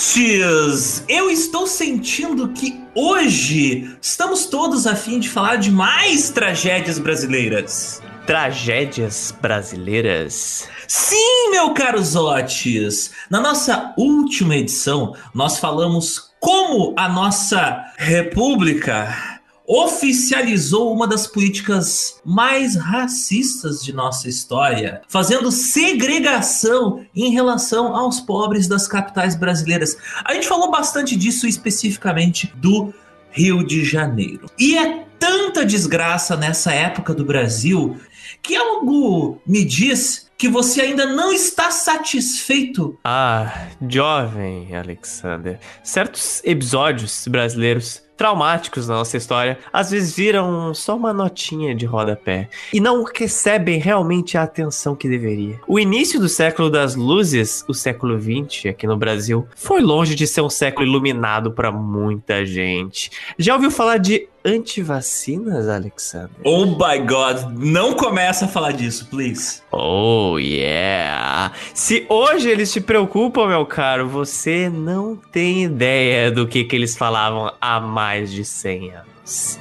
ouvintes! Eu estou sentindo que hoje estamos todos a fim de falar de mais tragédias brasileiras. Tragédias brasileiras? Sim, meu caro Zotes! Na nossa última edição, nós falamos como a nossa república oficializou uma das políticas mais racistas de nossa história, fazendo segregação em relação aos pobres das capitais brasileiras. A gente falou bastante disso especificamente do Rio de Janeiro. E é tanta desgraça nessa época do Brasil que algo me diz que você ainda não está satisfeito. Ah, jovem Alexander. Certos episódios brasileiros traumáticos na nossa história, às vezes viram só uma notinha de rodapé e não recebem realmente a atenção que deveria. O início do século das luzes, o século XX aqui no Brasil, foi longe de ser um século iluminado para muita gente. Já ouviu falar de antivacinas, Alexander? Oh my god, não começa a falar disso, please. Oh yeah. Se hoje eles te preocupam, meu caro, você não tem ideia do que, que eles falavam há mais de 100 anos.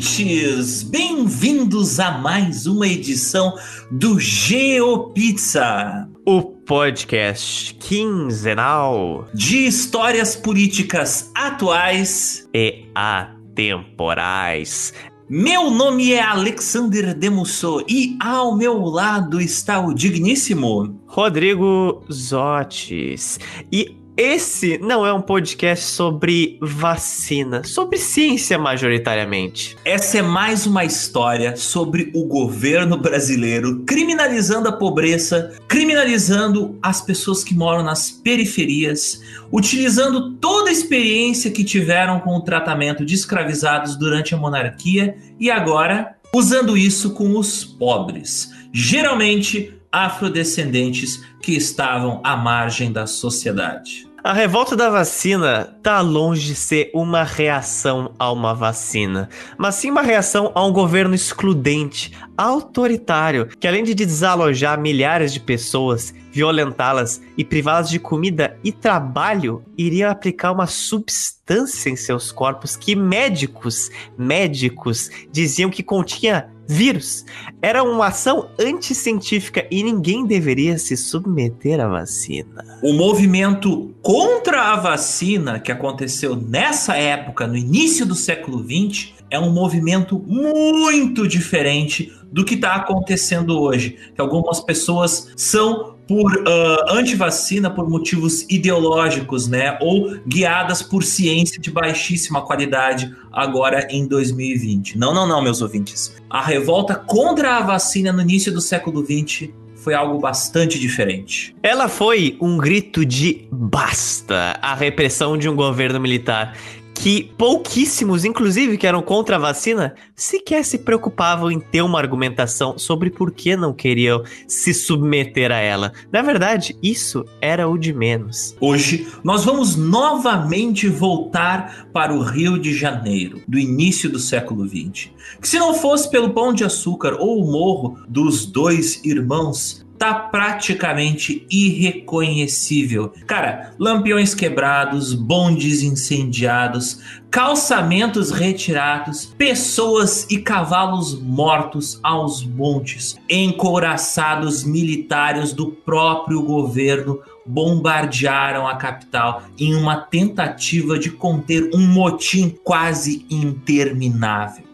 Ouvintes! Bem-vindos a mais uma edição do GeoPizza, o podcast quinzenal de histórias políticas atuais e atemporais. Meu nome é Alexander Demusso e ao meu lado está o digníssimo Rodrigo Zotes. E esse não é um podcast sobre vacina, sobre ciência majoritariamente. Essa é mais uma história sobre o governo brasileiro criminalizando a pobreza, criminalizando as pessoas que moram nas periferias, utilizando toda a experiência que tiveram com o tratamento de escravizados durante a monarquia e agora usando isso com os pobres, geralmente afrodescendentes que estavam à margem da sociedade. A revolta da vacina tá longe de ser uma reação a uma vacina, mas sim uma reação a um governo excludente, autoritário, que além de desalojar milhares de pessoas, violentá-las e privá-las de comida e trabalho, iria aplicar uma substância em seus corpos que médicos, médicos diziam que continha vírus. Era uma ação anticientífica e ninguém deveria se submeter à vacina. O movimento contra a vacina que aconteceu nessa época, no início do século XX, é um movimento muito diferente do que está acontecendo hoje. Que algumas pessoas são por uh, antivacina por motivos ideológicos, né? Ou guiadas por ciência de baixíssima qualidade agora em 2020. Não, não, não, meus ouvintes. A revolta contra a vacina no início do século XX foi algo bastante diferente. Ela foi um grito de basta à repressão de um governo militar que pouquíssimos, inclusive que eram contra a vacina, sequer se preocupavam em ter uma argumentação sobre por que não queriam se submeter a ela. Na verdade, isso era o de menos. Hoje, nós vamos novamente voltar para o Rio de Janeiro, do início do século XX. Que se não fosse pelo Pão de Açúcar ou o Morro dos Dois Irmãos, tá praticamente irreconhecível. Cara, lampiões quebrados, bondes incendiados, calçamentos retirados, pessoas e cavalos mortos aos montes, encouraçados militares do próprio governo bombardearam a capital em uma tentativa de conter um motim quase interminável.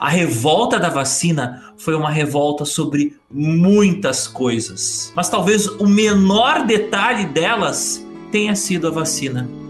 A revolta da vacina foi uma revolta sobre muitas coisas, mas talvez o menor detalhe delas tenha sido a vacina.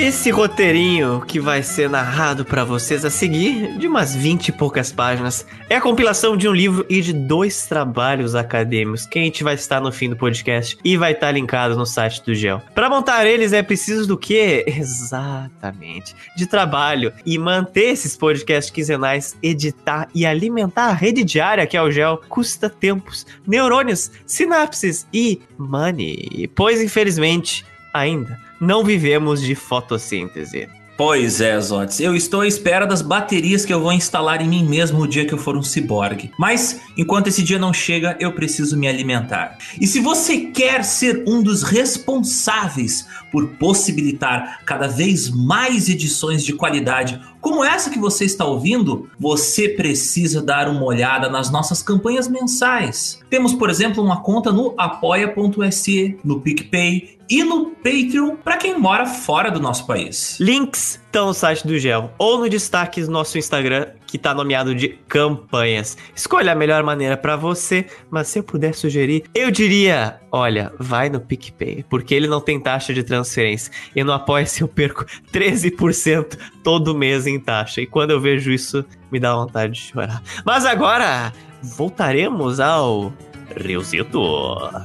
Esse roteirinho que vai ser narrado para vocês a seguir, de umas 20 e poucas páginas, é a compilação de um livro e de dois trabalhos acadêmicos que a gente vai estar no fim do podcast e vai estar linkado no site do GEL. Para montar eles é preciso do quê? Exatamente, de trabalho e manter esses podcasts quinzenais, editar e alimentar a rede diária que é o GEL custa tempos, neurônios, sinapses e money. Pois infelizmente ainda não vivemos de fotossíntese. Pois é, Zotes. Eu estou à espera das baterias que eu vou instalar em mim mesmo o dia que eu for um ciborgue. Mas, enquanto esse dia não chega, eu preciso me alimentar. E se você quer ser um dos responsáveis por possibilitar cada vez mais edições de qualidade como essa que você está ouvindo, você precisa dar uma olhada nas nossas campanhas mensais. Temos, por exemplo, uma conta no apoia.se, no PicPay e no Patreon para quem mora fora do nosso país. Links estão no site do Gel ou no destaque do nosso Instagram, que está nomeado de campanhas. Escolha a melhor maneira para você, mas se eu puder sugerir, eu diria, olha, vai no PicPay, porque ele não tem taxa de transferência. E no Apoia-se eu perco 13% todo mês em taxa. E quando eu vejo isso, me dá vontade de chorar. Mas agora, voltaremos ao Riozito.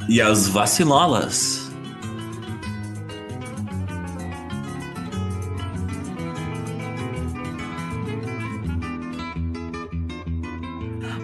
E as vacilolas.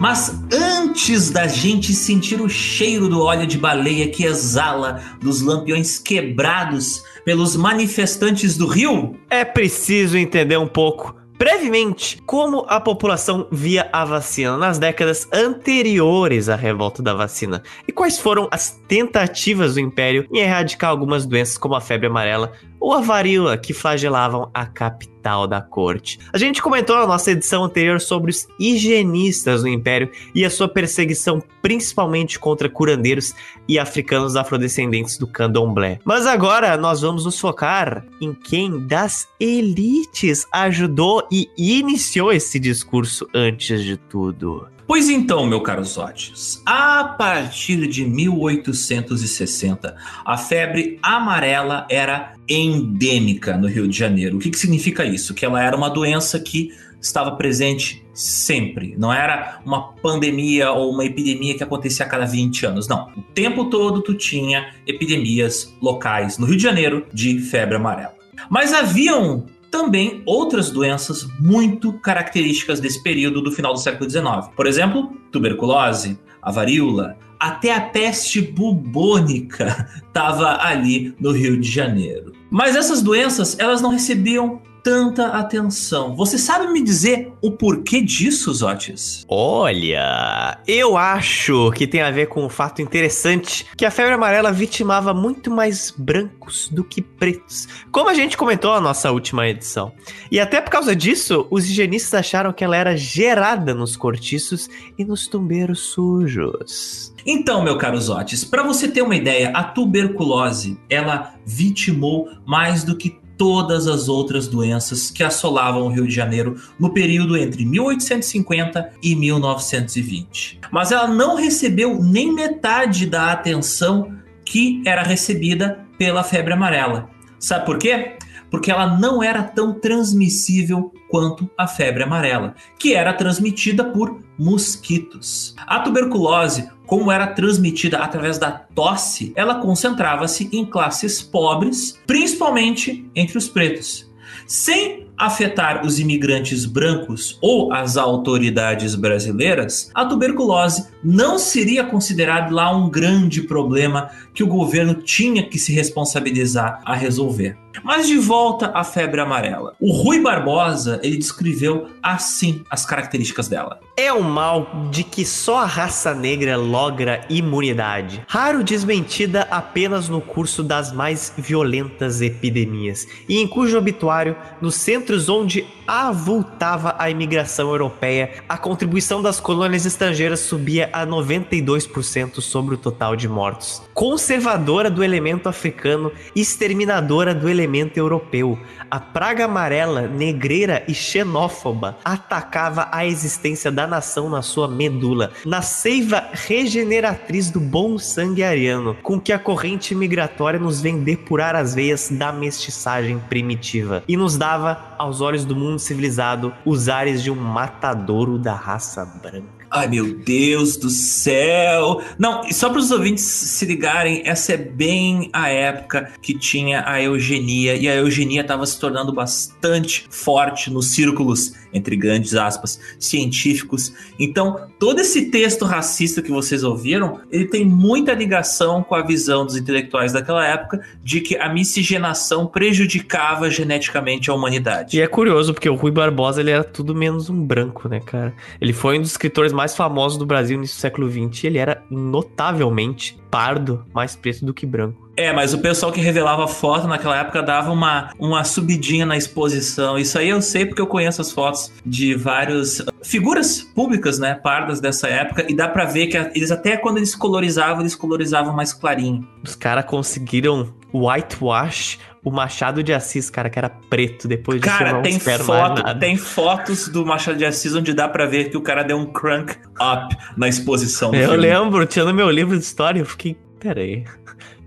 Mas antes da gente sentir o cheiro do óleo de baleia que exala dos lampiões quebrados pelos manifestantes do Rio, é preciso entender um pouco brevemente como a população via a vacina nas décadas anteriores à revolta da vacina. E quais foram as tentativas do Império em erradicar algumas doenças como a febre amarela ou a varíola que flagelavam a capital da corte. A gente comentou na nossa edição anterior sobre os higienistas no Império e a sua perseguição principalmente contra curandeiros e africanos afrodescendentes do candomblé. Mas agora nós vamos nos focar em quem das elites ajudou e iniciou esse discurso antes de tudo. Pois então, meu caro Zotes, a partir de 1860, a febre amarela era endêmica no Rio de Janeiro. O que, que significa isso? Que ela era uma doença que estava presente sempre. Não era uma pandemia ou uma epidemia que acontecia a cada 20 anos. Não. O tempo todo tu tinha epidemias locais no Rio de Janeiro de febre amarela. Mas haviam também outras doenças muito características desse período do final do século XIX. Por exemplo, tuberculose, a varíola, até a peste bubônica estava ali no Rio de Janeiro. Mas essas doenças, elas não recebiam tanta atenção. Você sabe me dizer o porquê disso, Zotis? Olha, eu acho que tem a ver com um fato interessante que a febre amarela vitimava muito mais brancos do que pretos, como a gente comentou na nossa última edição. E até por causa disso, os higienistas acharam que ela era gerada nos cortiços e nos tumbeiros sujos. Então, meu caro Zotis, para você ter uma ideia, a tuberculose, ela vitimou mais do que todas as outras doenças que assolavam o Rio de Janeiro no período entre 1850 e 1920. Mas ela não recebeu nem metade da atenção que era recebida pela febre amarela. Sabe por quê? Porque ela não era tão transmissível quanto a febre amarela, que era transmitida por mosquitos. A tuberculose como era transmitida através da tosse, ela concentrava-se em classes pobres, principalmente entre os pretos. Sem afetar os imigrantes brancos ou as autoridades brasileiras, a tuberculose não seria considerada lá um grande problema que o governo tinha que se responsabilizar a resolver. Mas de volta à febre amarela. O Rui Barbosa, ele descreveu assim as características dela. É um mal de que só a raça negra logra imunidade. Raro desmentida apenas no curso das mais violentas epidemias, e em cujo obituário, nos centros onde avultava a imigração europeia, a contribuição das colônias estrangeiras subia a 92% sobre o total de mortos. Conservadora do elemento africano, exterminadora do elemento europeu, a praga amarela, negreira e xenófoba atacava a existência da nação na sua medula, na seiva regeneratriz do bom sangue ariano, com que a corrente migratória nos vem depurar as veias da mestiçagem primitiva. E nos dava, aos olhos do mundo civilizado, os ares de um matadouro da raça branca. Ai, meu Deus do céu! Não, só para os ouvintes se ligarem, essa é bem a época que tinha a eugenia, e a eugenia estava se tornando bastante forte nos círculos, entre grandes aspas, científicos. Então, todo esse texto racista que vocês ouviram, ele tem muita ligação com a visão dos intelectuais daquela época de que a miscigenação prejudicava geneticamente a humanidade. E é curioso, porque o Rui Barbosa ele era tudo menos um branco, né, cara? Ele foi um dos escritores mais mais famosos do Brasil no século XX, ele era notavelmente pardo, mais preto do que branco. É, mas o pessoal que revelava foto naquela época dava uma, uma subidinha na exposição. Isso aí eu sei porque eu conheço as fotos de várias uh, figuras públicas, né, pardas dessa época, e dá para ver que eles até quando eles colorizavam, eles colorizavam mais clarinho. Os caras conseguiram whitewash o Machado de Assis, cara, que era preto depois de Cara, tem foto, tem fotos do Machado de Assis onde dá para ver que o cara deu um crank up na exposição. eu filme. lembro, tinha no meu livro de história, eu fiquei, peraí,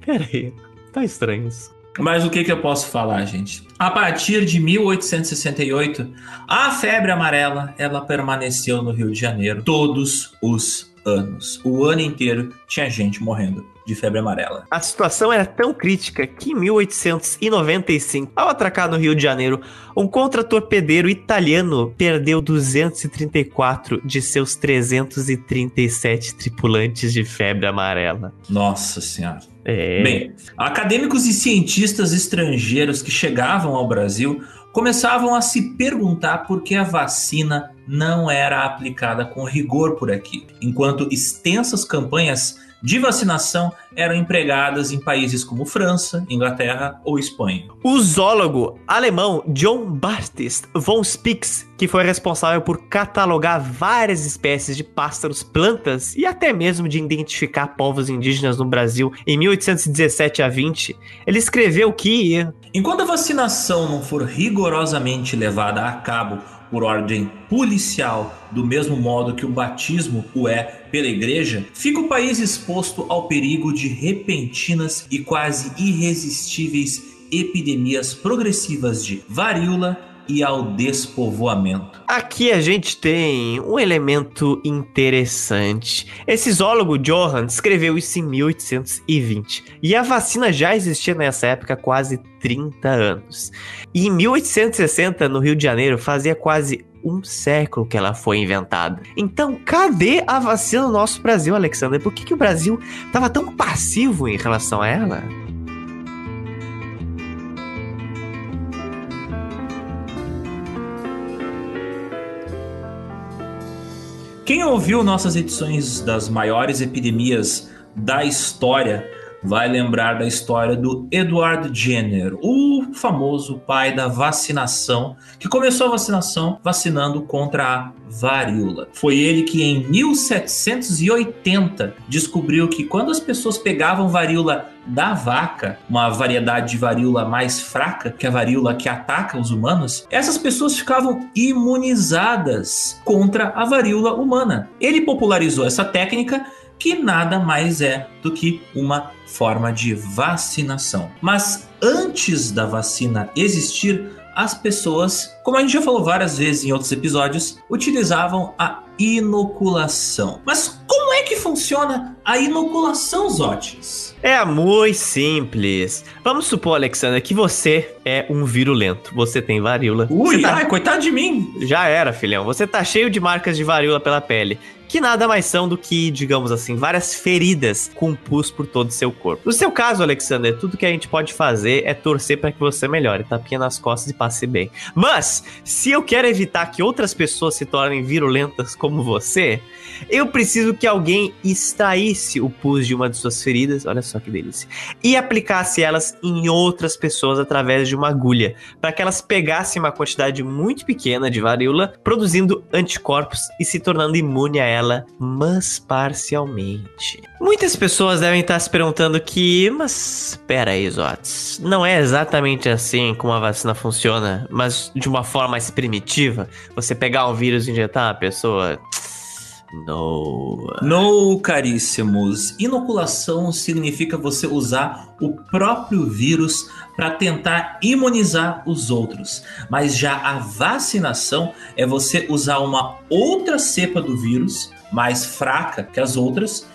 peraí, tá estranho isso. Mas o que, que eu posso falar, gente? A partir de 1868, a febre amarela ela permaneceu no Rio de Janeiro todos os anos. O ano inteiro tinha gente morrendo de febre amarela. A situação era tão crítica que em 1895, ao atracar no Rio de Janeiro, um contratorpedeiro italiano perdeu 234 de seus 337 tripulantes de febre amarela. Nossa senhora. É. Bem, acadêmicos e cientistas estrangeiros que chegavam ao Brasil começavam a se perguntar por que a vacina não era aplicada com rigor por aqui, enquanto extensas campanhas de vacinação eram empregadas em países como França, Inglaterra ou Espanha. O zoólogo alemão John Baptist von Spix, que foi responsável por catalogar várias espécies de pássaros, plantas e até mesmo de identificar povos indígenas no Brasil em 1817 a 20, ele escreveu que enquanto a vacinação não for rigorosamente levada a cabo por ordem policial, do mesmo modo que o batismo o é pela igreja, fica o país exposto ao perigo de repentinas e quase irresistíveis epidemias progressivas de varíola, e ao despovoamento. Aqui a gente tem um elemento interessante. Esse zoólogo Johann escreveu isso em 1820 e a vacina já existia nessa época há quase 30 anos. E em 1860, no Rio de Janeiro, fazia quase um século que ela foi inventada. Então, cadê a vacina no nosso Brasil, Alexander? Por que, que o Brasil estava tão passivo em relação a ela? Quem ouviu nossas edições das maiores epidemias da história vai lembrar da história do Edward Jenner, o famoso pai da vacinação, que começou a vacinação vacinando contra a varíola. Foi ele que em 1780 descobriu que quando as pessoas pegavam varíola da vaca, uma variedade de varíola mais fraca que a varíola que ataca os humanos, essas pessoas ficavam imunizadas contra a varíola humana. Ele popularizou essa técnica que nada mais é do que uma forma de vacinação. Mas antes da vacina existir, as pessoas, como a gente já falou várias vezes em outros episódios, utilizavam a inoculação. Mas como é que funciona a inoculação, Zotes? É muito simples. Vamos supor, Alexandre, que você é um virulento. Você tem varíola. Ui, tá... ai, coitado de mim. Já era, filhão. Você tá cheio de marcas de varíola pela pele. que nada mais são do que, digamos assim, várias feridas com pus por todo o seu corpo. No seu caso, Alexander, tudo que a gente pode fazer é torcer para que você melhore, tapinha nas costas e passe bem. Mas, se eu quero evitar que outras pessoas se tornem virulentas como você, eu preciso que alguém extraísse o pus de uma de suas feridas, olha só que delícia, e aplicasse elas em outras pessoas através de uma agulha, para que elas pegassem uma quantidade muito pequena de varíola, produzindo anticorpos e se tornando imune a ela, mas parcialmente. Muitas pessoas devem estar se perguntando que, mas pera aí, Zotes, não é exatamente assim como a vacina funciona, mas de uma forma mais primitiva? Você pegar um vírus e injetar uma pessoa. No. No, caríssimos. Inoculação significa você usar o próprio vírus para tentar imunizar os outros. Mas já a vacinação é você usar uma outra cepa do vírus, mais fraca que as outras,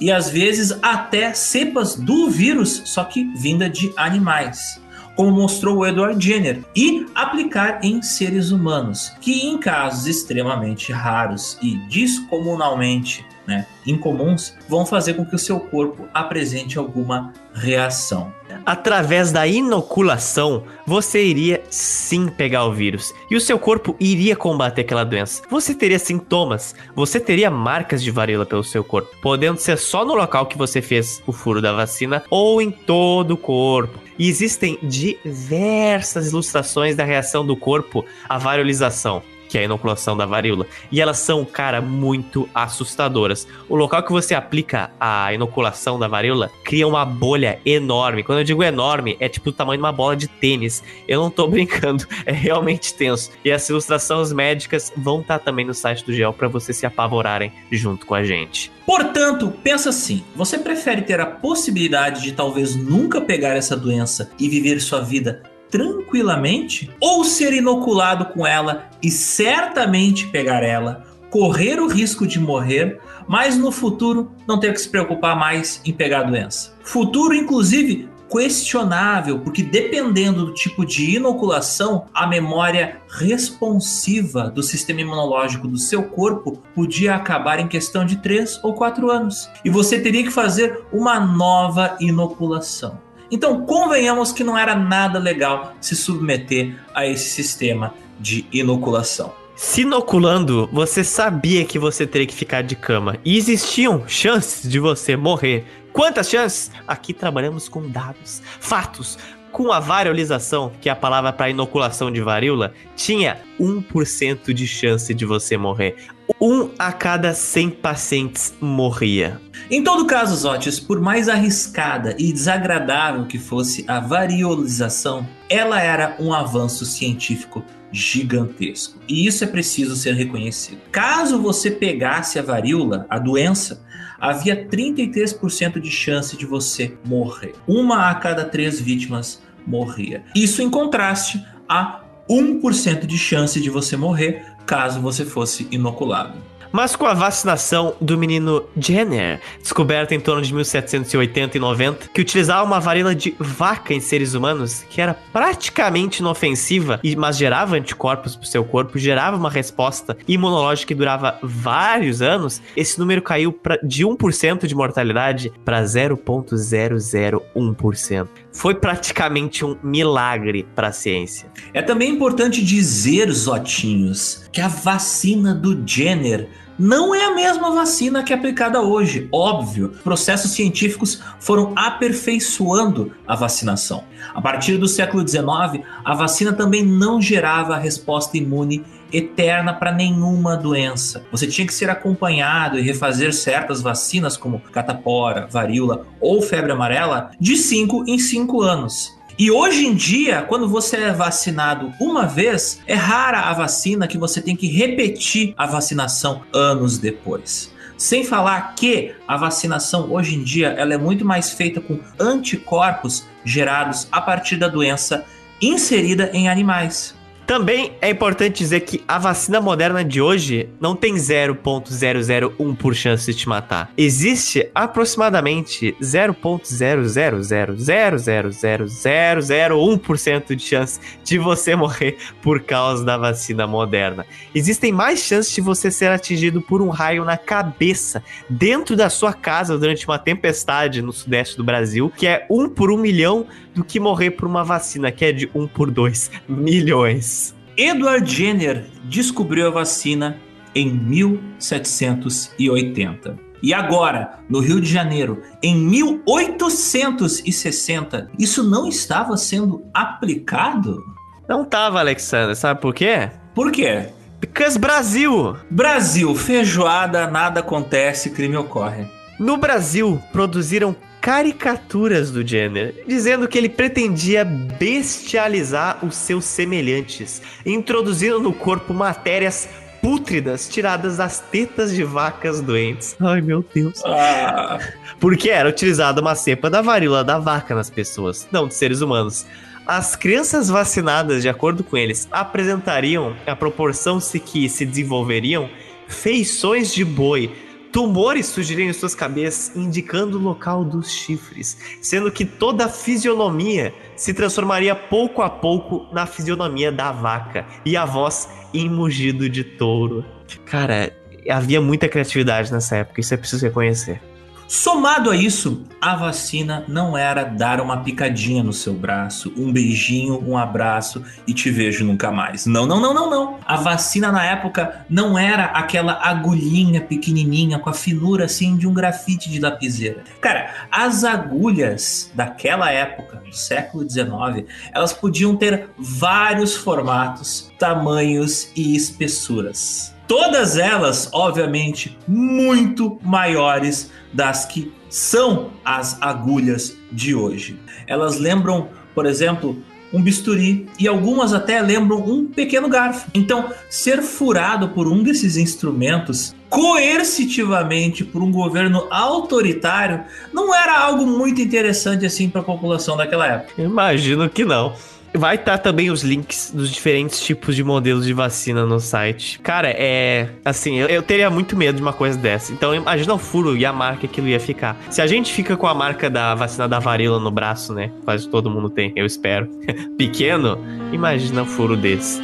e às vezes até cepas do vírus, só que vinda de animais como mostrou o Edward Jenner, e aplicar em seres humanos, que em casos extremamente raros e descomunalmente né, incomuns, vão fazer com que o seu corpo apresente alguma reação. Através da inoculação, você iria sim pegar o vírus e o seu corpo iria combater aquela doença. Você teria sintomas, você teria marcas de varíola pelo seu corpo, podendo ser só no local que você fez o furo da vacina ou em todo o corpo. E existem diversas ilustrações da reação do corpo à variolização que é a inoculação da varíola. E elas são, cara, muito assustadoras. O local que você aplica a inoculação da varíola cria uma bolha enorme. Quando eu digo enorme, é tipo o tamanho de uma bola de tênis. Eu não tô brincando, é realmente tenso. E as ilustrações médicas vão estar tá também no site do Gel para vocês se apavorarem junto com a gente. Portanto, pensa assim: você prefere ter a possibilidade de talvez nunca pegar essa doença e viver sua vida tranquilamente ou ser inoculado com ela e certamente pegar ela, correr o risco de morrer, mas no futuro não ter que se preocupar mais em pegar a doença. Futuro, inclusive, questionável, porque dependendo do tipo de inoculação, a memória responsiva do sistema imunológico do seu corpo podia acabar em questão de 3 ou 4 anos. E você teria que fazer uma nova inoculação. Então, convenhamos que não era nada legal se submeter a esse sistema de inoculação. Se inoculando, você sabia que você teria que ficar de cama e existiam chances de você morrer. Quantas chances? Aqui trabalhamos com dados, fatos. Com a variolização, que é a palavra para inoculação de varíola, tinha 1% de chance de você morrer. Um a cada 100 pacientes morria. Em todo caso, Zotis, por mais arriscada e desagradável que fosse a variolização, ela era um avanço científico gigantesco. E isso é preciso ser reconhecido. Caso você pegasse a varíola, a doença, havia 33% de chance de você morrer. Uma a cada três vítimas morria. Isso em contraste a 1% de chance de você morrer caso você fosse inoculado. Mas com a vacinação do menino Jenner, descoberta em torno de 1780 e 90, que utilizava uma varíola de vaca em seres humanos, que era praticamente inofensiva, mas gerava anticorpos para o seu corpo, gerava uma resposta imunológica que durava vários anos, esse número caiu pra, de 1% de mortalidade para 0,001%. Foi praticamente um milagre para a ciência. É também importante dizer, Zotinhos, que a vacina do Jenner não é a mesma vacina que é aplicada hoje, óbvio. Processos científicos foram aperfeiçoando a vacinação. A partir do século XIX, a vacina também não gerava a resposta imune eterna para nenhuma doença. Você tinha que ser acompanhado e refazer certas vacinas, como catapora, varíola ou febre amarela, de 5 em 5 anos. E hoje em dia, quando você é vacinado uma vez, é rara a vacina que você tem que repetir a vacinação anos depois. Sem falar que a vacinação hoje em dia ela é muito mais feita com anticorpos gerados a partir da doença inserida em animais. Também é importante dizer que a vacina moderna de hoje não tem 0.001 por chance de te matar. Existe aproximadamente 0.000000001% de chance de você morrer por causa da vacina moderna. Existem mais chances de você ser atingido por um raio na cabeça dentro da sua casa durante uma tempestade no sudeste do Brasil, que é um por um milhão, do que morrer por uma vacina que é de um por dois milhões. Edward Jenner descobriu a vacina em 1780. E agora, no Rio de Janeiro, em 1860, isso não estava sendo aplicado? Não estava, Alexander. Sabe por quê? Por quê? Because Brasil! Brasil, feijoada, nada acontece, crime ocorre. No Brasil, produziram caricaturas do Jenner, dizendo que ele pretendia bestializar os seus semelhantes, introduzindo no corpo matérias pútridas tiradas das tetas de vacas doentes. Ai, meu Deus. Ah. Porque era utilizada uma cepa da varíola da vaca nas pessoas, não de seres humanos. As crianças vacinadas, de acordo com eles, apresentariam, a proporção-se que se desenvolveriam, feições de boi, Tumores surgiriam em suas cabeças, indicando o local dos chifres, sendo que toda a fisionomia se transformaria pouco a pouco na fisionomia da vaca e a voz em mugido de touro. Cara, havia muita criatividade nessa época, isso é preciso reconhecer. Somado a isso, a vacina não era dar uma picadinha no seu braço, um beijinho, um abraço e te vejo nunca mais. Não, não, não, não, não. A vacina na época não era aquela agulhinha pequenininha com a finura assim de um grafite de lapiseira. Cara, as agulhas daquela época, do século XIX, elas podiam ter vários formatos, tamanhos e espessuras. Todas elas, obviamente, muito maiores das que são as agulhas de hoje. Elas lembram, por exemplo, um bisturi e algumas até lembram um pequeno garfo. Então, ser furado por um desses instrumentos coercitivamente por um governo autoritário não era algo muito interessante assim para a população daquela época. Imagino que não. Vai estar tá também os links dos diferentes tipos de modelos de vacina no site. Cara, é. Assim, eu, eu, teria muito medo de uma coisa dessa. Então, imagina o furo e a marca que aquilo ia ficar. Se a gente fica com a marca da vacina da varíola no braço, né? Quase todo mundo tem, eu espero. Pequeno, imagina o furo desse.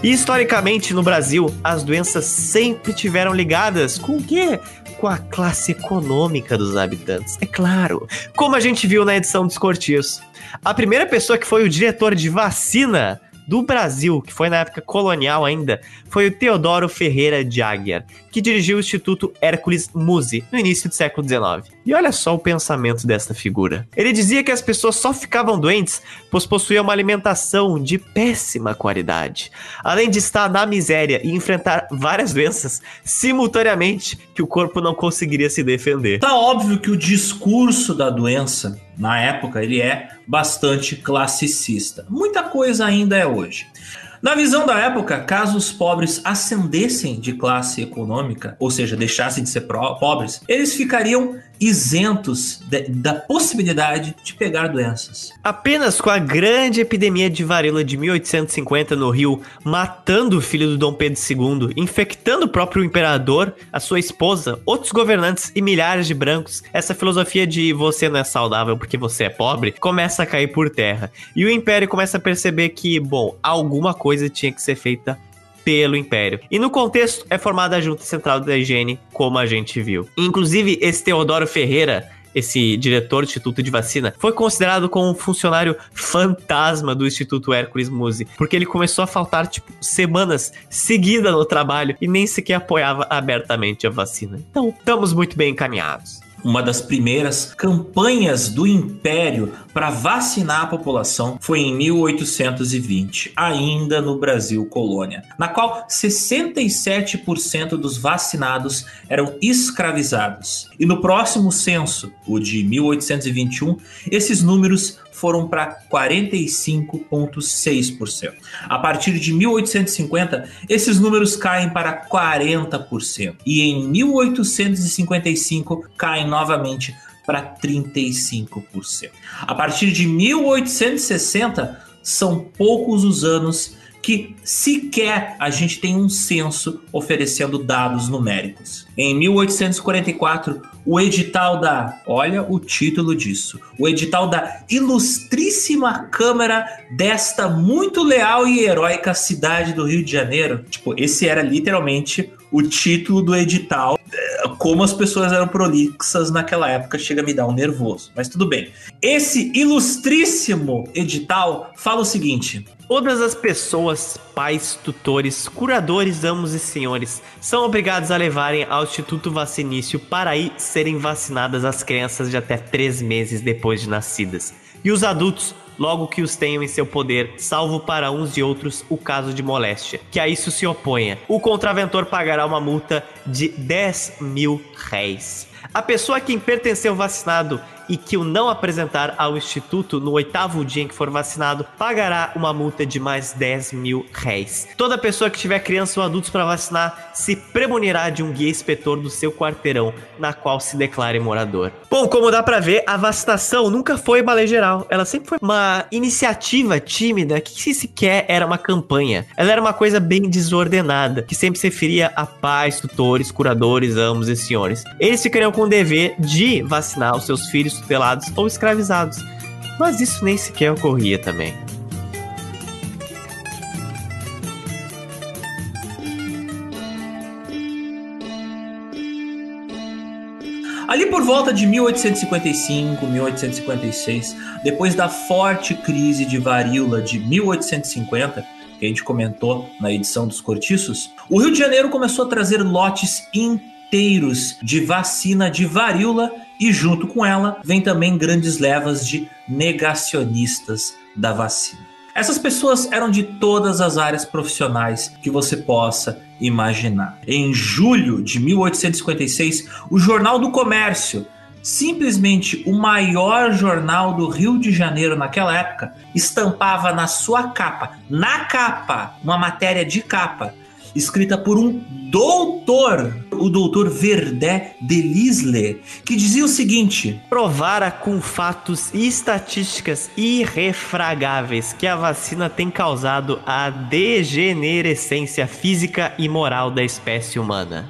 E historicamente no Brasil, as doenças sempre tiveram ligadas com o quê? Com a classe econômica dos habitantes. É claro, como a gente viu na edição dos Cortiços. A primeira pessoa que foi o diretor de vacina do Brasil, que foi na época colonial ainda, foi o Teodoro Ferreira de Aguiar, que dirigiu o Instituto Hércules Muse no início do século XIX. E olha só o pensamento dessa figura. Ele dizia que as pessoas só ficavam doentes pois possuíam uma alimentação de péssima qualidade, além de estar na miséria e enfrentar várias doenças simultaneamente que o corpo não conseguiria se defender. Tá óbvio que o discurso da doença na época ele é bastante classicista. Muita coisa ainda é hoje. Na visão da época, caso os pobres ascendessem de classe econômica, ou seja, deixassem de ser pobres, eles ficariam isentos de, da possibilidade de pegar doenças. Apenas com a grande epidemia de varíola de 1850 no Rio, matando o filho do Dom Pedro II, infectando o próprio imperador, a sua esposa, outros governantes e milhares de brancos, essa filosofia de você não é saudável porque você é pobre começa a cair por terra. E o império começa a perceber que, bom, alguma coisa tinha que ser feita pelo Império. E no contexto é formada a Junta Central da Higiene, como a gente viu. Inclusive, esse Teodoro Ferreira, esse diretor do Instituto de Vacina, foi considerado como um funcionário fantasma do Instituto Hércules Muse, porque ele começou a faltar, tipo, semanas seguidas no trabalho e nem sequer apoiava abertamente a vacina. Então, estamos muito bem encaminhados uma das primeiras campanhas do Império para vacinar a população foi em 1820, ainda no Brasil colônia, na qual 67% dos vacinados eram escravizados. E no próximo censo, o de 1821, esses números foram para 45,6%. A partir de 1850, esses números caem para 40%. E em 1855 caem novamente para 35%. A partir de 1860, são poucos os anos que sequer a gente tem um censo oferecendo dados numéricos. Em 1844, o edital da, olha o título disso, o edital da ilustríssima Câmara desta muito leal e heróica cidade do Rio de Janeiro. Tipo, esse era literalmente o título do edital. Como as pessoas eram prolixas naquela época chega a me dar um nervoso. Mas tudo bem. Esse ilustríssimo edital fala o seguinte: Todas as pessoas, pais, tutores, curadores, amos e senhores são obrigados a levarem ao Instituto Vacinício para aí serem vacinadas as crianças de até 3 meses depois de nascidas. E os adultos, logo que os tenham em seu poder, salvo para uns e outros o caso de moléstia, que a isso se oponha. O contraventor pagará uma multa de 10 mil réis. A pessoa a quem pertenceu vacinado e que o não apresentar ao Instituto no oitavo dia em que for vacinado pagará uma multa de mais 10 mil réis. Toda pessoa que tiver criança ou adultos para vacinar se premunirá de um guia inspetor do seu quarteirão, na qual se declare morador. Bom, como dá para ver, a vacinação nunca foi uma lei geral. Ela sempre foi uma iniciativa tímida que sequer era uma campanha. Ela era uma coisa bem desordenada, que sempre se referia a pais, tutores, curadores, amos e senhores. Eles ficariam com o dever de vacinar os seus filhos tutelados ou escravizados. Mas isso nem sequer ocorria também. Ali por volta de 1855, 1856, depois da forte crise de varíola de 1850, que a gente comentou na edição dos Cortiços, o Rio de Janeiro começou a trazer lotes inteiros de vacina de varíola e junto com ela vem também grandes levas de negacionistas da vacina. Essas pessoas eram de todas as áreas profissionais que você possa imaginar. Em julho de 1856, o Jornal do Comércio, simplesmente o maior jornal do Rio de Janeiro naquela época, estampava na sua capa, na capa, uma matéria de capa, escrita por um doutor, o doutor Verdé Delisle, que dizia o seguinte: provara com fatos e estatísticas irrefragáveis que a vacina tem causado a degenerescência física e moral da espécie humana.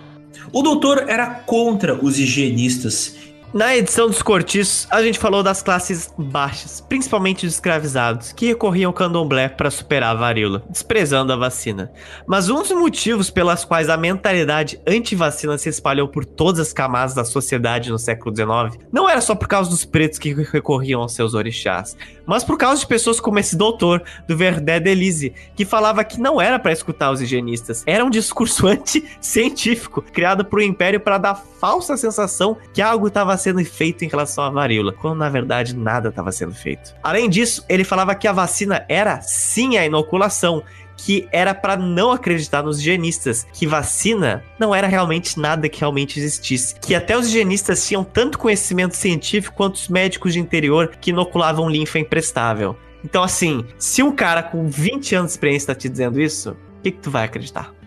O doutor era contra os higienistas na edição dos cortiços, a gente falou das classes baixas, principalmente os escravizados, que recorriam ao candomblé para superar a varíola, desprezando a vacina. Mas um dos motivos pelas quais a mentalidade anti-vacina se espalhou por todas as camadas da sociedade no século XIX não era só por causa dos pretos que recorriam aos seus orixás, mas por causa de pessoas como esse doutor do Verdé Delise, que falava que não era para escutar os higienistas, era um discurso anti-científico criado por um império para dar falsa sensação que algo estava sendo feito em relação à varíola, quando na verdade nada estava sendo feito. Além disso, ele falava que a vacina era sim a inoculação, que era para não acreditar nos higienistas, que vacina não era realmente nada que realmente existisse, que até os higienistas tinham tanto conhecimento científico quanto os médicos de interior que inoculavam linfa imprestável. Então, assim, se um cara com 20 anos de experiência está te dizendo isso, o que, que tu vai acreditar?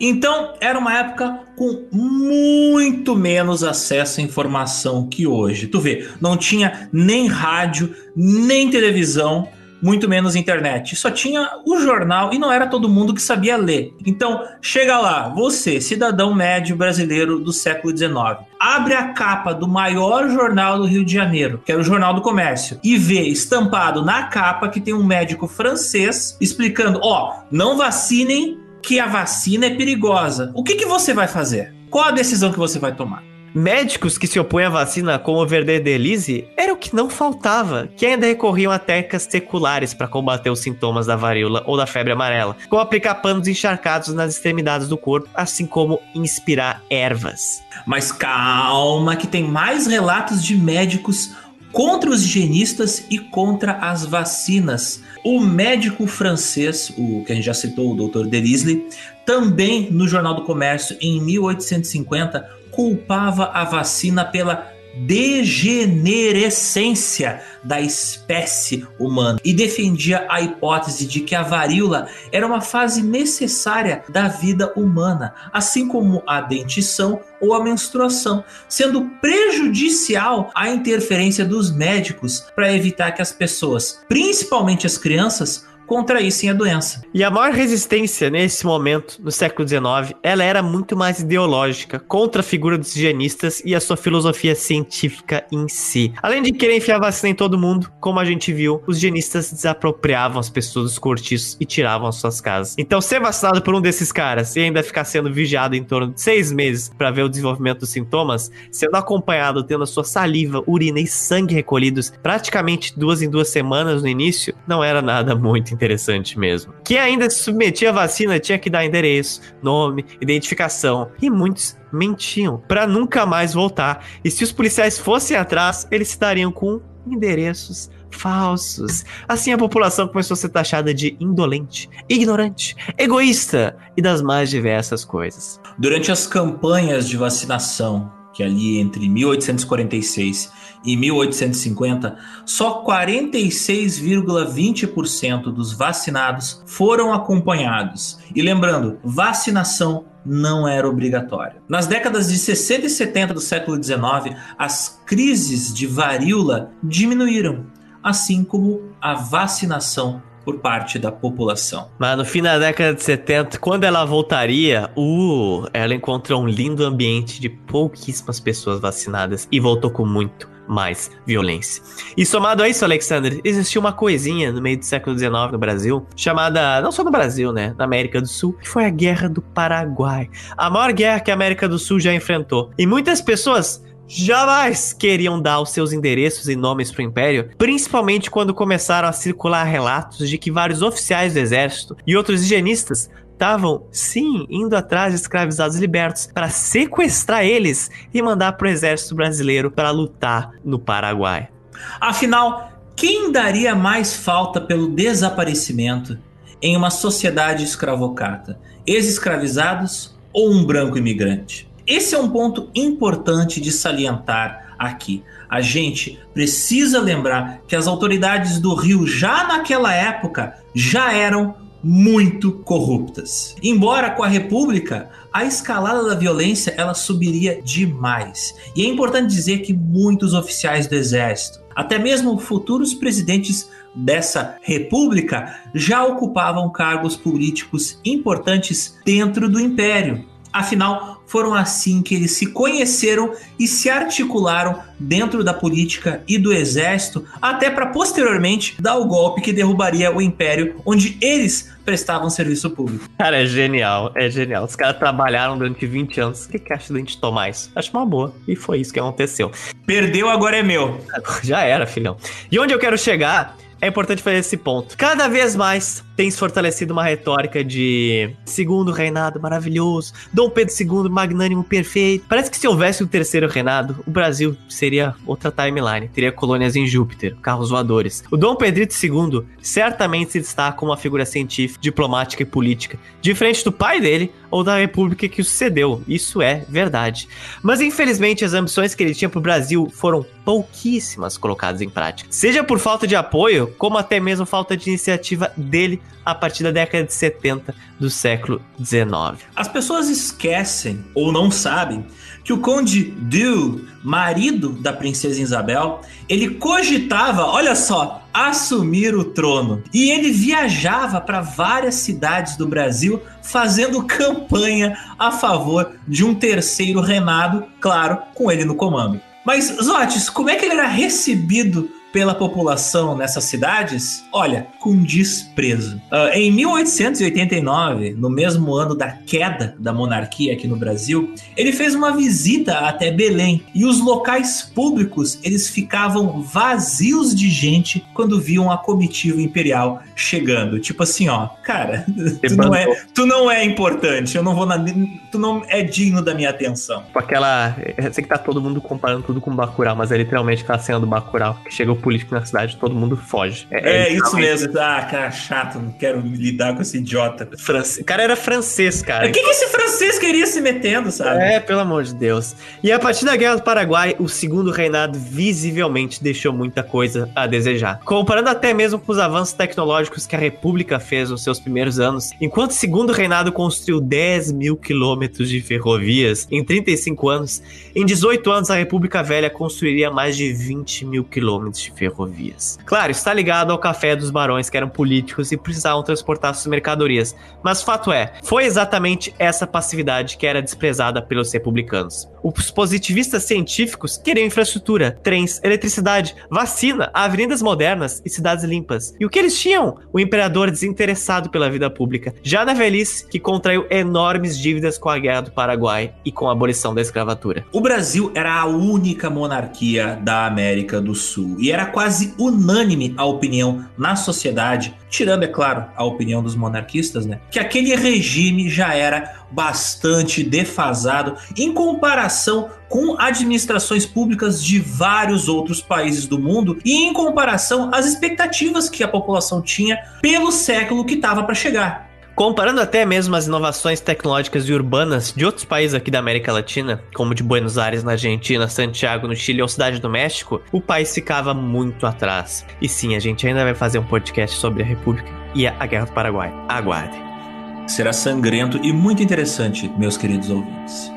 Então, era uma época com muito menos acesso à informação que hoje. Tu vê, não tinha nem rádio, nem televisão, muito menos internet. Só tinha o jornal e não era todo mundo que sabia ler. Então, chega lá, você, cidadão médio brasileiro do século XIX, abre a capa do maior jornal do Rio de Janeiro, que era o Jornal do Comércio, e vê estampado na capa que tem um médico francês explicando: ó, oh, não vacinem que a vacina é perigosa. O que, que você vai fazer? Qual a decisão que você vai tomar? Médicos que se opõem à vacina, como o Verde Delise, era o que não faltava, que ainda recorriam a técnicas seculares para combater os sintomas da varíola ou da febre amarela, como aplicar panos encharcados nas extremidades do corpo, assim como inspirar ervas. Mas calma, que tem mais relatos de médicos contra os higienistas e contra as vacinas. O médico francês, o que a gente já citou, o Dr. Delisle, também no Jornal do Comércio, em 1850, culpava a vacina pela degenerescência da espécie humana. E defendia a hipótese de que a varíola era uma fase necessária da vida humana, assim como a dentição ou a menstruação, sendo prejudicial à interferência dos médicos para evitar que as pessoas, principalmente as crianças, contraíssem a doença. E a maior resistência nesse momento, no século XIX, ela era muito mais ideológica, contra a figura dos higienistas e a sua filosofia científica em si. Além de querer enfiar vacina em todo mundo, como a gente viu, os higienistas desapropriavam as pessoas dos cortiços e tiravam as suas casas. Então, ser vacinado por um desses caras e ainda ficar sendo vigiado em torno de seis meses para ver o desenvolvimento dos sintomas, sendo acompanhado tendo a sua saliva, urina e sangue recolhidos praticamente duas em duas semanas no início, não era nada muito interessante mesmo. Quem ainda se submetia à vacina tinha que dar endereço, nome, identificação e muitos mentiam para nunca mais voltar. E se os policiais fossem atrás, eles se dariam com endereços falsos. Assim a população começou a ser taxada de indolente, ignorante, egoísta e das mais diversas coisas. Durante as campanhas de vacinação, que ali entre 1846 e 1850, só 46,20% dos vacinados foram acompanhados. E lembrando, vacinação não era obrigatória. Nas décadas de 60 e 70 do século XIX, as crises de varíola diminuíram, assim como a vacinação por parte da população. Mas no fim da década de 70, quando ela voltaria, uh, ela encontrou um lindo ambiente de pouquíssimas pessoas vacinadas e voltou com muito mais violência. E somado a isso, Alexander, existiu uma coisinha no meio do século XIX no Brasil, chamada, não só no Brasil, né, na América do Sul, que foi a Guerra do Paraguai. A maior guerra que a América do Sul já enfrentou. E muitas pessoas jamais queriam dar os seus endereços e nomes para o Império, principalmente quando começaram a circular relatos de que vários oficiais do exército e outros higienistas estavam, sim, indo atrás de escravizados libertos para sequestrar eles e mandar para o exército brasileiro para lutar no Paraguai. Afinal, quem daria mais falta pelo desaparecimento em uma sociedade escravocrata? Ex-escravizados ou um branco imigrante? Esse é um ponto importante de salientar aqui. A gente precisa lembrar que as autoridades do Rio já naquela época já eram muito corruptas. Embora com a República a escalada da violência ela subiria demais. E é importante dizer que muitos oficiais do exército, até mesmo futuros presidentes dessa república, já ocupavam cargos políticos importantes dentro do império. Afinal, foram assim que eles se conheceram e se articularam dentro da política e do exército, até para posteriormente dar o golpe que derrubaria o império onde eles prestavam serviço público. Cara, é genial, é genial. Os caras trabalharam durante 20 anos. O que, que acha da gente tomar isso? Acho uma boa. E foi isso que aconteceu. Perdeu, agora é meu. Já era, filhão. E onde eu quero chegar é importante fazer esse ponto. Cada vez mais tem se fortalecido uma retórica de segundo reinado maravilhoso, Dom Pedro II magnânimo perfeito. Parece que se houvesse um terceiro reinado, o Brasil seria outra timeline, teria colônias em Júpiter, carros voadores. O Dom Pedrito II certamente se destaca como uma figura científica, diplomática e política, diferente do pai dele ou da república que o sucedeu. Isso é verdade. Mas infelizmente as ambições que ele tinha para o Brasil foram pouquíssimas colocadas em prática. Seja por falta de apoio, como até mesmo falta de iniciativa dele a partir da década de 70 do século 19. As pessoas esquecem ou não sabem que o Conde Du, marido da princesa Isabel, ele cogitava, olha só, assumir o trono. E ele viajava para várias cidades do Brasil fazendo campanha a favor de um terceiro reinado, claro, com ele no comando. Mas, Zotes, como é que ele era recebido pela população nessas cidades, olha, com desprezo. Uh, em 1889, no mesmo ano da queda da monarquia aqui no Brasil, ele fez uma visita até Belém e os locais públicos eles ficavam vazios de gente quando viam a comitiva imperial chegando. Tipo assim, ó, cara, tu não, é, tu não é importante, eu não vou na, tu não é digno da minha atenção. Com aquela, eu sei que tá todo mundo comparando tudo com Bacurau, mas é literalmente aquela cena do Bacurau que chega o político na cidade, todo mundo foge. É, é isso mesmo. Ah, cara chato, não quero lidar com esse idiota. France... O cara era francês, cara. O que, que esse francês queria se metendo, sabe? É, pelo amor de Deus. E a partir da Guerra do Paraguai, o segundo reinado visivelmente deixou muita coisa a desejar. Comparando até mesmo com os avanços tecnológicos que a República fez nos seus primeiros anos, enquanto o segundo reinado construiu 10 mil quilômetros de ferrovias em 35 anos, em 18 anos a República Velha construiria mais de 20 mil quilômetros de ferrovias. Claro, está ligado ao café dos barões que eram políticos e precisavam transportar suas mercadorias, mas fato é, foi exatamente essa passividade que era desprezada pelos republicanos. Os positivistas científicos queriam infraestrutura, trens, eletricidade, vacina, avenidas modernas e cidades limpas. E o que eles tinham? O imperador desinteressado pela vida pública, já na velhice, que contraiu enormes dívidas com a Guerra do Paraguai e com a abolição da escravatura. O Brasil era a única monarquia da América do Sul e era quase unânime a opinião na sociedade, tirando, é claro, a opinião dos monarquistas, né? Que aquele regime já era bastante defasado em comparação com administrações públicas de vários outros países do mundo e em comparação às expectativas que a população tinha pelo século que estava para chegar. Comparando até mesmo as inovações tecnológicas e urbanas de outros países aqui da América Latina, como de Buenos Aires na Argentina, Santiago no Chile ou Cidade do México, o país ficava muito atrás. E sim, a gente ainda vai fazer um podcast sobre a República e a Guerra do Paraguai. Aguardem. Será sangrento e muito interessante, meus queridos ouvintes.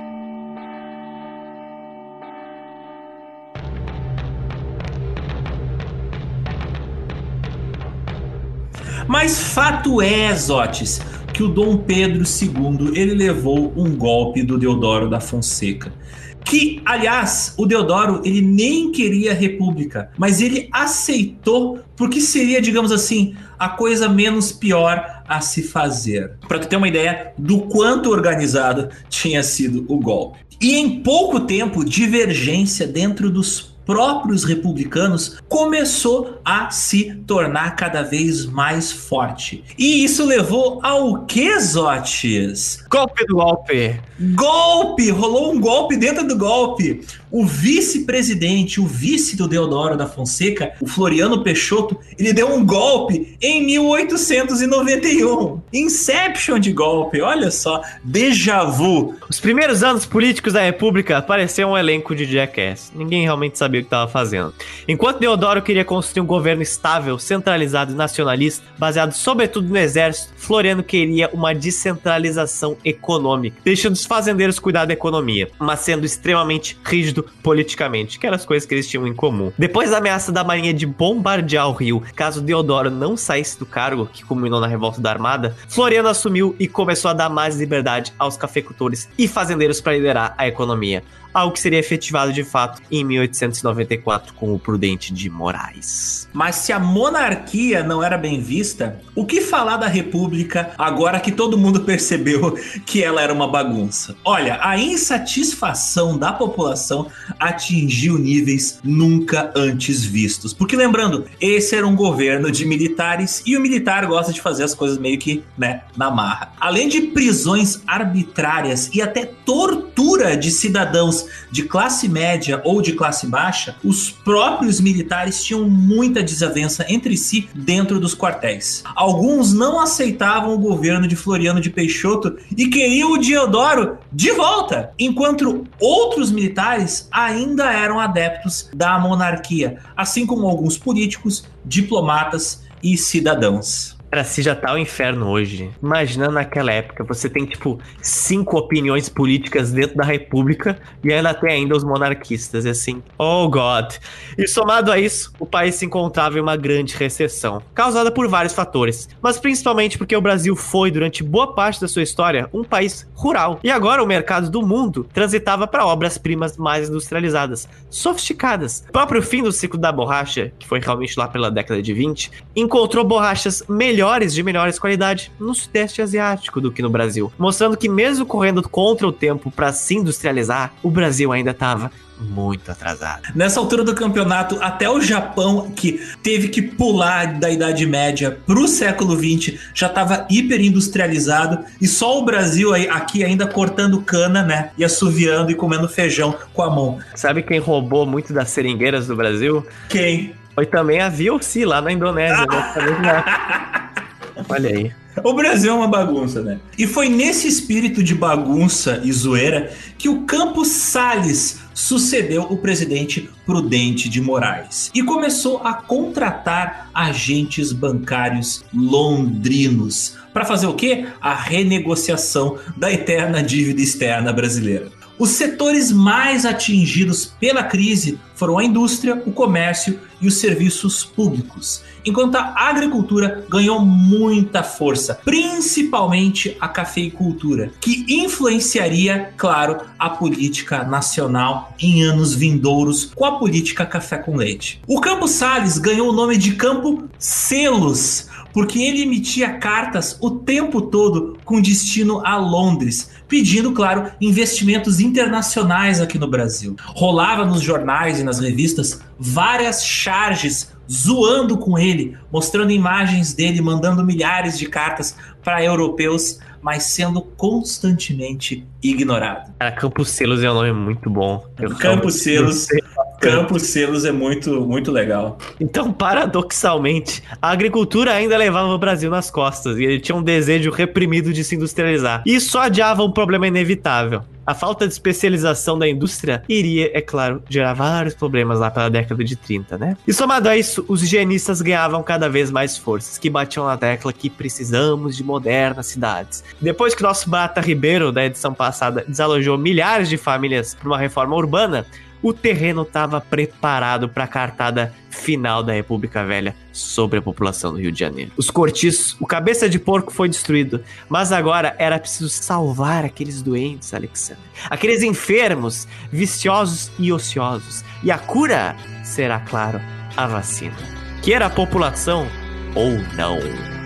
Mas fato é, Zotes, que o Dom Pedro II ele levou um golpe do Deodoro da Fonseca. Que, aliás, o Deodoro ele nem queria república, mas ele aceitou porque seria, digamos assim, a coisa menos pior a se fazer. Para tu ter uma ideia do quanto organizado tinha sido o golpe. E em pouco tempo, divergência dentro dos próprios republicanos começou a se tornar cada vez mais forte. E isso levou ao que, Zotes? Golpe do golpe! Golpe! Rolou um golpe dentro do golpe. O vice-presidente, o vice do Deodoro da Fonseca, o Floriano Peixoto, ele deu um golpe em 1891. Inception de golpe, olha só, déjà vu. Os primeiros anos políticos da República pareciam um elenco de Jackass. Ninguém realmente sabia o que estava fazendo. Enquanto Deodoro queria construir um governo estável, centralizado e nacionalista, baseado sobretudo no exército, Floriano queria uma descentralização econômica, deixando os fazendeiros cuidar da economia, mas sendo extremamente rígido politicamente, que eram as coisas que eles tinham em comum. Depois da ameaça da marinha de bombardear o Rio, caso Deodoro não saísse do cargo, que culminou na revolta da Armada, Floriano assumiu e começou a dar mais liberdade aos cafeicultores e fazendeiros para liderar a economia algo que seria efetivado de fato em 1894 com o Prudente de Moraes. Mas se a monarquia não era bem vista, o que falar da república agora que todo mundo percebeu que ela era uma bagunça? Olha, a insatisfação da população atingiu níveis nunca antes vistos. Porque lembrando, esse era um governo de militares e o militar gosta de fazer as coisas meio que, né, na marra. Além de prisões arbitrárias e até tortura de cidadãos de classe média ou de classe baixa, os próprios militares tinham muita desavença entre si dentro dos quartéis. Alguns não aceitavam o governo de Floriano de Peixoto e queriam o Diodoro de volta, enquanto outros militares ainda eram adeptos da monarquia, assim como alguns políticos, diplomatas e cidadãos. Cara, se já tá o inferno hoje, imagina naquela época, você tem, tipo, cinco opiniões políticas dentro da república e ainda tem ainda os monarquistas, e assim, oh God. E somado a isso, o país se encontrava em uma grande recessão, causada por vários fatores, mas principalmente porque o Brasil foi, durante boa parte da sua história, um país rural. E agora o mercado do mundo transitava para obras-primas mais industrializadas, sofisticadas. O próprio fim do ciclo da borracha, que foi realmente lá pela década de 20, encontrou borrachas melhores melhores de melhores qualidade no Sudeste Asiático do que no Brasil, mostrando que mesmo correndo contra o tempo para se industrializar, o Brasil ainda estava muito atrasado. Nessa altura do campeonato, até o Japão, que teve que pular da Idade Média pro século XX, já estava hiper industrializado e só o Brasil aí, aqui ainda cortando cana, né? E assoviando e comendo feijão com a mão. Sabe quem roubou muito das seringueiras do Brasil? Quem? Foi também a VOC lá na Indonésia. né? Olha aí. O Brasil é uma bagunça, né? E foi nesse espírito de bagunça e zoeira que o Campos Salles sucedeu o presidente Prudente de Moraes e começou a contratar agentes bancários londrinos para fazer o quê? A renegociação da eterna dívida externa brasileira. Os setores mais atingidos pela crise foram a indústria, o comércio e os serviços públicos, enquanto a agricultura ganhou muita força, principalmente a cafeicultura, que influenciaria, claro, a política nacional em anos vindouros com a política café com leite. O Campo Sales ganhou o nome de Campo Selos, porque ele emitia cartas o tempo todo com destino a Londres, pedindo, claro, investimentos internacionais aqui no Brasil. Rolava nos jornais e nas revistas várias charges zoando com ele, mostrando imagens dele mandando milhares de cartas para europeus, mas sendo constantemente ignorado. Cara, Campos Selos é um nome muito bom. Campos Selos, Campos Selos é muito, muito legal. Então, paradoxalmente, a agricultura ainda levava o Brasil nas costas e ele tinha um desejo reprimido de se industrializar. Só adiava um problema inevitável. A falta de especialização da indústria iria, é claro, gerar vários problemas lá pela década de 30, né? E somado a isso, os higienistas ganhavam cada vez mais forças, que batiam na tecla que precisamos de modernas cidades. Depois que nosso Bata Ribeiro, da edição passada, desalojou milhares de famílias para uma reforma urbana, o terreno estava preparado para a cartada final da República Velha sobre a população do Rio de Janeiro. Os cortiços, o cabeça de porco foi destruído, mas agora era preciso salvar aqueles doentes, Alexandre. Aqueles enfermos, viciosos e ociosos. E a cura será, claro, a vacina. Queira a população ou não.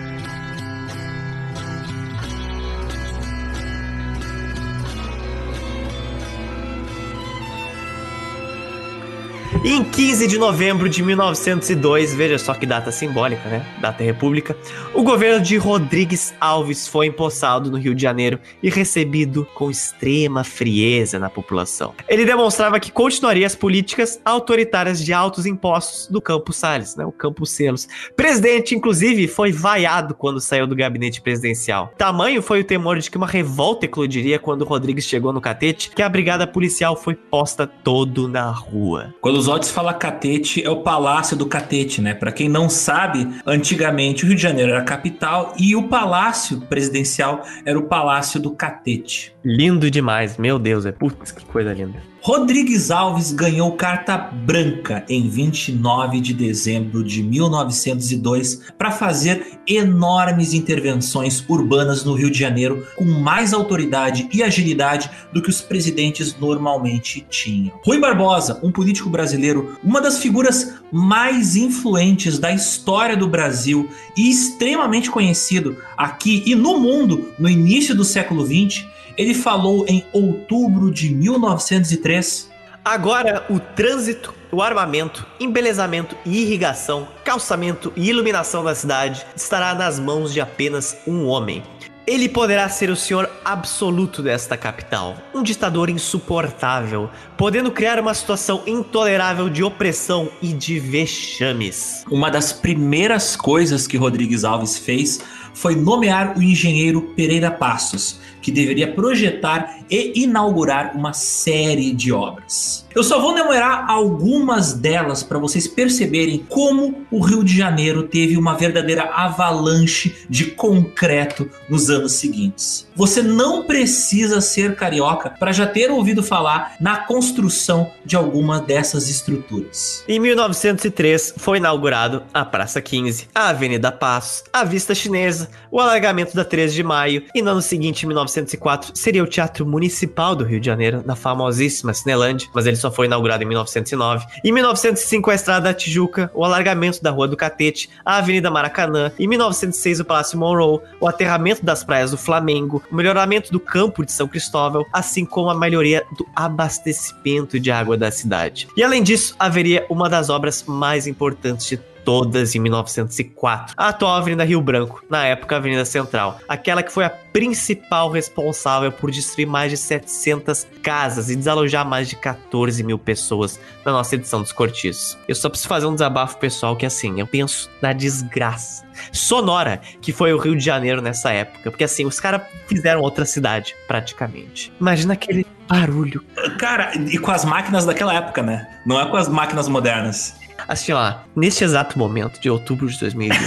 Em 15 de novembro de 1902, veja só que data simbólica, né? Data república, o governo de Rodrigues Alves foi empossado no Rio de Janeiro e recebido com extrema frieza na população. Ele demonstrava que continuaria as políticas autoritárias de altos impostos do Campos Salles, né? O Campos Selos. Presidente, inclusive, foi vaiado quando saiu do gabinete presidencial. Tamanho foi o temor de que uma revolta eclodiria quando Rodrigues chegou no catete, que a brigada policial foi posta todo na rua. Quando os Otis fala catete, é o Palácio do Catete, né? Para quem não sabe, antigamente o Rio de Janeiro era a capital e o palácio presidencial era o Palácio do Catete. Lindo demais, meu Deus, é putz, que coisa linda. Rodrigues Alves ganhou carta branca em 29 de dezembro de 1902 para fazer enormes intervenções urbanas no Rio de Janeiro com mais autoridade e agilidade do que os presidentes normalmente tinham. Rui Barbosa, um político brasileiro, uma das figuras mais influentes da história do Brasil e extremamente conhecido aqui e no mundo no início do século XX, ele falou em outubro de 1903. Agora, o trânsito, o armamento, embelezamento e irrigação, calçamento e iluminação da cidade estará nas mãos de apenas um homem. Ele poderá ser o senhor absoluto desta capital, um ditador insuportável, podendo criar uma situação intolerável de opressão e de vexames. Uma das primeiras coisas que Rodrigues Alves fez foi nomear o engenheiro Pereira Passos, que deveria projetar e inaugurar uma série de obras. Eu só vou enumerar algumas delas para vocês perceberem como o Rio de Janeiro teve uma verdadeira avalanche de concreto nos anos seguintes. Você não precisa ser carioca para já ter ouvido falar na construção de alguma dessas estruturas. Em 1903 foi inaugurado a Praça 15, a Avenida Passos, a Vista Chinesa, o alargamento da 13 de Maio e no ano seguinte, em 1904, seria o Teatro Municipal do Rio de Janeiro, na famosíssima Cinelândia, mas ele só foi inaugurado em 1909. Em 1905, a Estrada da Tijuca, o alargamento da Rua do Catete, a Avenida Maracanã. Em 1906, o Palácio Monroe, o aterramento das praias do Flamengo, o melhoramento do campo de São Cristóvão, assim como a melhoria do abastecimento de água da cidade. E além disso, haveria uma das obras mais importantes de todas em 1904. A atual Avenida Rio Branco, na época Avenida Central. Aquela que foi a principal responsável por destruir mais de 700 casas e desalojar mais de 14 mil pessoas na nossa edição dos cortiços. Eu só preciso fazer um desabafo pessoal que assim, eu penso na desgraça sonora que foi o Rio de Janeiro nessa época. Porque assim, os caras fizeram outra cidade, praticamente. Imagina aquele barulho. Cara, e com as máquinas daquela época, né? Não é com as máquinas modernas. Assim, ó, neste exato momento de outubro de 2020,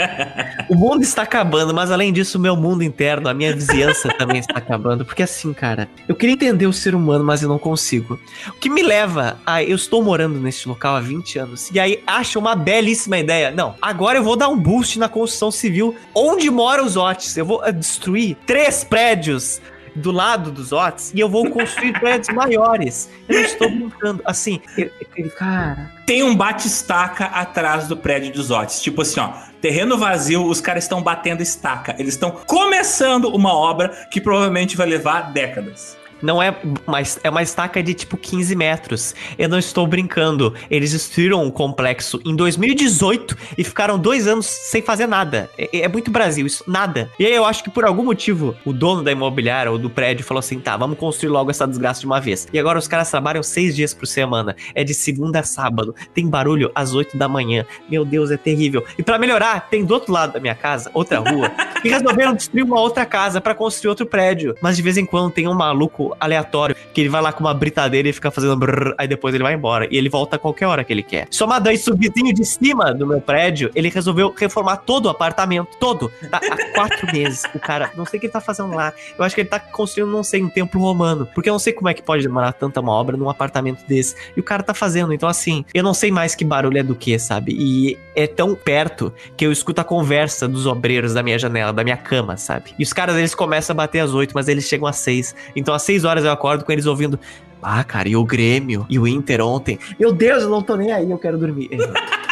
o mundo está acabando, mas além disso, o meu mundo interno, a minha vizinhança também está acabando. Porque assim, cara, eu queria entender o ser humano, mas eu não consigo. O que me leva a. Eu estou morando neste local há 20 anos. E aí acho uma belíssima ideia. Não, agora eu vou dar um boost na construção civil onde moram os Otis. Eu vou eh, destruir três prédios do lado dos Otis e eu vou construir prédios maiores. Eu estou brincando. Assim, eu, eu, cara. Tem um bate-estaca atrás do prédio dos Otis. Tipo assim, ó. Terreno vazio, os caras estão batendo estaca. Eles estão começando uma obra que provavelmente vai levar décadas. Não é mais é uma estaca de tipo 15 metros. Eu não estou brincando. Eles destruíram o complexo em 2018 e ficaram dois anos sem fazer nada. É, é, muito Brasil, isso, nada. E aí eu acho que por algum motivo o dono da imobiliária ou do prédio falou assim: tá, vamos construir logo essa desgraça de uma vez. E agora os caras trabalham seis dias por semana. É de segunda a sábado. Tem barulho às 8 da manhã. Meu Deus, é terrível. E para melhorar, tem do outro lado da minha casa, outra rua, e resolveram destruir uma outra casa para construir outro prédio. Mas de vez em quando tem um maluco aleatório, que ele vai lá com uma britadeira e fica fazendo brrr, aí depois ele vai embora. E ele volta a qualquer hora que ele quer. Somado a isso, o vizinho de cima do meu prédio, ele resolveu reformar todo o apartamento, todo. Tá, há quatro meses. O cara, não sei o que ele tá fazendo lá. Eu acho que ele tá construindo, não sei, um templo romano. Porque eu não sei como é que pode demorar tanta uma obra num apartamento desse. E o cara tá fazendo. Então, assim, eu não sei mais que barulho é do que, sabe? E é tão perto que eu escuto a conversa dos obreiros da minha janela, da minha cama, sabe? E os caras, eles começam a bater às oito, mas eles chegam às seis. Então, às seis horas eu acordo com eles ouvindo. Ah, cara, e o Grêmio e o Inter ontem. Meu Deus, eu não tô nem aí, eu quero dormir.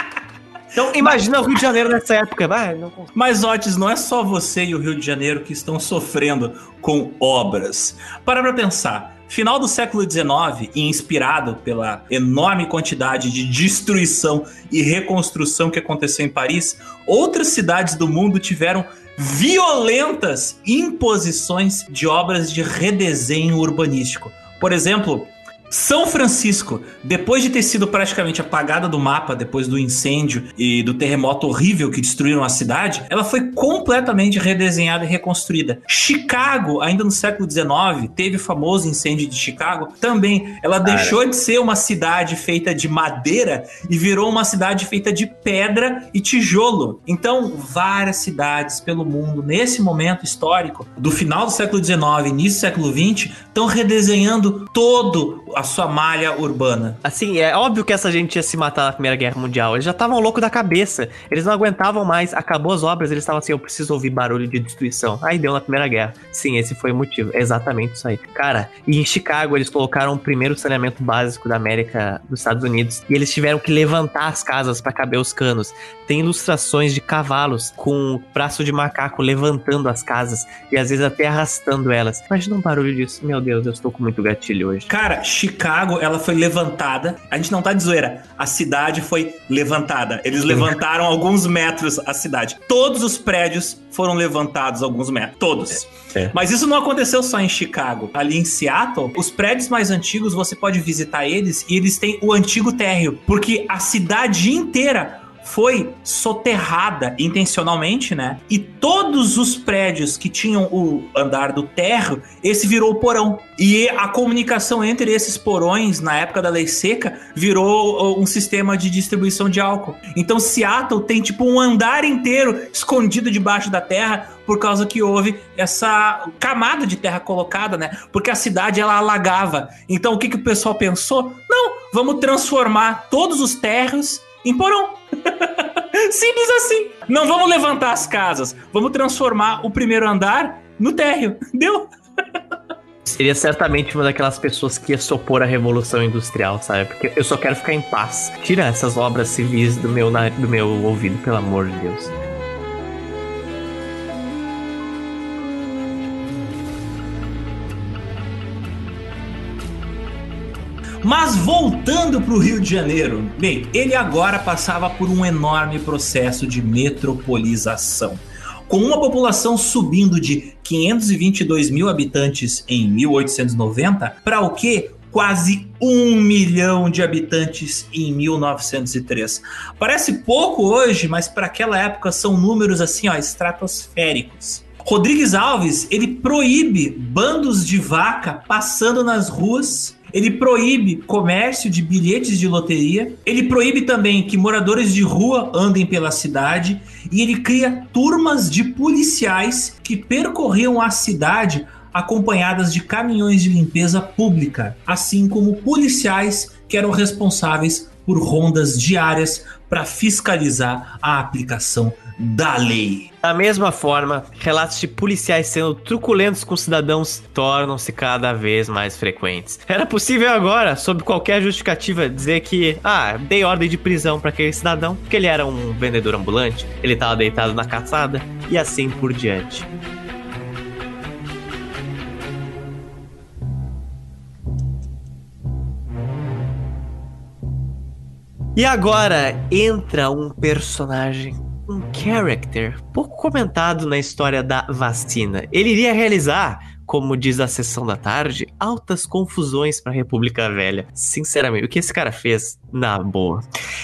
Então, imagina o Rio de Janeiro nessa época. Vai, não... Mas, Otis, não é só você e o Rio de Janeiro que estão sofrendo com obras. Para pra pensar. Final do século XIX, e inspirado pela enorme quantidade de destruição e reconstrução que aconteceu em Paris, outras cidades do mundo tiveram violentas imposições de obras de redesenho urbanístico. Por exemplo, são Francisco, depois de ter sido praticamente apagada do mapa depois do incêndio e do terremoto horrível que destruíram a cidade, ela foi completamente redesenhada e reconstruída. Chicago, ainda no século XIX, teve o famoso incêndio de Chicago. Também, ela Cara. deixou de ser uma cidade feita de madeira e virou uma cidade feita de pedra e tijolo. Então, várias cidades pelo mundo, nesse momento histórico, do final do século XIX, início do século XX, estão redesenhando todo a sua malha urbana. Assim, é óbvio que essa gente ia se matar na Primeira Guerra Mundial. Eles já estavam loucos da cabeça. Eles não aguentavam mais. Acabou as obras, eles estavam assim, eu preciso ouvir barulho de destruição. Aí deu na Primeira Guerra. Sim, esse foi o motivo. É exatamente isso aí. Cara, e em Chicago eles colocaram o primeiro saneamento básico da América dos Estados Unidos. E eles tiveram que levantar as casas para caber os canos. Tem ilustrações de cavalos com braço de macaco levantando as casas e às vezes até arrastando elas. Imagina um barulho disso. Meu Deus, eu estou com muito gatilho hoje. Cara, Chicago, ela foi levantada. A gente não tá de zoeira. A cidade foi levantada. Eles levantaram alguns metros a cidade. Todos os prédios foram levantados alguns metros. Todos. É, é. Mas isso não aconteceu só em Chicago. Ali em Seattle, os prédios mais antigos você pode visitar eles e eles têm o antigo térreo. Porque a cidade inteira foi soterrada intencionalmente, né? E todos os prédios que tinham o andar do térreo, esse virou o porão. E a comunicação entre esses porões, na época da lei seca, virou um sistema de distribuição de álcool. Então Seattle tem tipo um andar inteiro escondido debaixo da terra por causa que houve essa camada de terra colocada, né? Porque a cidade ela alagava. Então o que, que o pessoal pensou? Não, vamos transformar todos os térreos em porão. Simples assim. Não vamos levantar as casas, vamos transformar o primeiro andar no térreo. Deu? Seria certamente uma daquelas pessoas que ia sopor a revolução industrial, sabe? Porque eu só quero ficar em paz. Tira essas obras civis do meu, do meu ouvido, pelo amor de Deus. Mas voltando para o Rio de Janeiro, bem, ele agora passava por um enorme processo de metropolização. Com uma população subindo de 522 mil habitantes em 1890 para o que? Quase um milhão de habitantes em 1903. Parece pouco hoje, mas para aquela época são números assim, ó, estratosféricos. Rodrigues Alves, ele proíbe bandos de vaca passando nas ruas ele proíbe comércio de bilhetes de loteria, ele proíbe também que moradores de rua andem pela cidade e ele cria turmas de policiais que percorriam a cidade acompanhadas de caminhões de limpeza pública, assim como policiais que eram responsáveis por rondas diárias para fiscalizar a aplicação da lei. Da mesma forma, relatos de policiais sendo truculentos com cidadãos tornam-se cada vez mais frequentes. Era possível agora, sob qualquer justificativa, dizer que, ah, dei ordem de prisão para aquele cidadão, porque ele era um vendedor ambulante, ele estava deitado na caçada e assim por diante. E agora entra um personagem um character pouco comentado na história da vacina. Ele iria realizar, como diz a sessão da tarde, altas confusões para a República Velha. Sinceramente, o que esse cara fez, na boa.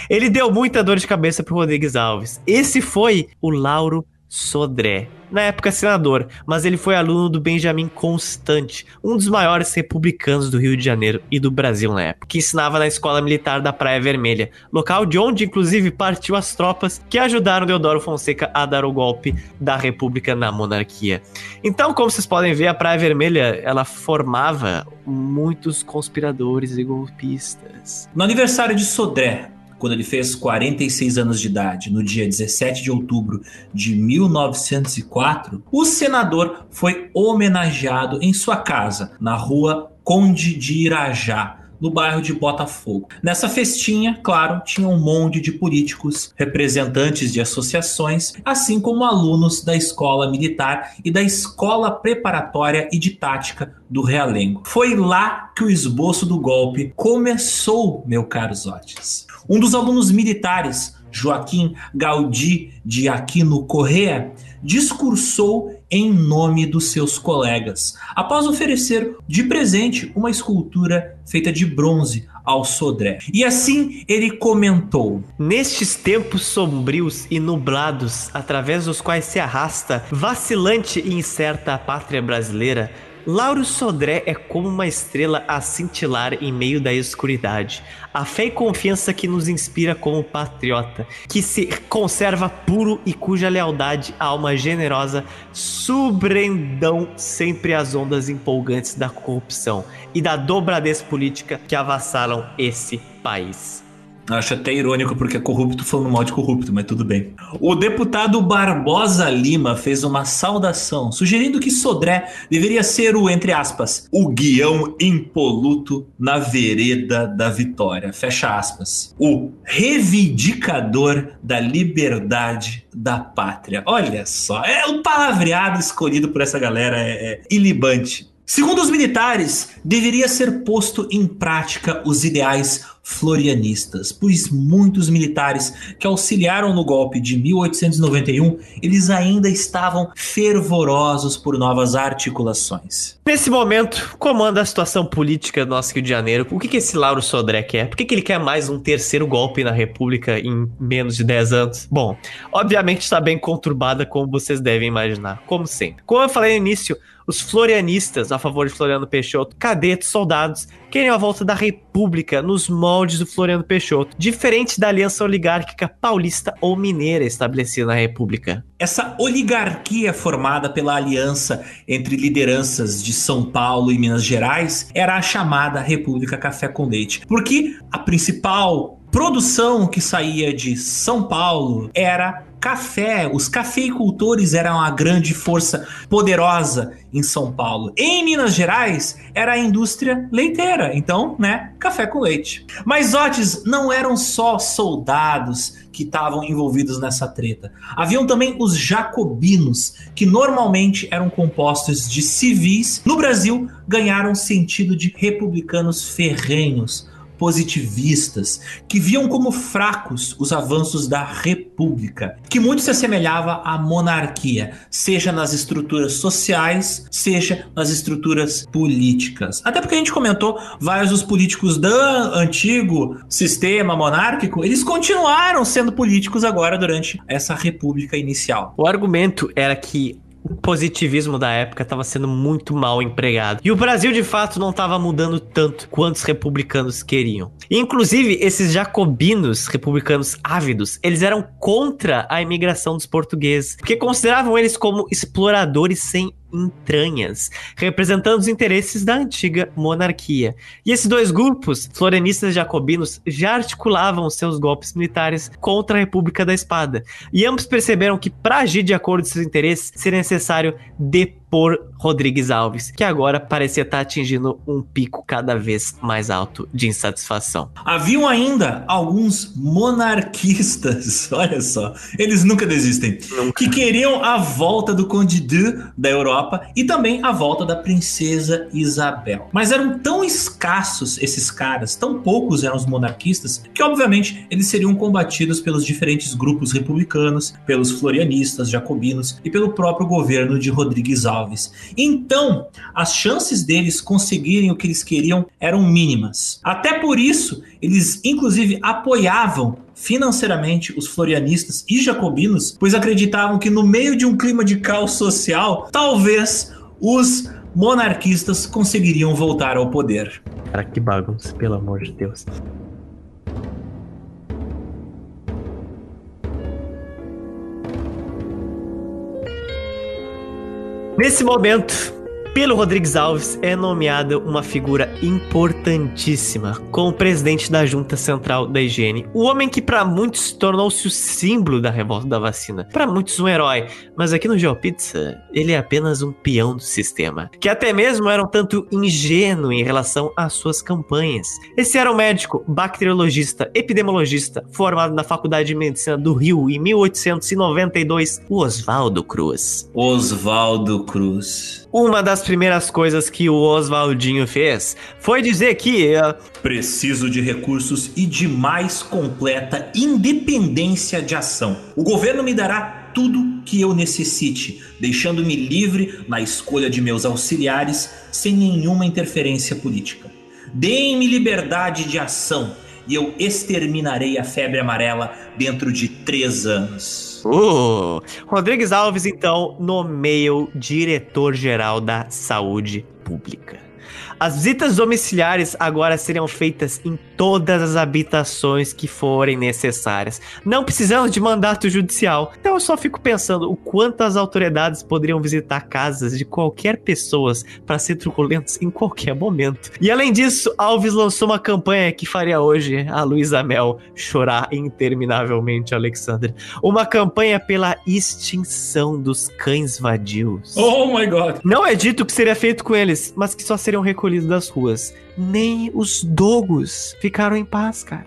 Ele deu muita dor de cabeça pro Rodrigues Alves. Esse foi o Lauro Sodré na época senador, mas ele foi aluno do Benjamin Constant, um dos maiores republicanos do Rio de Janeiro e do Brasil na época, que ensinava na Escola Militar da Praia Vermelha, local de onde inclusive partiu as tropas que ajudaram Deodoro Fonseca a dar o golpe da República na monarquia. Então, como vocês podem ver, a Praia Vermelha, ela formava muitos conspiradores e golpistas. No aniversário de Sodré, quando ele fez 46 anos de idade, no dia 17 de outubro de 1904, o senador foi homenageado em sua casa, na rua Conde de Irajá, no bairro de Botafogo. Nessa festinha, claro, tinha um monte de políticos, representantes de associações, assim como alunos da escola militar e da escola preparatória e de tática do Realengo. Foi lá que o esboço do golpe começou, meu caro Zotes. Um dos alunos militares, Joaquim Gaudí de Aquino Correa, discursou em nome dos seus colegas, após oferecer de presente uma escultura feita de bronze ao Sodré. E assim ele comentou: Nestes tempos sombrios e nublados, através dos quais se arrasta, vacilante e incerta a pátria brasileira, Lauro Sodré é como uma estrela a cintilar em meio da escuridade. A fé e confiança que nos inspira como patriota, que se conserva puro e cuja lealdade à alma generosa subrendão sempre as ondas empolgantes da corrupção e da dobradez política que avassalam esse país. Acho até irônico porque é corrupto falando mal de corrupto, mas tudo bem. O deputado Barbosa Lima fez uma saudação, sugerindo que Sodré deveria ser o, entre aspas, o guião impoluto na vereda da vitória. Fecha aspas. O reivindicador da liberdade da pátria. Olha só, é o palavreado escolhido por essa galera é, é ilibante. Segundo os militares, deveria ser posto em prática os ideais florianistas, pois muitos militares que auxiliaram no golpe de 1891, eles ainda estavam fervorosos por novas articulações. Nesse momento, comanda a situação política do nosso Rio de Janeiro. O que, que esse Lauro Sodré quer? Por que, que ele quer mais um terceiro golpe na República em menos de 10 anos? Bom, obviamente está bem conturbada, como vocês devem imaginar, como sempre. Como eu falei no início, os florianistas, a favor de Floriano Peixoto, cadetes, soldados, querem a volta da República nos moldes do Floriano Peixoto, diferente da aliança oligárquica paulista ou mineira estabelecida na República. Essa oligarquia formada pela aliança entre lideranças de São Paulo e Minas Gerais era a chamada República Café com Leite, porque a principal produção que saía de São Paulo era café. Os cafeicultores eram a grande força poderosa em São Paulo. Em Minas Gerais era a indústria leiteira, então, né, café com leite. Mas Otis não eram só soldados que estavam envolvidos nessa treta. Haviam também os jacobinos, que normalmente eram compostos de civis. No Brasil, ganharam sentido de republicanos ferrenhos positivistas, que viam como fracos os avanços da república, que muito se assemelhava à monarquia, seja nas estruturas sociais, seja nas estruturas políticas. Até porque a gente comentou, vários dos políticos do antigo sistema monárquico, eles continuaram sendo políticos agora durante essa república inicial. O argumento era que o positivismo da época estava sendo muito mal empregado. E o Brasil, de fato, não estava mudando tanto quanto os republicanos queriam. Inclusive, esses jacobinos republicanos ávidos, eles eram contra a imigração dos portugueses, porque consideravam eles como exploradores sem entranhas, representando os interesses da antiga monarquia. E esses dois grupos, florianistas e jacobinos, já articulavam seus golpes militares contra a República da Espada. E ambos perceberam que, para agir de acordo com seus interesses, seria necessário depor por Rodrigues Alves, que agora parecia estar atingindo um pico cada vez mais alto de insatisfação. Haviam ainda alguns monarquistas, olha só, eles nunca desistem, nunca. que queriam a volta do Conde de da Europa e também a volta da princesa Isabel. Mas eram tão escassos esses caras, tão poucos eram os monarquistas, que obviamente eles seriam combatidos pelos diferentes grupos republicanos, pelos florianistas, jacobinos e pelo próprio governo de Rodrigues Alves Então, as chances deles conseguirem o que eles queriam eram mínimas. Até por isso, eles inclusive apoiavam financeiramente os florianistas e jacobinos, pois acreditavam que no meio de um clima de caos social, talvez os monarquistas conseguiriam voltar ao poder. Cara, que bagunça, pelo amor de Deus. Nesse momento, pelo Rodrigues Alves é nomeada uma figura importantíssima como presidente da Junta Central da Higiene. O homem que para muitos tornou-se o símbolo da revolta da vacina. Para muitos um herói, mas aqui no GeoPizza ele é apenas um peão do sistema, que até mesmo era um tanto ingênuo em relação às suas campanhas. Esse era um médico, bacteriologista, epidemiologista, formado na Faculdade de Medicina do Rio em 1892, o Oswaldo Cruz. Oswaldo Cruz. Uma das primeiras coisas que o Oswaldinho fez foi dizer que uh, preciso de recursos e de mais completa independência de ação. O governo me dará tudo que eu necessite, deixando-me livre na escolha de meus auxiliares sem nenhuma interferência política. Deem-me liberdade de ação e eu exterminarei a febre amarela dentro de três anos. Uh, Rodrigues Alves, então, nomeia o diretor-geral da saúde pública. As visitas domiciliares agora seriam feitas em todas as habitações que forem necessárias. Não precisamos de mandato judicial. Então eu só fico pensando o quanto as autoridades poderiam visitar casas de qualquer pessoa para ser truculentos em qualquer momento. E além disso, Alves lançou uma campanha que faria hoje a Luísa Mel chorar interminavelmente, Alexander. Uma campanha pela extinção dos cães vadios. Oh my god! Não é dito que seria feito com eles, mas que só seriam recolhidos recolhido das ruas. Nem os dogos ficaram em paz, cara.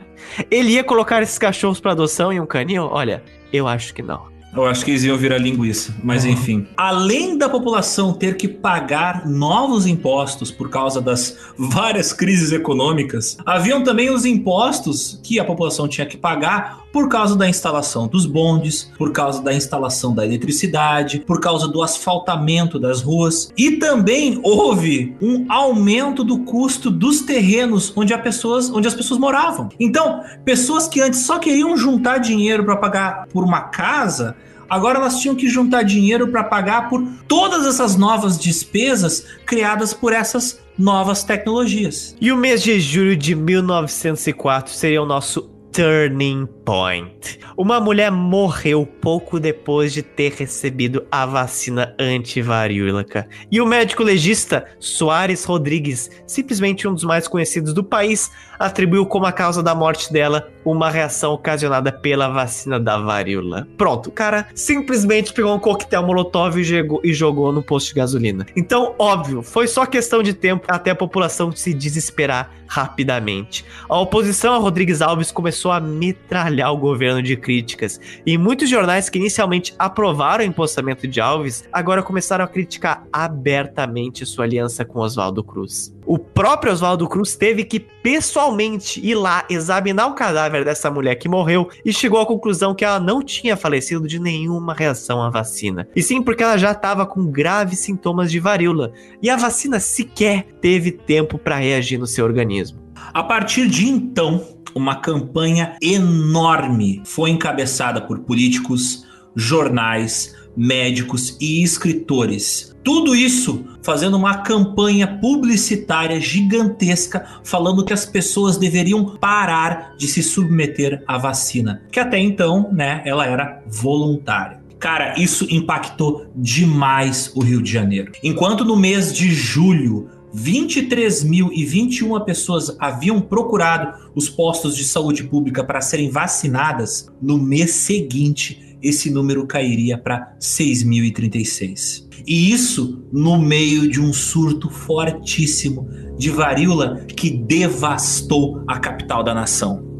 Ele ia colocar esses cachorros para adoção em um canil? Olha, eu acho que não. Eu acho que eles iam virar linguiça, mas uhum. enfim. Além da população ter que pagar novos impostos por causa das várias crises econômicas, haviam também os impostos que a população tinha que pagar por causa da instalação dos bondes, por causa da instalação da eletricidade, por causa do asfaltamento das ruas. E também houve um aumento do custo dos terrenos onde, pessoas, onde as pessoas moravam. Então, pessoas que antes só queriam juntar dinheiro para pagar por uma casa, agora elas tinham que juntar dinheiro para pagar por todas essas novas despesas criadas por essas novas tecnologias. E o mês de julho de 1904 seria o nosso turning point. Uma mulher morreu pouco depois de ter recebido a vacina antivaríolica. E o médico legista Soares Rodrigues, simplesmente um dos mais conhecidos do país, atribuiu como a causa da morte dela uma reação ocasionada pela vacina da varíola. Pronto, o cara simplesmente pegou um coquetel molotov e jogou, e jogou no posto de gasolina. Então, óbvio, foi só questão de tempo até a população se desesperar rapidamente. A oposição a Rodrigues Alves começou a metralhar metralhar o governo de críticas. E muitos jornais que inicialmente aprovaram o empossamento de Alves agora começaram a criticar abertamente sua aliança com Oswaldo Cruz. O próprio Oswaldo Cruz teve que pessoalmente ir lá examinar o cadáver dessa mulher que morreu e chegou à conclusão que ela não tinha falecido de nenhuma reação à vacina. E sim porque ela já estava com graves sintomas de varíola e a vacina sequer teve tempo para reagir no seu organismo. A partir de então, uma campanha enorme foi encabeçada por políticos, jornais, médicos e escritores. Tudo isso fazendo uma campanha publicitária gigantesca falando que as pessoas deveriam parar de se submeter à vacina, que até então, né, ela era voluntária. Cara, isso impactou demais o Rio de Janeiro. Enquanto no mês de julho 23.021 pessoas haviam procurado os postos de saúde pública para serem vacinadas, no mês seguinte esse número cairia para 6.036. E isso no meio de um surto fortíssimo de varíola que devastou a capital da nação.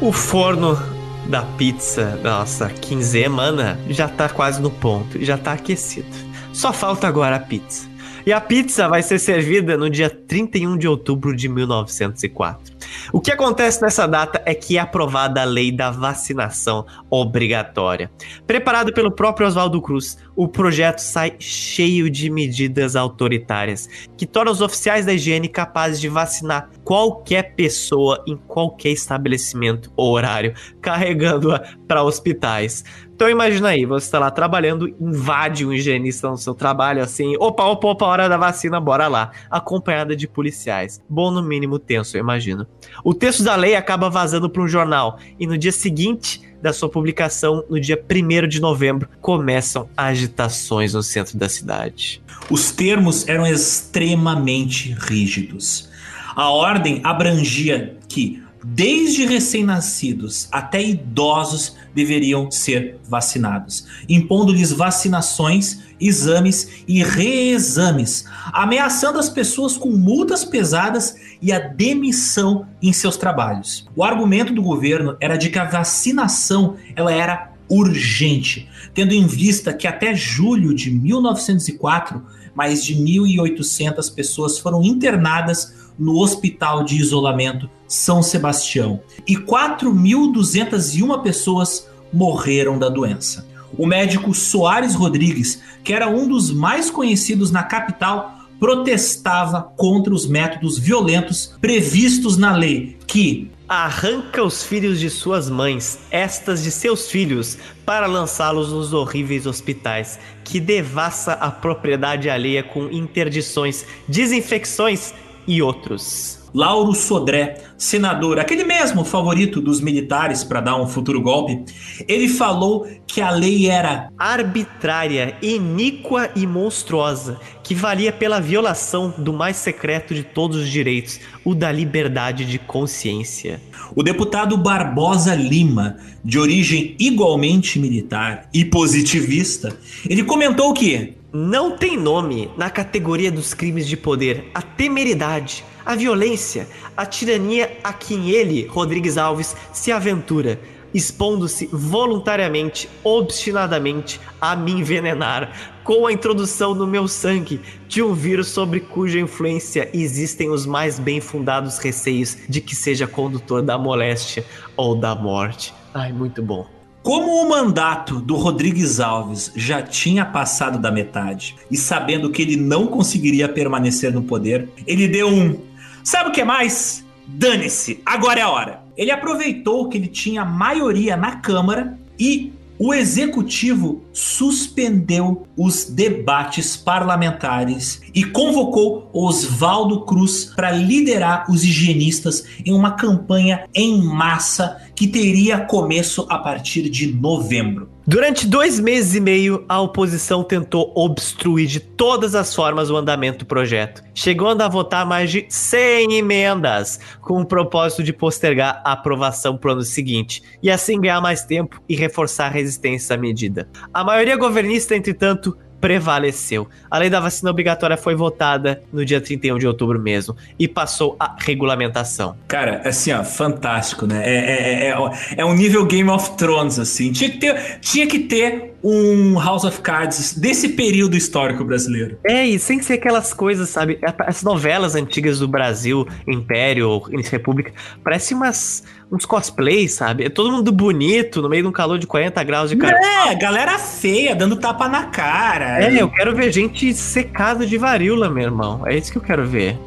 O forno da pizza nossa quinzena já tá quase no ponto, já tá aquecido. Só falta agora a pizza. E a pizza vai ser servida no dia 31 de outubro de 1904. O que acontece nessa data é que é aprovada a lei da vacinação obrigatória. Preparado pelo próprio Oswaldo Cruz, o projeto sai cheio de medidas autoritárias que tornam os oficiais da higiene capazes de vacinar qualquer pessoa em qualquer estabelecimento ou horário, carregando-a para hospitais. Então imagina aí, você está lá trabalhando, invade um higienista no seu trabalho assim, opa, opa, opa, hora da vacina, bora lá, acompanhada de policiais. Bom, no mínimo tenso, eu imagino. O texto da lei acaba vazando para um jornal e no dia seguinte da sua publicação, no dia 1 de novembro, começam agitações no centro da cidade. Os termos eram extremamente rígidos. A ordem abrangia que desde recém-nascidos até idosos deveriam ser vacinados, impondo-lhes vacinações, exames e reexames, ameaçando as pessoas com multas pesadas e a demissão em seus trabalhos. O argumento do governo era de que a vacinação ela era urgente, tendo em vista que até julho de 1904 mais de 1.800 pessoas foram internadas no Hospital de Isolamento São Sebastião e 4.201 pessoas morreram da doença. O médico Soares Rodrigues, que era um dos mais conhecidos na capital, protestava contra os métodos violentos previstos na lei que arranca os filhos de suas mães, estas de seus filhos, para lançá-los nos horríveis hospitais, que devassa a propriedade alheia com interdições, desinfecções e outros. Lauro Sodré, senador, aquele mesmo favorito dos militares para dar um futuro golpe, ele falou que a lei era arbitrária, iníqua e monstruosa, que valia pela violação do mais secreto de todos os direitos, o da liberdade de consciência. O deputado Barbosa Lima, de origem igualmente militar e positivista, ele comentou que não tem nome na categoria dos crimes de poder a temeridade, a violência, a tirania a quem ele, Rodrigues Alves, se aventura, expondo-se voluntariamente, obstinadamente a me envenenar, com a introdução no meu sangue de um vírus sobre cuja influência existem os mais bem fundados receios de que seja condutor da moléstia ou da morte. Ai, muito bom. Como o mandato do Rodrigues Alves já tinha passado da metade e sabendo que ele não conseguiria permanecer no poder, ele deu um. Sabe o que mais? Dane-se, agora é a hora. Ele aproveitou que ele tinha maioria na Câmara e o executivo suspendeu os debates parlamentares e convocou Oswaldo Cruz para liderar os higienistas em uma campanha em massa que teria começo a partir de novembro. Durante dois meses e meio, a oposição tentou obstruir de todas as formas o andamento do projeto, chegando a votar mais de 100 emendas, com o propósito de postergar a aprovação para o ano seguinte, e assim ganhar mais tempo e reforçar a resistência à medida. A maioria governista, entretanto, prevaleceu. A lei da vacina obrigatória foi votada no dia 31 de outubro mesmo e passou a regulamentação. Cara, assim, ó, fantástico, né? É, é, é, é um nível Game of Thrones, assim. Tinha que ter, tinha que ter um House of Cards desse período histórico brasileiro. É, e sem ser aquelas coisas, sabe? As novelas antigas do Brasil, Império, República, parece umas uns cosplays, sabe? É todo mundo bonito, no meio de um calor de 40 graus de cara. É, galera feia, dando tapa na cara. É, eu quero ver gente secada de varíola, meu irmão. É isso que eu quero ver.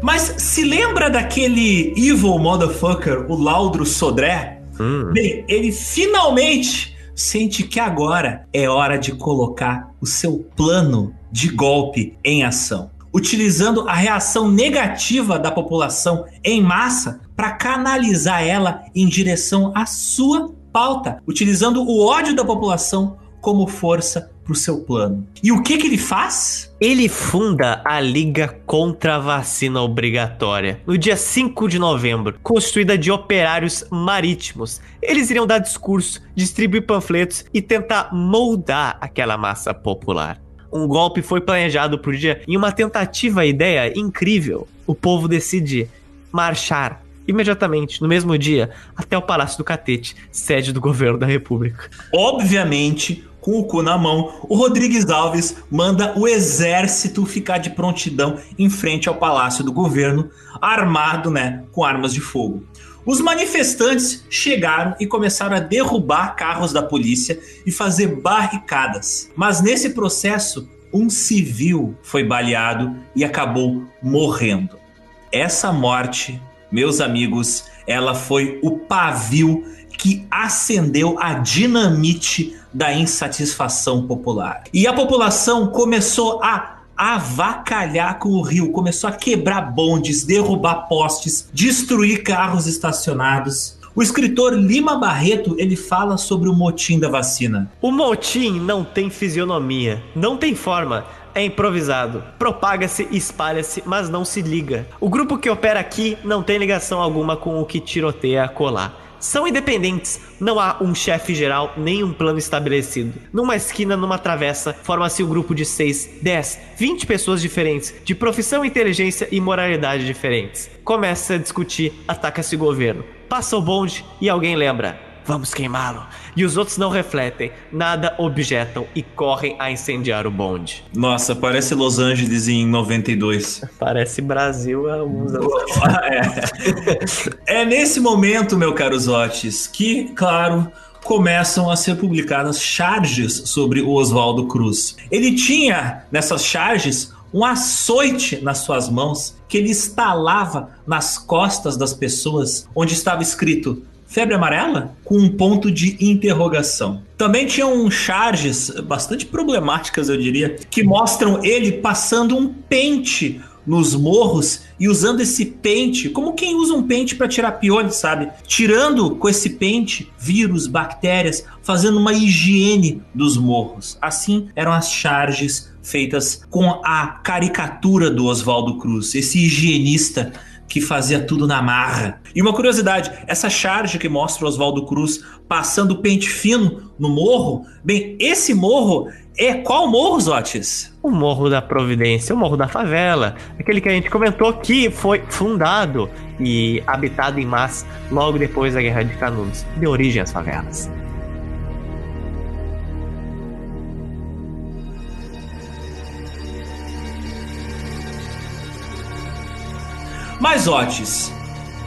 Mas se lembra daquele evil motherfucker, o Laudro Sodré? Hum. Bem, ele finalmente sente que agora é hora de colocar o seu plano de golpe em ação, utilizando a reação negativa da população em massa para canalizar ela em direção à sua pauta, utilizando o ódio da população como força para o seu plano. E o que que ele faz? Ele funda a Liga contra a Vacina Obrigatória no dia 5 de novembro, constituída de operários marítimos. Eles iriam dar discurso, distribuir panfletos e tentar moldar aquela massa popular. Um golpe foi planejado o dia em uma tentativa ideia incrível. O povo decide marchar imediatamente, no mesmo dia, até o Palácio do Catete, sede do governo da República. Obviamente, com o cu na mão, o Rodrigues Alves manda o exército ficar de prontidão em frente ao palácio do governo, armado, né, com armas de fogo. Os manifestantes chegaram e começaram a derrubar carros da polícia e fazer barricadas. Mas nesse processo, um civil foi baleado e acabou morrendo. Essa morte, meus amigos, ela foi o pavio que acendeu a dinamite da insatisfação popular. E a população começou a avacalhar com o rio, começou a quebrar bondes, derrubar postes, destruir carros estacionados. O escritor Lima Barreto, ele fala sobre o motim da vacina. O motim não tem fisionomia, não tem forma, é improvisado. Propaga-se, espalha-se, mas não se liga. O grupo que opera aqui não tem ligação alguma com o que tiroteia colar são independentes. Não há um chefe geral nem um plano estabelecido. Numa esquina, numa travessa, forma-se um grupo de 6, 10, 20 pessoas diferentes, de profissão, inteligência e moralidade diferentes. Começa a discutir, ataca-se o governo. Passa o bonde e alguém lembra: vamos queimá-lo. E os outros não refletem, nada objetam e correm a incendiar o bonde. Nossa, parece Los Angeles em 92. Parece Brasil há uns anos. é. é nesse momento, meu caro Zotes, que, claro, começam a ser publicadas charges sobre o Oswaldo Cruz. Ele tinha nessas charges um açoite nas suas mãos que ele estalava nas costas das pessoas, onde estava escrito febre amarela com um ponto de interrogação. Também tinham charges bastante problemáticas, eu diria, que mostram ele passando um pente nos morros e usando esse pente, como quem usa um pente para tirar piolho, sabe? Tirando com esse pente vírus, bactérias, fazendo uma higiene dos morros. Assim eram as charges feitas com a caricatura do Oswaldo Cruz, esse higienista que fazia tudo na marra. E uma curiosidade, essa charge que mostra o Oswaldo Cruz passando pente fino no morro, bem, esse morro é qual morro, Zotes? O Morro da Providência, o Morro da Favela, aquele que a gente comentou que foi fundado e habitado em massa logo depois da Guerra de Canudos, deu origem às favelas. Mas, Otis,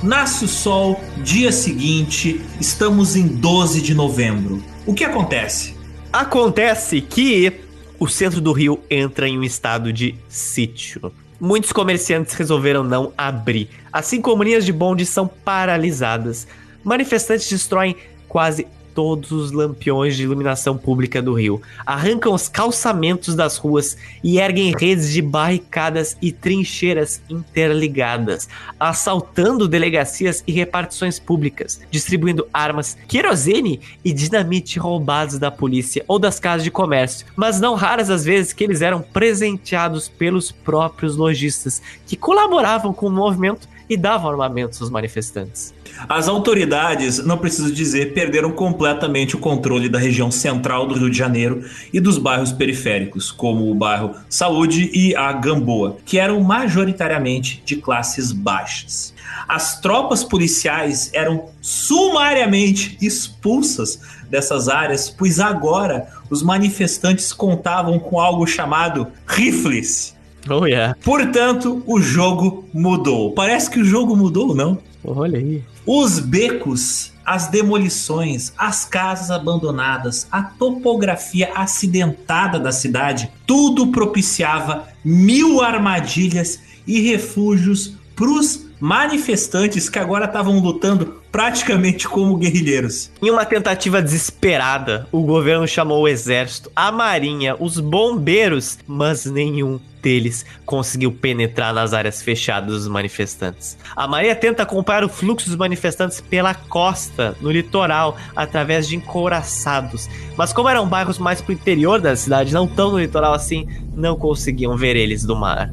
nasce o sol, dia seguinte, estamos em 12 de novembro. O que acontece? Acontece que o centro do Rio entra em um estado de sítio. Muitos comerciantes resolveram não abrir, assim como linhas de bonde são paralisadas. Manifestantes destroem quase todos os lampiões de iluminação pública do Rio, arrancam os calçamentos das ruas e erguem redes de barricadas e trincheiras interligadas, assaltando delegacias e repartições públicas, distribuindo armas, querosene e dinamite roubados da polícia ou das casas de comércio, mas não raras as vezes que eles eram presenteados pelos próprios lojistas que colaboravam com o movimento e davam armamentos aos manifestantes. As autoridades, não preciso dizer, perderam completamente o controle da região central do Rio de Janeiro e dos bairros periféricos, como o bairro Saúde e a Gamboa, que eram majoritariamente de classes baixas. As tropas policiais eram sumariamente expulsas dessas áreas, pois agora os manifestantes contavam com algo chamado rifles. Oh, yeah. Portanto, o jogo mudou. Parece que o jogo mudou, não? Olha aí. Os becos, as demolições, as casas abandonadas, a topografia acidentada da cidade, tudo propiciava mil armadilhas e refúgios para os manifestantes que agora estavam lutando praticamente como guerrilheiros. Em uma tentativa desesperada, o governo chamou o exército, a marinha, os bombeiros, mas nenhum deles conseguiu penetrar nas áreas fechadas dos manifestantes. A marinha tenta acompanhar o fluxo dos manifestantes pela costa, no litoral, através de encouraçados. Mas como eram bairros mais pro interior da cidade, não tão no litoral assim, não conseguiam ver eles do mar.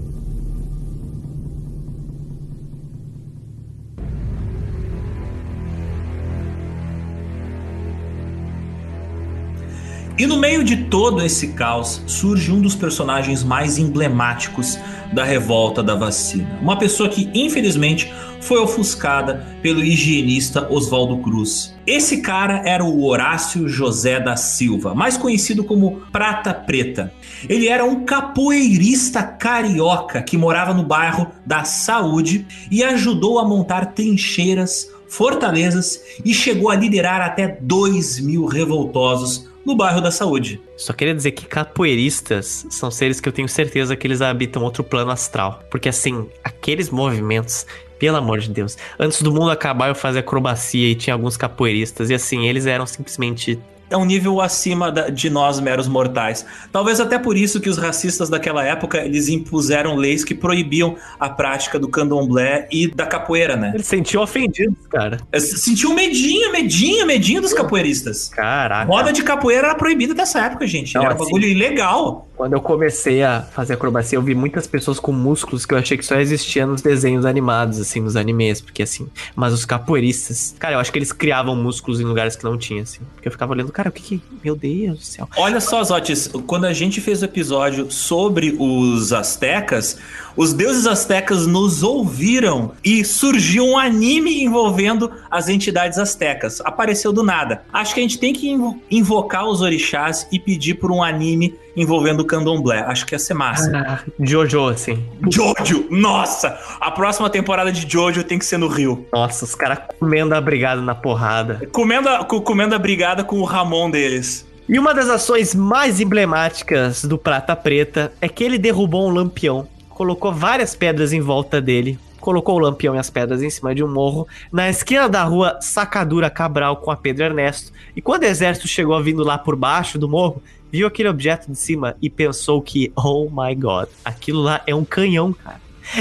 E no meio de todo esse caos surge um dos personagens mais emblemáticos da revolta da vacina. Uma pessoa que, infelizmente, foi ofuscada pelo higienista Oswaldo Cruz. Esse cara era o Horácio José da Silva, mais conhecido como Prata Preta. Ele era um capoeirista carioca que morava no bairro da Saúde e ajudou a montar trincheiras, fortalezas e chegou a liderar até 2 mil revoltosos no bairro da Saúde. Só queria dizer que capoeiristas são seres que eu tenho certeza que eles habitam outro plano astral. Porque assim, aqueles movimentos, pelo amor de Deus, antes do mundo acabar eu fazia acrobacia e tinha alguns capoeiristas e assim, eles eram simplesmente é um nível acima de nós meros mortais. Talvez até por isso que os racistas daquela época eles impuseram leis que proibiam a prática do candomblé e da capoeira, né? Eles sentiam ofendidos, cara. Sentiu medinho, medinho, medinho dos capoeiristas. Caraca. Roda de capoeira era proibida dessa época, gente. Não, era um assim, bagulho ilegal. Quando eu comecei a fazer acrobacia, eu vi muitas pessoas com músculos que eu achei que só existiam nos desenhos animados, assim, nos animes, porque assim. Mas os capoeiristas, cara, eu acho que eles criavam músculos em lugares que não tinha, assim. Porque eu ficava olhando, cara, o que que. Meu Deus do céu. Olha só, Zotis, quando a gente fez o episódio sobre os astecas, os deuses astecas nos ouviram e surgiu um anime envolvendo as entidades astecas. Apareceu do nada. Acho que a gente tem que invocar os orixás e pedir por um anime envolvendo o candomblé. Acho que ia ser massa. Ah, Jojo, assim. Jojo! Nossa! A próxima temporada de Jojo tem que ser no Rio. Nossa, os caras comendo a brigada na porrada. Comendo a, comendo a brigada com o Ramon deles. E uma das ações mais emblemáticas do Prata Preta é que ele derrubou um lampião colocou várias pedras em volta dele, colocou o lampião e as pedras em cima de um morro, na esquina da rua Sacadura Cabral com a Pedro Ernesto. E quando o exército chegou vindo lá por baixo do morro, viu aquele objeto de cima e pensou que, oh my god, aquilo lá é um canhão, cara.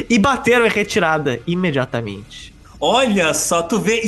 E bateram em retirada imediatamente. Olha só, tu vê.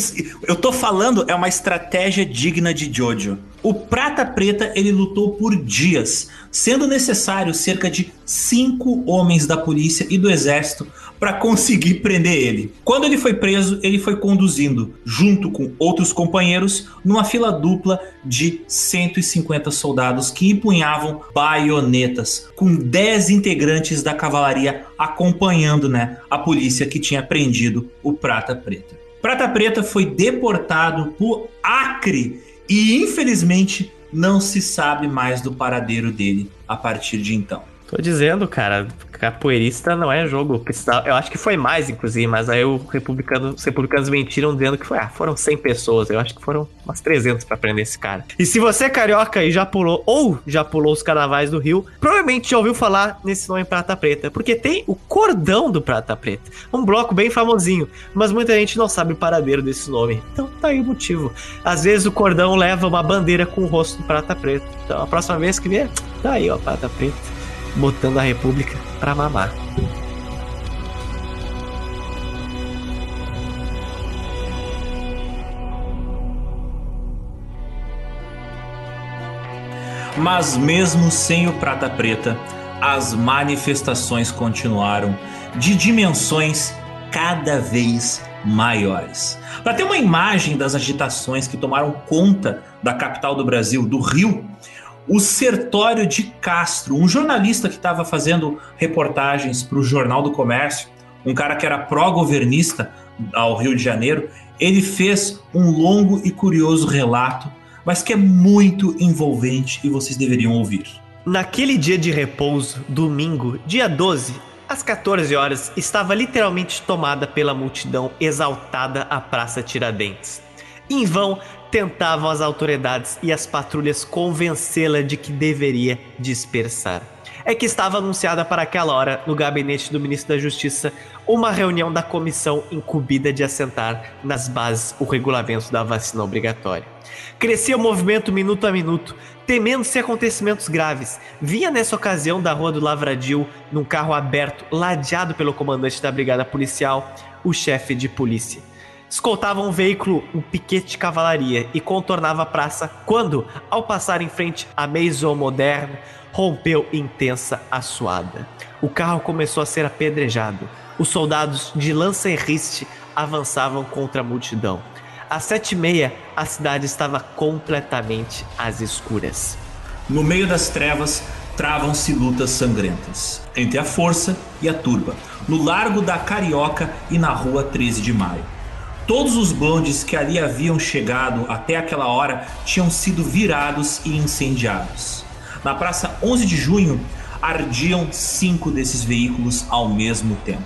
Eu tô falando, é uma estratégia digna de Jojo. O Prata Preta ele lutou por dias, sendo necessário cerca de cinco homens da polícia e do exército para conseguir prender ele. Quando ele foi preso, ele foi conduzindo, junto com outros companheiros, numa fila dupla de 150 soldados que empunhavam baionetas, com 10 integrantes da cavalaria acompanhando né, a polícia que tinha prendido o Prata Preta. Prata Preta foi deportado por Acre e infelizmente não se sabe mais do paradeiro dele a partir de então. Tô dizendo, cara, capoeirista não é jogo. Eu acho que foi mais, inclusive, mas aí republicano, os republicanos mentiram dizendo que foi, ah, foram 100 pessoas. Eu acho que foram umas 300 para prender esse cara. E se você é carioca e já pulou, ou já pulou os carnavais do Rio, provavelmente já ouviu falar nesse nome Prata Preta, porque tem o cordão do Prata Preta. Um bloco bem famosinho, mas muita gente não sabe o paradeiro desse nome. Então tá aí o motivo. Às vezes o cordão leva uma bandeira com o rosto do Prata Preta. Então a próxima vez que vier, tá aí, ó, Prata Preta botando a República pra mamar. Mas mesmo sem o Prata Preta, as manifestações continuaram de dimensões cada vez maiores. Para ter uma imagem das agitações que tomaram conta da capital do Brasil, do Rio, o Sertório de Castro, um jornalista que estava fazendo reportagens para o Jornal do Comércio, um cara que era pró-governista ao Rio de Janeiro, ele fez um longo e curioso relato, mas que é muito envolvente e vocês deveriam ouvir. Naquele dia de repouso, domingo, dia 12, às 14 horas, estava literalmente tomada pela multidão exaltada a Praça Tiradentes. Em vão tentavam as autoridades e as patrulhas convencê-la de que deveria dispersar. É que estava anunciada para aquela hora, no gabinete do ministro da Justiça, uma reunião da comissão incumbida de assentar nas bases o regulamento da vacina obrigatória. Crescia o movimento minuto a minuto, temendo-se acontecimentos graves. Vinha nessa ocasião da Rua do Lavradio, num carro aberto, ladeado pelo comandante da brigada policial, o chefe de polícia. Escoltava um veículo, um piquete de cavalaria, e contornava a praça quando, ao passar em frente à Maison Moderne, rompeu intensa assoada. O carro começou a ser apedrejado. Os soldados de lança-enriste avançavam contra a multidão. Às sete e meia, a cidade estava completamente às escuras. No meio das trevas, travam-se lutas sangrentas entre a força e a turba, no Largo da Carioca e na Rua 13 de Maio. Todos os bondes que ali haviam chegado até aquela hora tinham sido virados e incendiados. Na Praça 11 de Junho, ardiam cinco desses veículos ao mesmo tempo.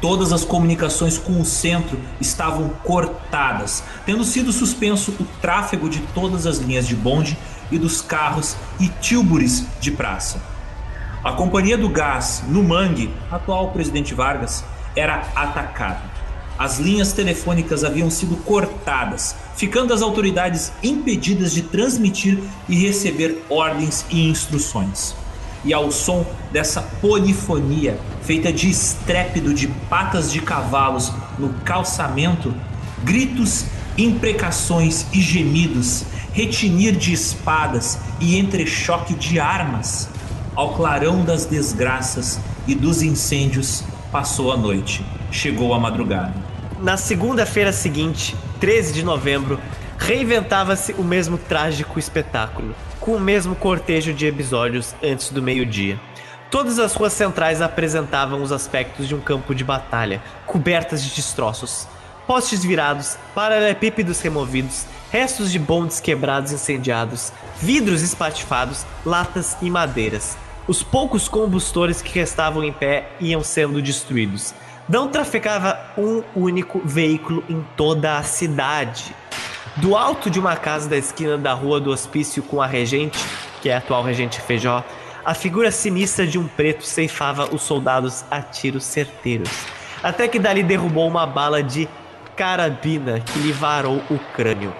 Todas as comunicações com o centro estavam cortadas, tendo sido suspenso o tráfego de todas as linhas de bonde e dos carros e tilbures de praça. A Companhia do Gás, no Mangue, atual presidente Vargas, era atacada. As linhas telefônicas haviam sido cortadas, ficando as autoridades impedidas de transmitir e receber ordens e instruções e ao som dessa polifonia feita de estrépido de patas de cavalos no calçamento, gritos, imprecações e gemidos, retinir de espadas e entrechoque de armas, ao clarão das desgraças e dos incêndios passou a noite, chegou a madrugada. Na segunda-feira seguinte, 13 de novembro, reinventava-se o mesmo trágico espetáculo com o mesmo cortejo de episódios antes do meio-dia. Todas as ruas centrais apresentavam os aspectos de um campo de batalha, cobertas de destroços. Postes virados, paralelepípedos removidos, restos de bondes quebrados e incendiados, vidros espatifados, latas e madeiras. Os poucos combustores que restavam em pé iam sendo destruídos. Não trafegava um único veículo em toda a cidade. Do alto de uma casa da esquina da rua do hospício com a regente, que é a atual regente Feijó, a figura sinistra de um preto ceifava os soldados a tiros certeiros, até que dali derrubou uma bala de carabina que lhe varou o crânio.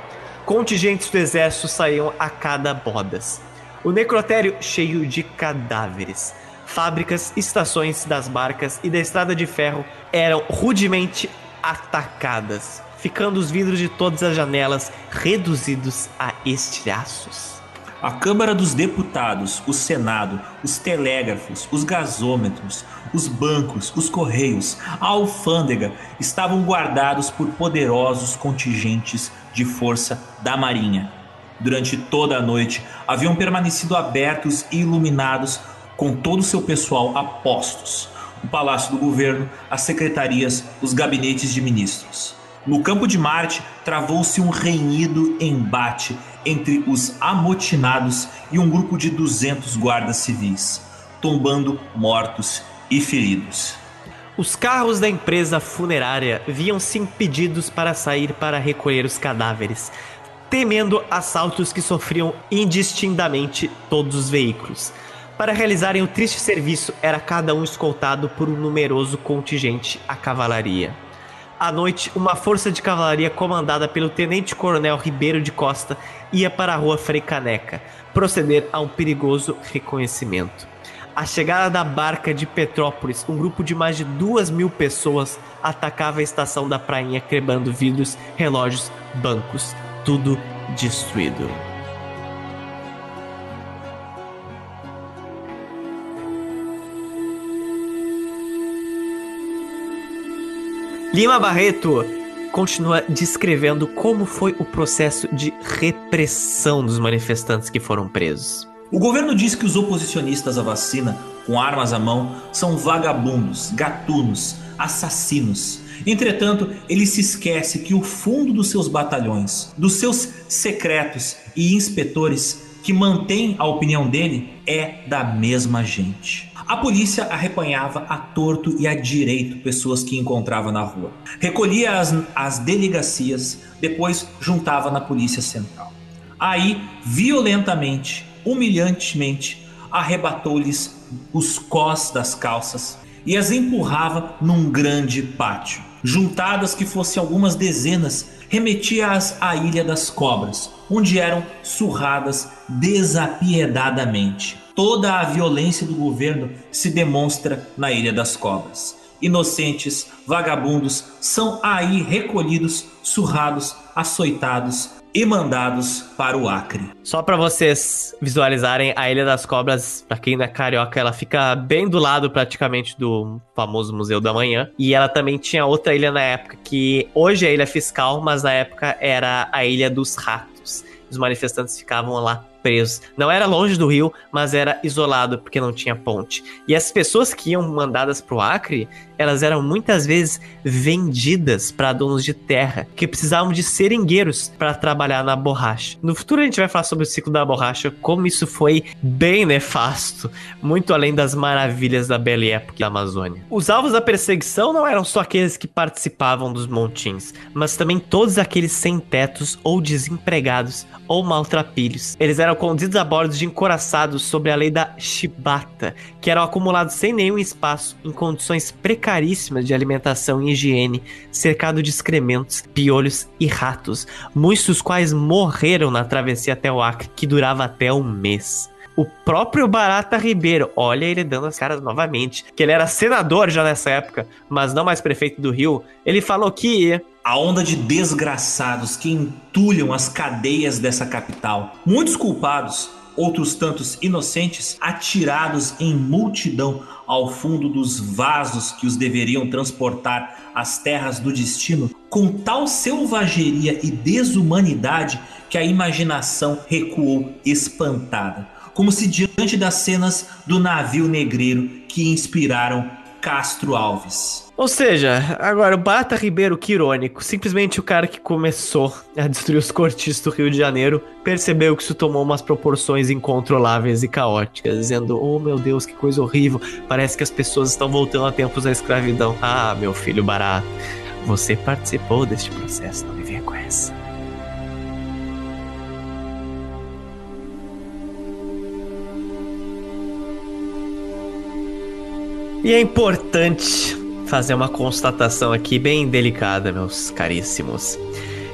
Contingentes do exército saíam a cada bodas. O necrotério cheio de cadáveres. Fábricas, estações das barcas e da estrada de ferro eram rudemente atacadas ficando os vidros de todas as janelas reduzidos a estilhaços. A Câmara dos Deputados, o Senado, os telégrafos, os gasômetros, os bancos, os correios, a alfândega estavam guardados por poderosos contingentes de força da Marinha. Durante toda a noite haviam permanecido abertos e iluminados com todo o seu pessoal a postos. O Palácio do Governo, as secretarias, os gabinetes de ministros. No campo de Marte, travou-se um renhido embate entre os amotinados e um grupo de 200 guardas civis, tombando mortos e feridos. Os carros da empresa funerária viam-se impedidos para sair para recolher os cadáveres, temendo assaltos que sofriam indistintamente todos os veículos. Para realizarem o triste serviço, era cada um escoltado por um numeroso contingente à cavalaria. À noite, uma força de cavalaria comandada pelo tenente-coronel Ribeiro de Costa ia para a rua Frei Caneca, proceder a um perigoso reconhecimento. A chegada da barca de Petrópolis, um grupo de mais de duas mil pessoas atacava a estação da prainha, quebrando vidros, relógios, bancos, tudo destruído. Lima Barreto continua descrevendo como foi o processo de repressão dos manifestantes que foram presos. O governo diz que os oposicionistas à vacina, com armas à mão, são vagabundos, gatunos, assassinos. Entretanto, ele se esquece que o fundo dos seus batalhões, dos seus secretos e inspetores que mantém a opinião dele é da mesma gente. A polícia arrepanhava a torto e a direito pessoas que encontrava na rua. Recolhia as, as delegacias, depois juntava na polícia central. Aí, violentamente, humilhantemente, arrebatou-lhes os cós das calças e as empurrava num grande pátio. Juntadas que fossem algumas dezenas, remetia-as à Ilha das Cobras, onde eram surradas desapiedadamente. Toda a violência do governo se demonstra na Ilha das Cobras. Inocentes, vagabundos são aí recolhidos, surrados, açoitados e mandados para o Acre. Só para vocês visualizarem a Ilha das Cobras, para quem não é carioca, ela fica bem do lado praticamente do famoso Museu da Manhã. E ela também tinha outra ilha na época que hoje é a Ilha Fiscal, mas na época era a Ilha dos Ratos. Os manifestantes ficavam lá presos. Não era longe do rio, mas era isolado porque não tinha ponte. E as pessoas que iam mandadas para o Acre, elas eram muitas vezes vendidas para donos de terra que precisavam de seringueiros para trabalhar na borracha. No futuro a gente vai falar sobre o ciclo da borracha, como isso foi bem nefasto, muito além das maravilhas da bela época da Amazônia. Os alvos da perseguição não eram só aqueles que participavam dos montins, mas também todos aqueles sem tetos ou desempregados ou maltrapilhos. Eles eram conduzidos a bordo de encoraçados sobre a lei da chibata, que eram acumulados sem nenhum espaço, em condições precaríssimas de alimentação e higiene, cercado de excrementos, piolhos e ratos, muitos dos quais morreram na travessia até o Acre, que durava até um mês. O próprio Barata Ribeiro, olha ele dando as caras novamente, que ele era senador já nessa época, mas não mais prefeito do Rio, ele falou que a onda de desgraçados que entulham as cadeias dessa capital. Muitos culpados, outros tantos inocentes, atirados em multidão ao fundo dos vasos que os deveriam transportar às terras do destino, com tal selvageria e desumanidade que a imaginação recuou espantada, como se diante das cenas do navio negreiro que inspiraram Castro Alves. Ou seja, agora o Barata Ribeiro, que irônico, simplesmente o cara que começou a destruir os cortiços do Rio de Janeiro percebeu que isso tomou umas proporções incontroláveis e caóticas, dizendo: Oh meu Deus, que coisa horrível, parece que as pessoas estão voltando a tempos da escravidão. Ah, meu filho barato, você participou deste processo, não me venha com essa. E é importante fazer uma constatação aqui bem delicada, meus caríssimos.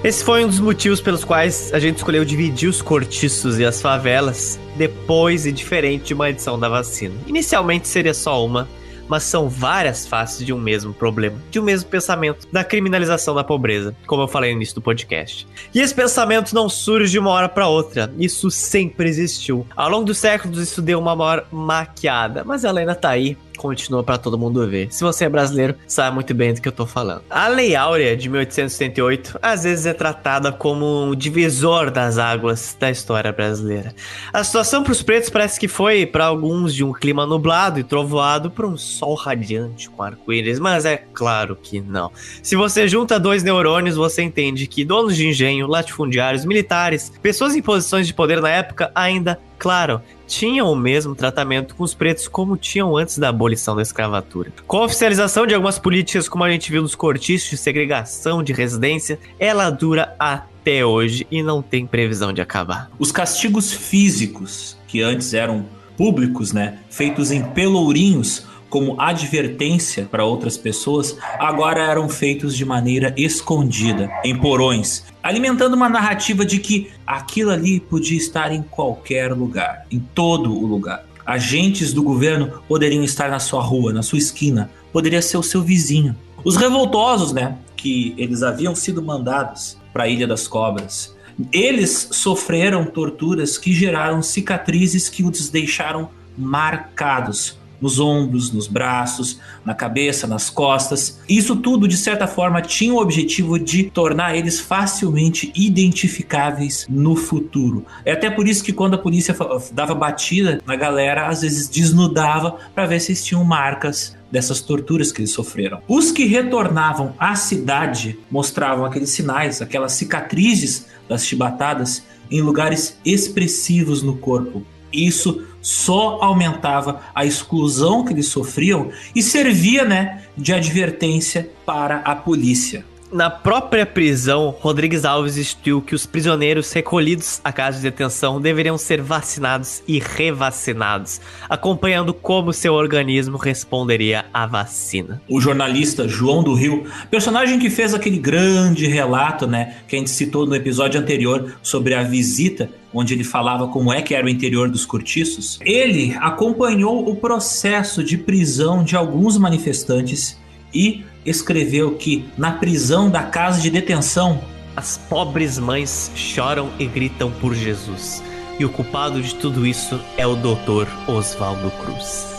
Esse foi um dos motivos pelos quais a gente escolheu dividir os cortiços e as favelas depois e diferente de uma edição da vacina. Inicialmente seria só uma, mas são várias faces de um mesmo problema, de um mesmo pensamento da criminalização da pobreza, como eu falei no início do podcast. E esse pensamento não surge de uma hora para outra, isso sempre existiu. Ao longo dos séculos isso deu uma maior maquiada, mas ela ainda tá aí continua para todo mundo ver. Se você é brasileiro, sabe muito bem do que eu tô falando. A Lei Áurea de 1878 às vezes é tratada como um divisor das águas da história brasileira. A situação para os pretos parece que foi para alguns de um clima nublado e trovoado para um sol radiante com arco-íris, mas é claro que não. Se você junta dois neurônios, você entende que donos de engenho, latifundiários, militares, pessoas em posições de poder na época ainda claro, tinham o mesmo tratamento com os pretos como tinham antes da abolição da escravatura. Com a oficialização de algumas políticas, como a gente viu nos cortiços de segregação de residência, ela dura até hoje e não tem previsão de acabar. Os castigos físicos, que antes eram públicos, né, feitos em pelourinhos, como advertência para outras pessoas, agora eram feitos de maneira escondida, em porões, alimentando uma narrativa de que aquilo ali podia estar em qualquer lugar, em todo o lugar. Agentes do governo poderiam estar na sua rua, na sua esquina, poderia ser o seu vizinho. Os revoltosos, né, que eles haviam sido mandados para a Ilha das Cobras, eles sofreram torturas que geraram cicatrizes que os deixaram marcados nos ombros, nos braços, na cabeça, nas costas. Isso tudo, de certa forma, tinha o objetivo de tornar eles facilmente identificáveis no futuro. É até por isso que quando a polícia dava batida na galera, às vezes desnudava para ver se eles tinham marcas dessas torturas que eles sofreram. Os que retornavam à cidade mostravam aqueles sinais, aquelas cicatrizes das chibatadas em lugares expressivos no corpo. Isso só aumentava a exclusão que eles sofriam e servia, né, de advertência para a polícia. Na própria prisão, Rodrigues Alves instituiu que os prisioneiros recolhidos à casa de detenção deveriam ser vacinados e revacinados, acompanhando como seu organismo responderia à vacina. O jornalista João do Rio, personagem que fez aquele grande relato, né, que a gente citou no episódio anterior sobre a visita onde ele falava como é que era o interior dos cortiços, ele acompanhou o processo de prisão de alguns manifestantes e escreveu que na prisão da casa de detenção as pobres mães choram e gritam por Jesus. E o culpado de tudo isso é o Dr. Oswaldo Cruz.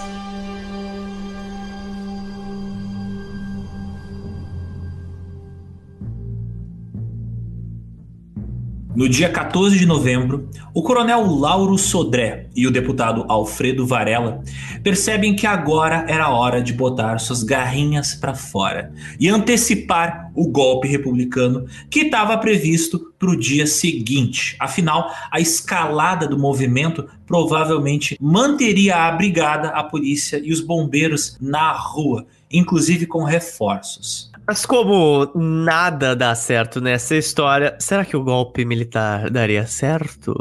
No dia 14 de novembro, o coronel Lauro Sodré e o deputado Alfredo Varela percebem que agora era hora de botar suas garrinhas para fora e antecipar o golpe republicano que estava previsto para o dia seguinte. Afinal, a escalada do movimento provavelmente manteria a brigada, a polícia e os bombeiros na rua, inclusive com reforços. Mas como nada dá certo nessa história, será que o golpe militar daria certo?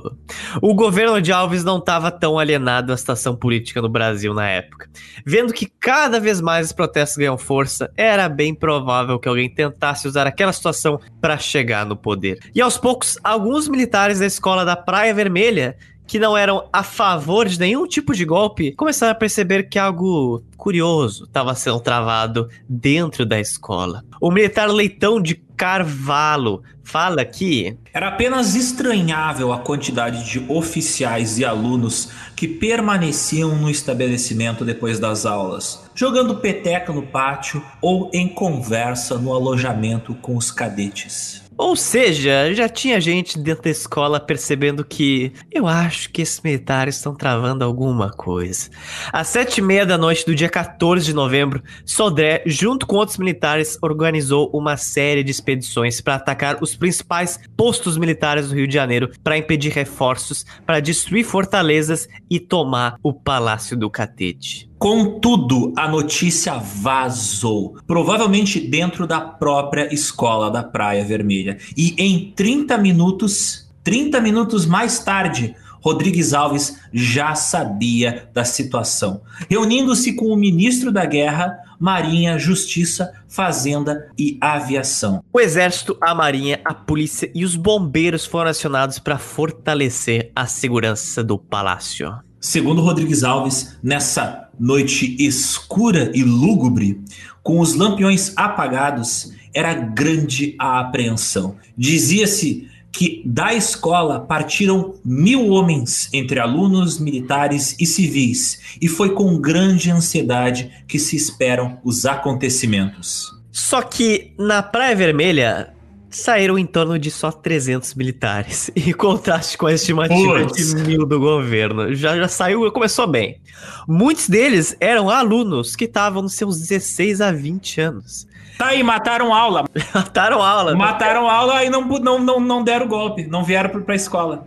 O governo de Alves não estava tão alienado à situação política no Brasil na época. Vendo que cada vez mais os protestos ganham força, era bem provável que alguém tentasse usar aquela situação para chegar no poder. E aos poucos, alguns militares da escola da Praia Vermelha que não eram a favor de nenhum tipo de golpe começaram a perceber que algo curioso estava sendo travado dentro da escola. O militar Leitão de Carvalho fala que era apenas estranhável a quantidade de oficiais e alunos que permaneciam no estabelecimento depois das aulas, jogando peteca no pátio ou em conversa no alojamento com os cadetes. Ou seja, já tinha gente dentro da escola percebendo que eu acho que esses militares estão travando alguma coisa. Às sete e meia da noite do dia 14 de novembro, Sodré, junto com outros militares, organizou uma série de expedições para atacar os principais postos militares do Rio de Janeiro para impedir reforços, para destruir fortalezas e tomar o Palácio do Catete. Contudo, a notícia vazou, provavelmente dentro da própria escola da Praia Vermelha. E em 30 minutos, 30 minutos mais tarde, Rodrigues Alves já sabia da situação. Reunindo-se com o ministro da Guerra, Marinha, Justiça, Fazenda e Aviação. O Exército, a Marinha, a Polícia e os bombeiros foram acionados para fortalecer a segurança do palácio. Segundo Rodrigues Alves, nessa noite escura e lúgubre, com os lampiões apagados, era grande a apreensão. Dizia-se que da escola partiram mil homens, entre alunos, militares e civis, e foi com grande ansiedade que se esperam os acontecimentos. Só que na Praia Vermelha saíram em torno de só 300 militares, em contraste com a estimativa de mil do governo. Já, já saiu, começou bem. Muitos deles eram alunos que estavam nos seus 16 a 20 anos. Tá aí, mataram aula. mataram aula. Né? Mataram aula e não, não, não, não deram golpe, não vieram pra escola.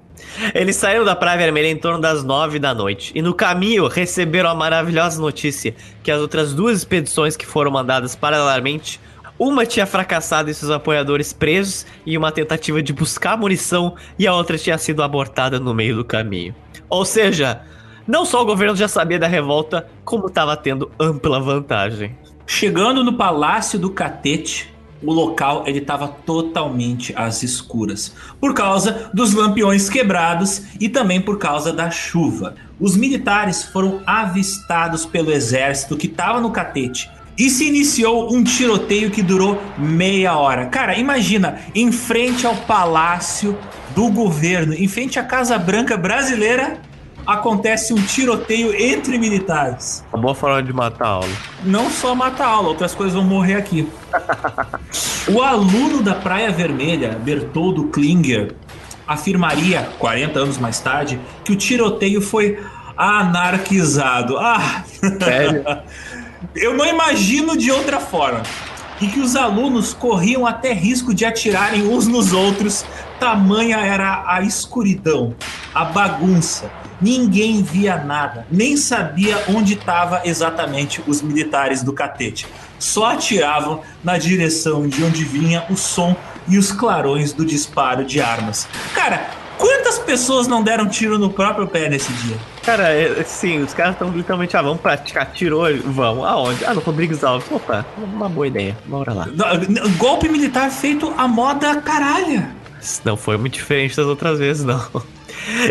Eles saíram da Praia Vermelha em torno das nove da noite. E no caminho receberam a maravilhosa notícia que as outras duas expedições que foram mandadas paralelamente uma tinha fracassado e seus apoiadores presos em uma tentativa de buscar munição e a outra tinha sido abortada no meio do caminho. Ou seja, não só o governo já sabia da revolta, como estava tendo ampla vantagem. Chegando no Palácio do Catete, o local ele estava totalmente às escuras, por causa dos lampiões quebrados e também por causa da chuva. Os militares foram avistados pelo exército que estava no catete e se iniciou um tiroteio que durou meia hora. Cara, imagina, em frente ao palácio do governo, em frente à Casa Branca brasileira, acontece um tiroteio entre militares. Uma boa forma de matar a aula. Não só matar a aula, outras coisas vão morrer aqui. o aluno da Praia Vermelha, Bertoldo Klinger, afirmaria, 40 anos mais tarde, que o tiroteio foi anarquizado. Ah! Sério? Eu não imagino de outra forma. E que os alunos corriam até risco de atirarem uns nos outros, tamanha era a escuridão, a bagunça. Ninguém via nada, nem sabia onde estavam exatamente os militares do catete. Só atiravam na direção de onde vinha o som e os clarões do disparo de armas. Cara, quantas pessoas não deram tiro no próprio pé nesse dia? Cara, é, sim, os caras estão literalmente, ah, vamos praticar, tirou, vamos, aonde? Ah, no Rodrigues Alves, opa, uma boa ideia, bora lá. Golpe militar feito a moda caralha. Não foi muito diferente das outras vezes, não.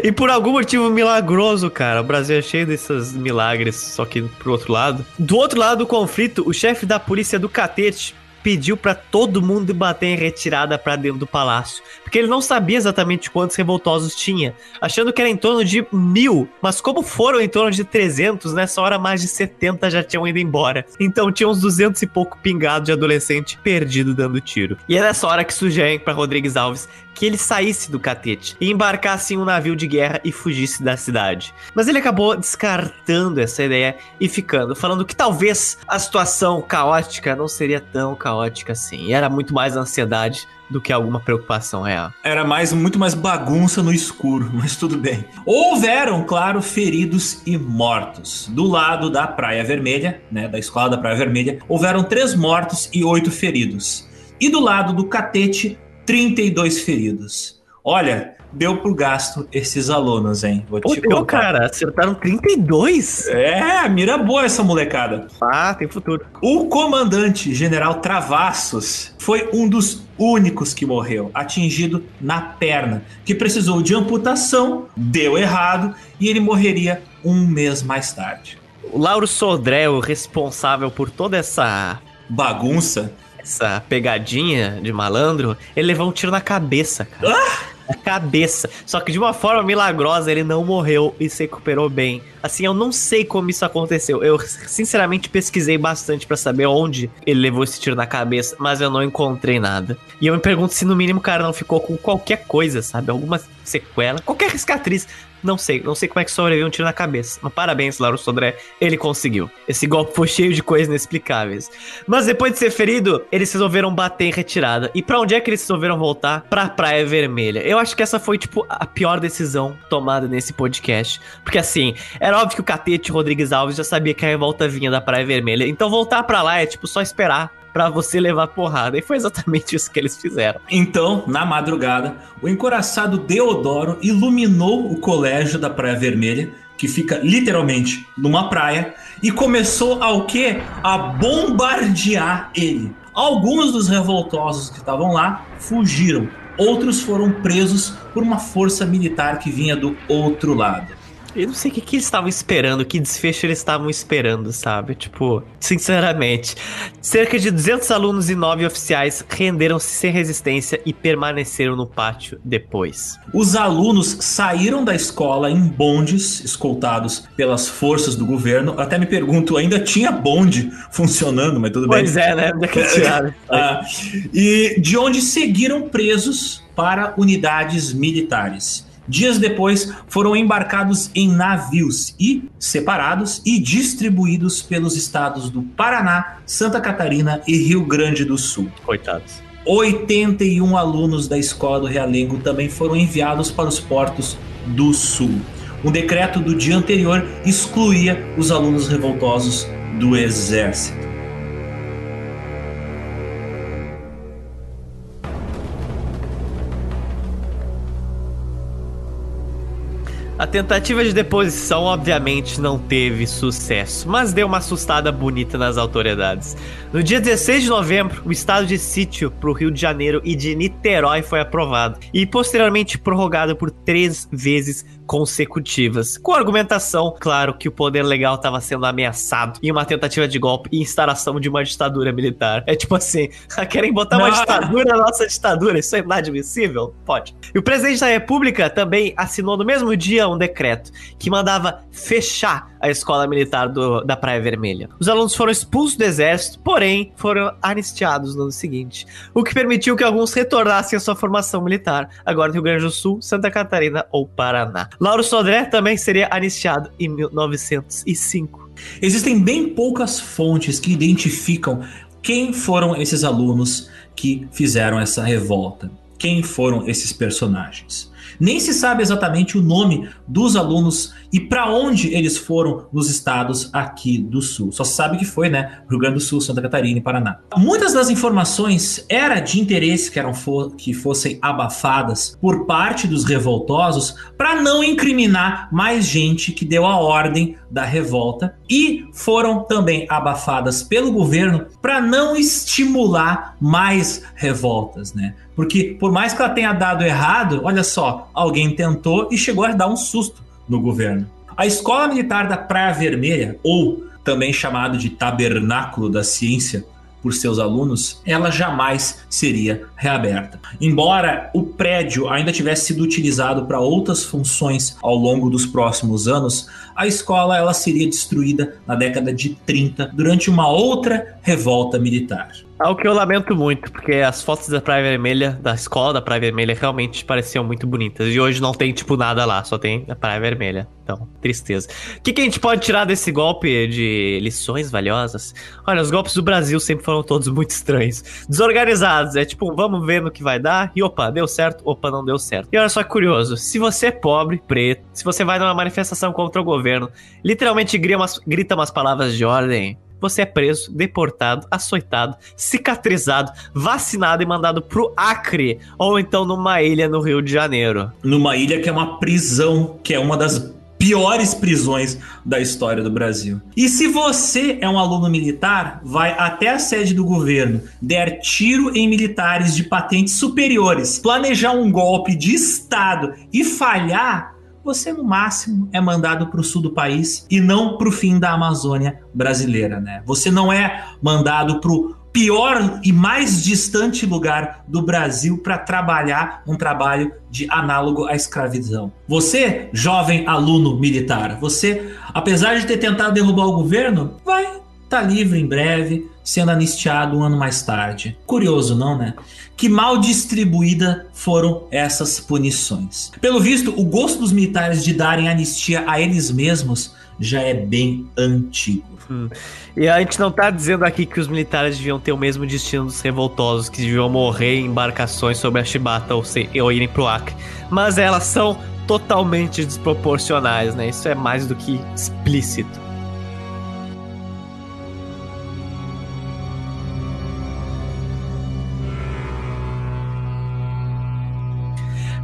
E por algum motivo milagroso, cara, o Brasil é cheio desses milagres, só que pro outro lado. Do outro lado do conflito, o chefe da polícia do Catete pediu para todo mundo bater em retirada para dentro do palácio, porque ele não sabia exatamente quantos revoltosos tinha, achando que era em torno de mil, mas como foram em torno de 300, nessa hora mais de 70 já tinham ido embora. Então tinha uns 200 e pouco pingados de adolescente perdido dando tiro. E é nessa hora que sugerem para Rodrigues Alves que ele saísse do catete e embarcasse em um navio de guerra e fugisse da cidade. Mas ele acabou descartando essa ideia e ficando, falando que talvez a situação caótica não seria tão caótica assim. E era muito mais ansiedade do que alguma preocupação real. Era mais muito mais bagunça no escuro, mas tudo bem. Houveram, claro, feridos e mortos. Do lado da Praia Vermelha, né, da escola da Praia Vermelha, houveram três mortos e oito feridos. E do lado do Catete, 32 feridos. Olha, deu pro gasto esses alunos, hein? Vou te Pô, contar. cara, acertaram 32? É, mira boa essa molecada. Ah, tem futuro. O comandante, general Travassos, foi um dos únicos que morreu, atingido na perna, que precisou de amputação, deu errado e ele morreria um mês mais tarde. O Lauro Sodré, o responsável por toda essa bagunça, essa pegadinha de malandro, ele levou um tiro na cabeça, cara. Ah! Na cabeça. Só que de uma forma milagrosa ele não morreu e se recuperou bem. Assim, eu não sei como isso aconteceu. Eu sinceramente pesquisei bastante para saber onde ele levou esse tiro na cabeça, mas eu não encontrei nada. E eu me pergunto se no mínimo o cara não ficou com qualquer coisa, sabe? Alguma sequela, qualquer cicatriz. Não sei, não sei como é que sobreviveu um tiro na cabeça. Mas parabéns, Lauro Sodré, ele conseguiu. Esse golpe foi cheio de coisas inexplicáveis. Mas depois de ser ferido, eles resolveram bater em retirada. E para onde é que eles resolveram voltar? Pra Praia Vermelha. Eu acho que essa foi, tipo, a pior decisão tomada nesse podcast. Porque assim, era óbvio que o Catete Rodrigues Alves já sabia que a revolta vinha da Praia Vermelha. Então voltar para lá é, tipo, só esperar para você levar porrada. E foi exatamente isso que eles fizeram. Então, na madrugada, o encoraçado Deodoro iluminou o colégio da Praia Vermelha, que fica literalmente numa praia, e começou ao que? A bombardear ele. Alguns dos revoltosos que estavam lá fugiram, outros foram presos por uma força militar que vinha do outro lado. Eu não sei o que, que eles estavam esperando, que desfecho eles estavam esperando, sabe? Tipo, sinceramente. Cerca de 200 alunos e 9 oficiais renderam-se sem resistência e permaneceram no pátio depois. Os alunos saíram da escola em bondes, escoltados pelas forças do governo. Até me pergunto, ainda tinha bonde funcionando, mas tudo pois bem. Pois é, né? Daquele ah, e de onde seguiram presos para unidades militares. Dias depois, foram embarcados em navios e separados e distribuídos pelos estados do Paraná, Santa Catarina e Rio Grande do Sul. Coitados. 81 alunos da escola do Realengo também foram enviados para os portos do Sul. Um decreto do dia anterior excluía os alunos revoltosos do exército. A tentativa de deposição, obviamente, não teve sucesso, mas deu uma assustada bonita nas autoridades. No dia 16 de novembro, o estado de sítio para o Rio de Janeiro e de Niterói foi aprovado e posteriormente prorrogado por três vezes consecutivas. Com argumentação, claro, que o poder legal estava sendo ameaçado em uma tentativa de golpe e instalação de uma ditadura militar. É tipo assim, querem botar Não. uma ditadura na nossa ditadura, isso é inadmissível? Pode. E o presidente da república também assinou no mesmo dia um decreto que mandava fechar a escola militar do, da Praia Vermelha. Os alunos foram expulsos do exército, porém foram anistiados no ano seguinte, o que permitiu que alguns retornassem à sua formação militar, agora no Rio Grande do Sul, Santa Catarina ou Paraná. Lauro Sodré também seria anistiado em 1905. Existem bem poucas fontes que identificam quem foram esses alunos que fizeram essa revolta. Quem foram esses personagens? Nem se sabe exatamente o nome dos alunos e para onde eles foram nos estados aqui do sul. Só se sabe que foi, né, Rio Grande do Sul, Santa Catarina e Paraná. Muitas das informações era de interesse que eram fo que fossem abafadas por parte dos revoltosos para não incriminar mais gente que deu a ordem da revolta e foram também abafadas pelo governo para não estimular mais revoltas, né? Porque por mais que ela tenha dado errado, olha só, alguém tentou e chegou a dar um susto no governo. A Escola Militar da Praia Vermelha, ou também chamado de Tabernáculo da Ciência, por seus alunos, ela jamais seria reaberta. Embora o prédio ainda tivesse sido utilizado para outras funções ao longo dos próximos anos, a escola ela seria destruída na década de 30 durante uma outra revolta militar. Algo que eu lamento muito, porque as fotos da Praia Vermelha, da escola da Praia Vermelha, realmente pareciam muito bonitas. E hoje não tem, tipo, nada lá, só tem a Praia Vermelha. Então, tristeza. O que, que a gente pode tirar desse golpe de lições valiosas? Olha, os golpes do Brasil sempre foram todos muito estranhos. Desorganizados. É tipo, vamos ver no que vai dar. E opa, deu certo, opa, não deu certo. E olha só que curioso: se você é pobre, preto, se você vai numa manifestação contra o governo, literalmente grita umas, grita umas palavras de ordem você é preso, deportado, açoitado, cicatrizado, vacinado e mandado pro Acre, ou então numa ilha no Rio de Janeiro. Numa ilha que é uma prisão, que é uma das piores prisões da história do Brasil. E se você é um aluno militar, vai até a sede do governo, der tiro em militares de patentes superiores, planejar um golpe de Estado e falhar, você no máximo é mandado para o sul do país e não para o fim da Amazônia brasileira, né? Você não é mandado para o pior e mais distante lugar do Brasil para trabalhar um trabalho de análogo à escravidão. Você, jovem aluno militar, você, apesar de ter tentado derrubar o governo, vai tá livre em breve, sendo anistiado um ano mais tarde. Curioso, não, né? Que mal distribuída foram essas punições. Pelo visto, o gosto dos militares de darem anistia a eles mesmos já é bem antigo. Hum. E a gente não tá dizendo aqui que os militares deviam ter o mesmo destino dos revoltosos, que deviam morrer em embarcações sobre a Chibata ou, se, ou irem pro Acre. Mas elas são totalmente desproporcionais, né? Isso é mais do que explícito.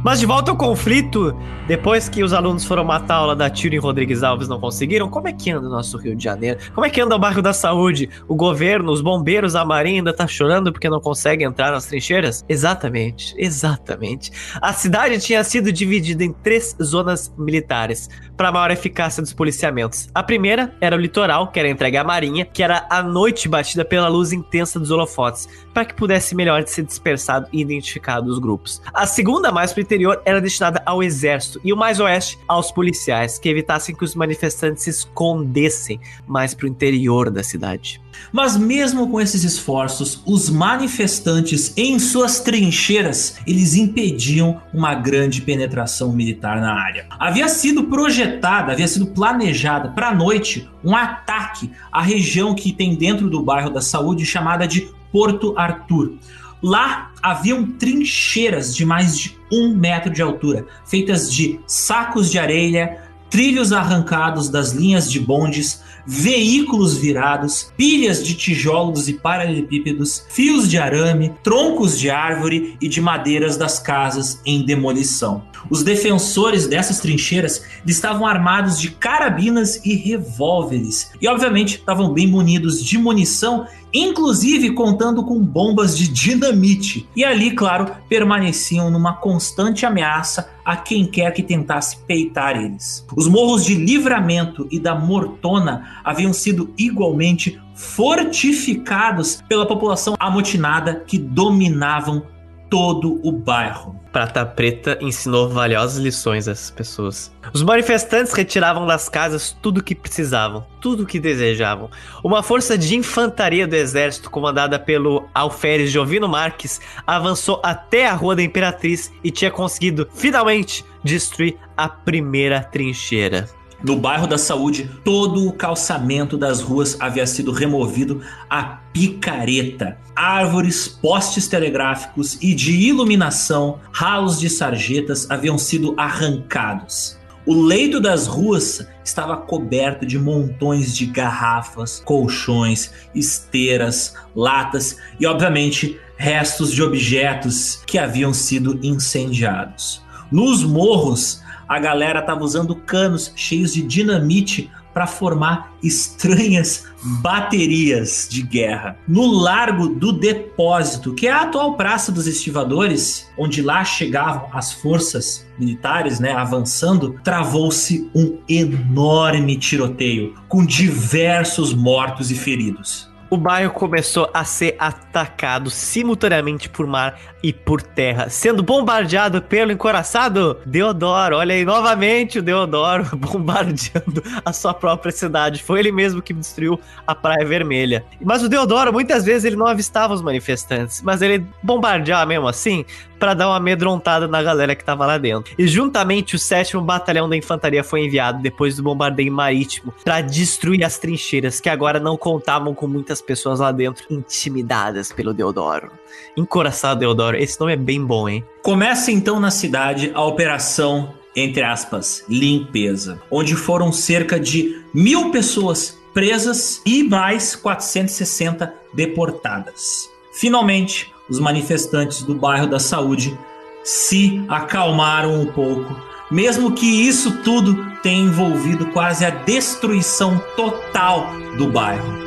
Mas de volta ao conflito, depois que os alunos foram matar a aula da Tiro e Rodrigues Alves não conseguiram, como é que anda o nosso Rio de Janeiro? Como é que anda o bairro da saúde? O governo, os bombeiros, a marinha ainda tá chorando porque não consegue entrar nas trincheiras? Exatamente, exatamente. A cidade tinha sido dividida em três zonas militares para maior eficácia dos policiamentos. A primeira era o litoral, que era entregue à marinha, que era a noite batida pela luz intensa dos holofotes, para que pudesse melhor ser dispersado e identificado os grupos. A segunda, mais interior, era destinada ao exército e o mais oeste aos policiais, que evitassem que os manifestantes se escondessem mais pro interior da cidade. Mas mesmo com esses esforços, os manifestantes em suas trincheiras, eles impediam uma grande penetração militar na área. Havia sido projetada, havia sido planejada para a noite um ataque à região que tem dentro do bairro da Saúde chamada de Porto Arthur. Lá haviam trincheiras de mais de um metro de altura, feitas de sacos de areia, trilhos arrancados das linhas de bondes, veículos virados, pilhas de tijolos e paralelepípedos, fios de arame, troncos de árvore e de madeiras das casas em demolição. Os defensores dessas trincheiras estavam armados de carabinas e revólveres, e obviamente estavam bem munidos de munição, inclusive contando com bombas de dinamite. E ali, claro, permaneciam numa constante ameaça a quem quer que tentasse peitar eles. Os morros de Livramento e da Mortona haviam sido igualmente fortificados pela população amotinada que dominavam todo o bairro. Prata Preta ensinou valiosas lições a essas pessoas. Os manifestantes retiravam das casas tudo o que precisavam, tudo o que desejavam. Uma força de infantaria do exército, comandada pelo alferes Jovino Marques, avançou até a Rua da Imperatriz e tinha conseguido, finalmente, destruir a primeira trincheira. No bairro da Saúde, todo o calçamento das ruas havia sido removido a picareta. Árvores, postes telegráficos e de iluminação, ralos de sarjetas haviam sido arrancados. O leito das ruas estava coberto de montões de garrafas, colchões, esteiras, latas e, obviamente, restos de objetos que haviam sido incendiados. Nos morros, a galera tava usando canos cheios de dinamite para formar estranhas baterias de guerra. No Largo do Depósito, que é a atual Praça dos Estivadores, onde lá chegavam as forças militares, né, avançando, travou-se um enorme tiroteio com diversos mortos e feridos o bairro começou a ser atacado simultaneamente por mar e por terra, sendo bombardeado pelo encoraçado Deodoro. Olha aí, novamente o Deodoro bombardeando a sua própria cidade. Foi ele mesmo que destruiu a Praia Vermelha. Mas o Deodoro, muitas vezes, ele não avistava os manifestantes, mas ele bombardeava mesmo assim para dar uma amedrontada na galera que tava lá dentro. E juntamente o 7 Batalhão da Infantaria foi enviado depois do bombardeio marítimo para destruir as trincheiras que agora não contavam com muitas pessoas lá dentro intimidadas pelo Deodoro. Encoraçado Deodoro, esse nome é bem bom, hein? Começa então na cidade a operação entre aspas, limpeza, onde foram cerca de mil pessoas presas e mais 460 deportadas. Finalmente, os manifestantes do bairro da Saúde se acalmaram um pouco, mesmo que isso tudo tenha envolvido quase a destruição total do bairro.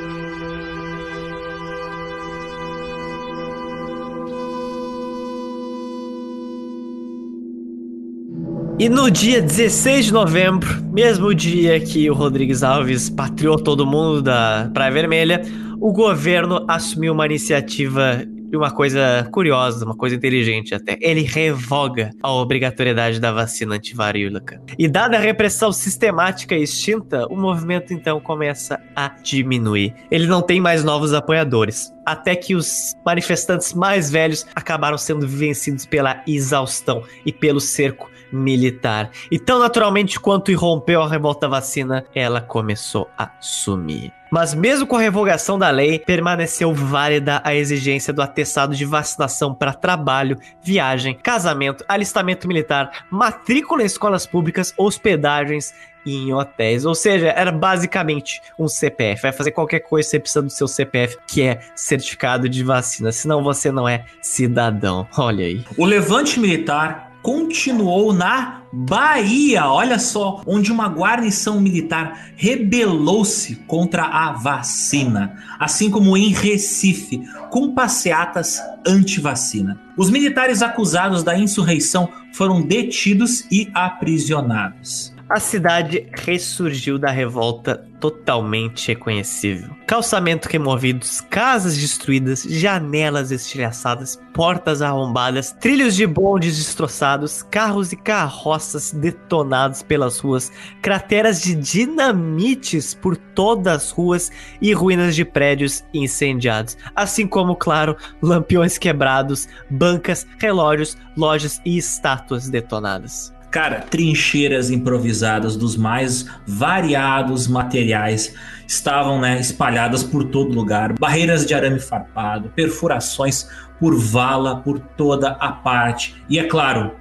E no dia 16 de novembro, mesmo dia que o Rodrigues Alves patriou todo mundo da Praia Vermelha, o governo assumiu uma iniciativa uma coisa curiosa, uma coisa inteligente até. Ele revoga a obrigatoriedade da vacina antivarílica. E dada a repressão sistemática e extinta, o movimento então começa a diminuir. Ele não tem mais novos apoiadores. Até que os manifestantes mais velhos acabaram sendo vencidos pela exaustão e pelo cerco militar. E tão naturalmente quanto irrompeu a revolta vacina, ela começou a sumir. Mas mesmo com a revogação da lei, permaneceu válida a exigência do atestado de vacinação para trabalho, viagem, casamento, alistamento militar, matrícula em escolas públicas, hospedagens e em hotéis. Ou seja, era basicamente um CPF. Vai fazer qualquer coisa, você precisa do seu CPF, que é certificado de vacina. Senão você não é cidadão. Olha aí. O levante militar continuou na Bahia, olha só, onde uma guarnição militar rebelou-se contra a vacina, assim como em Recife, com passeatas anti-vacina. Os militares acusados da insurreição foram detidos e aprisionados a cidade ressurgiu da revolta totalmente reconhecível. Calçamento removidos, casas destruídas, janelas estilhaçadas, portas arrombadas, trilhos de bondes destroçados, carros e carroças detonados pelas ruas, crateras de dinamites por todas as ruas e ruínas de prédios incendiados, assim como, claro, lampiões quebrados, bancas, relógios, lojas e estátuas detonadas. Cara, trincheiras improvisadas dos mais variados materiais estavam né, espalhadas por todo lugar, barreiras de arame farpado, perfurações por vala por toda a parte e, é claro,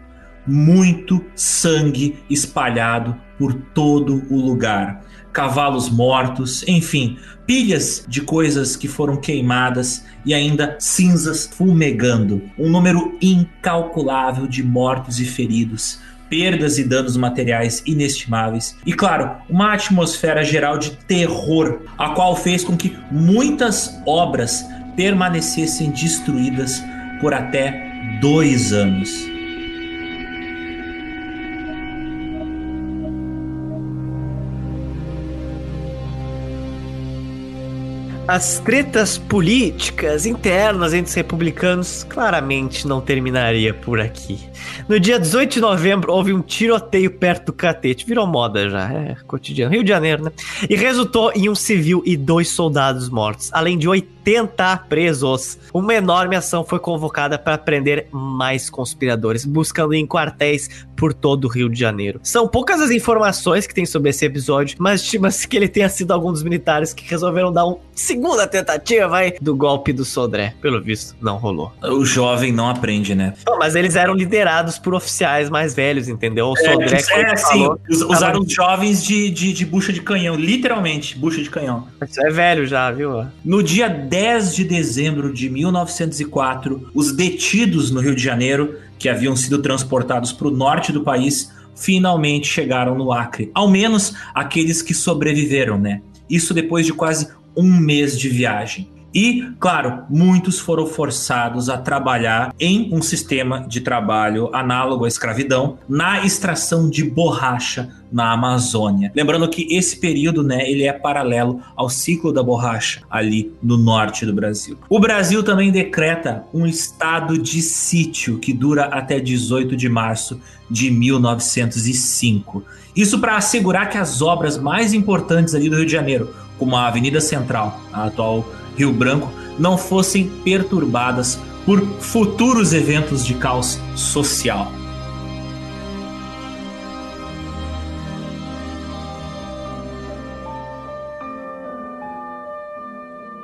muito sangue espalhado por todo o lugar. Cavalos mortos, enfim, pilhas de coisas que foram queimadas e ainda cinzas fumegando. Um número incalculável de mortos e feridos perdas e danos materiais inestimáveis e, claro, uma atmosfera geral de terror, a qual fez com que muitas obras permanecessem destruídas por até dois anos. As tretas políticas internas entre os republicanos claramente não terminaria por aqui. No dia 18 de novembro houve um tiroteio perto do catete, virou moda já, é cotidiano, Rio de Janeiro, né? E resultou em um civil e dois soldados mortos, além de 80 presos. Uma enorme ação foi convocada para prender mais conspiradores, buscando em quartéis por todo o Rio de Janeiro. São poucas as informações que tem sobre esse episódio, mas estima-se que ele tenha sido algum dos militares que resolveram dar uma segunda tentativa, vai, do golpe do Sodré. Pelo visto, não rolou. O jovem não aprende, né? Não, mas eles eram liderados por oficiais mais velhos, entendeu? O Sodré, é, é sim. Usaram os jovens de, de, de bucha de canhão, literalmente, bucha de canhão. Isso é velho já, viu? No dia 10 de dezembro de 1904, os detidos no Rio de Janeiro que haviam sido transportados para o norte do país finalmente chegaram no Acre. Ao menos aqueles que sobreviveram, né? Isso depois de quase um mês de viagem. E, claro, muitos foram forçados a trabalhar em um sistema de trabalho análogo à escravidão na extração de borracha na Amazônia. Lembrando que esse período, né, ele é paralelo ao ciclo da borracha ali no norte do Brasil. O Brasil também decreta um estado de sítio que dura até 18 de março de 1905. Isso para assegurar que as obras mais importantes ali do Rio de Janeiro, como a Avenida Central, a atual Rio Branco não fossem perturbadas por futuros eventos de caos social.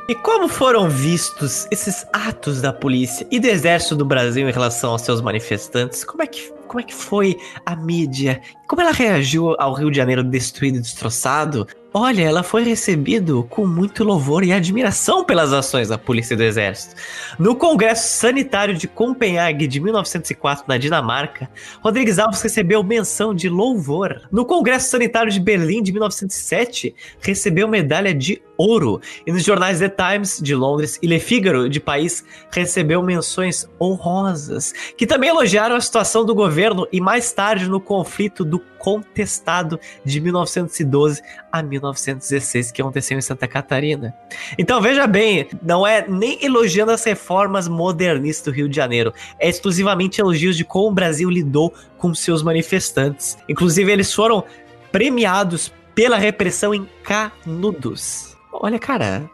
E como foram vistos esses atos da polícia e do exército do Brasil em relação aos seus manifestantes? Como é que, como é que foi a mídia? Como ela reagiu ao Rio de Janeiro destruído e destroçado? Olha, ela foi recebido com muito louvor e admiração pelas ações da polícia e do exército. No Congresso Sanitário de Copenhague de 1904, na Dinamarca, Rodrigues Alves recebeu menção de louvor. No Congresso Sanitário de Berlim de 1907, recebeu medalha de ouro. E nos jornais The Times de Londres e Le Figaro de Paris, recebeu menções honrosas, que também elogiaram a situação do governo e mais tarde no conflito do contestado de 1912 a 1916 que aconteceu em Santa Catarina. Então veja bem, não é nem elogiando as reformas modernistas do Rio de Janeiro, é exclusivamente elogios de como o Brasil lidou com seus manifestantes. Inclusive eles foram premiados pela repressão em Canudos. Olha, cara,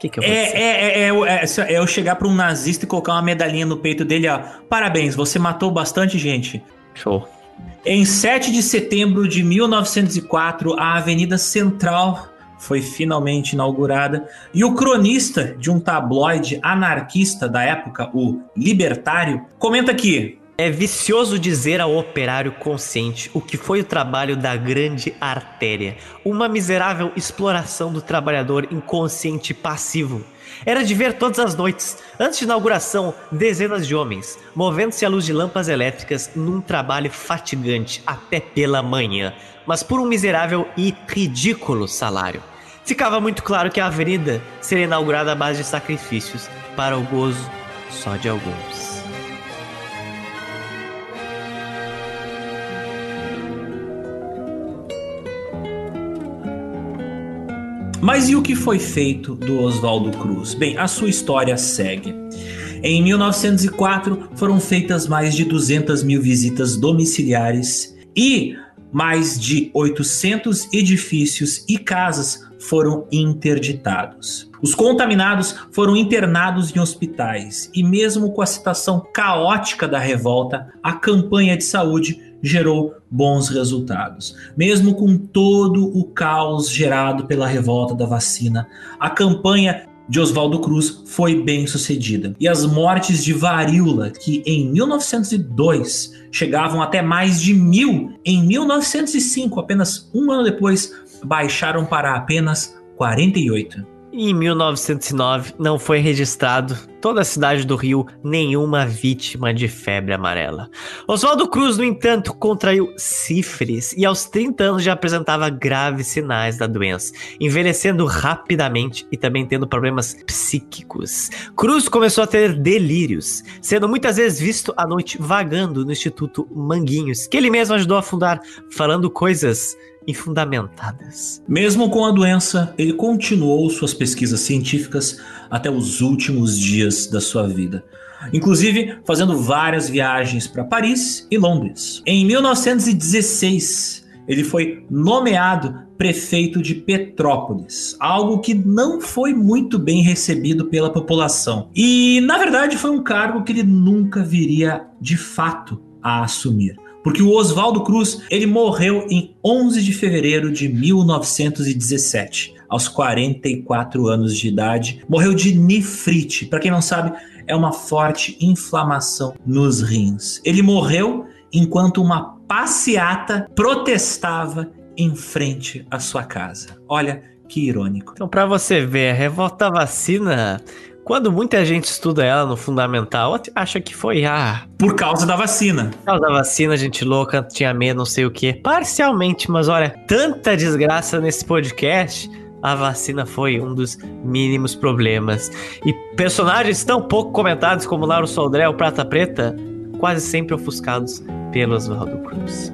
que que eu vou é, é, é, é, é, eu chegar para um nazista e colocar uma medalhinha no peito dele, ó. Parabéns, você matou bastante gente. Show. Em 7 de setembro de 1904, a Avenida Central foi finalmente inaugurada e o cronista de um tabloide anarquista da época, o Libertário, comenta que é vicioso dizer ao operário consciente o que foi o trabalho da grande artéria, uma miserável exploração do trabalhador inconsciente passivo era de ver todas as noites, antes de inauguração, dezenas de homens, movendo-se à luz de lâmpadas elétricas num trabalho fatigante até pela manhã, mas por um miserável e ridículo salário. Ficava muito claro que a avenida seria inaugurada à base de sacrifícios, para o gozo só de alguns. Mas e o que foi feito do Oswaldo Cruz? Bem, a sua história segue. Em 1904 foram feitas mais de 200 mil visitas domiciliares e mais de 800 edifícios e casas foram interditados. Os contaminados foram internados em hospitais e, mesmo com a situação caótica da revolta, a campanha de saúde gerou bons resultados. Mesmo com todo o caos gerado pela revolta da vacina, a campanha de Oswaldo Cruz foi bem sucedida. E as mortes de varíola, que em 1902 chegavam até mais de mil, em 1905, apenas um ano depois, baixaram para apenas 48. Em 1909 não foi registrado toda a cidade do Rio, nenhuma vítima de febre amarela. Oswaldo Cruz, no entanto, contraiu sífilis e aos 30 anos já apresentava graves sinais da doença, envelhecendo rapidamente e também tendo problemas psíquicos. Cruz começou a ter delírios, sendo muitas vezes visto à noite vagando no Instituto Manguinhos, que ele mesmo ajudou a fundar, falando coisas infundamentadas. Mesmo com a doença, ele continuou suas pesquisas científicas até os últimos dias da sua vida. Inclusive fazendo várias viagens para Paris e Londres. Em 1916, ele foi nomeado prefeito de Petrópolis, algo que não foi muito bem recebido pela população. E, na verdade, foi um cargo que ele nunca viria de fato a assumir. Porque o Oswaldo Cruz, ele morreu em 11 de fevereiro de 1917, aos 44 anos de idade. Morreu de nefrite. Para quem não sabe, é uma forte inflamação nos rins. Ele morreu enquanto uma passeata protestava em frente à sua casa. Olha que irônico. Então, para você ver, a revolta vacina quando muita gente estuda ela no fundamental, acha que foi ah, por causa da vacina. Por causa da vacina, gente louca, tinha medo, não sei o que. Parcialmente, mas olha, tanta desgraça nesse podcast. A vacina foi um dos mínimos problemas. E personagens tão pouco comentados como Lauro Soldré ou Prata Preta, quase sempre ofuscados pelo Oswaldo Cruz.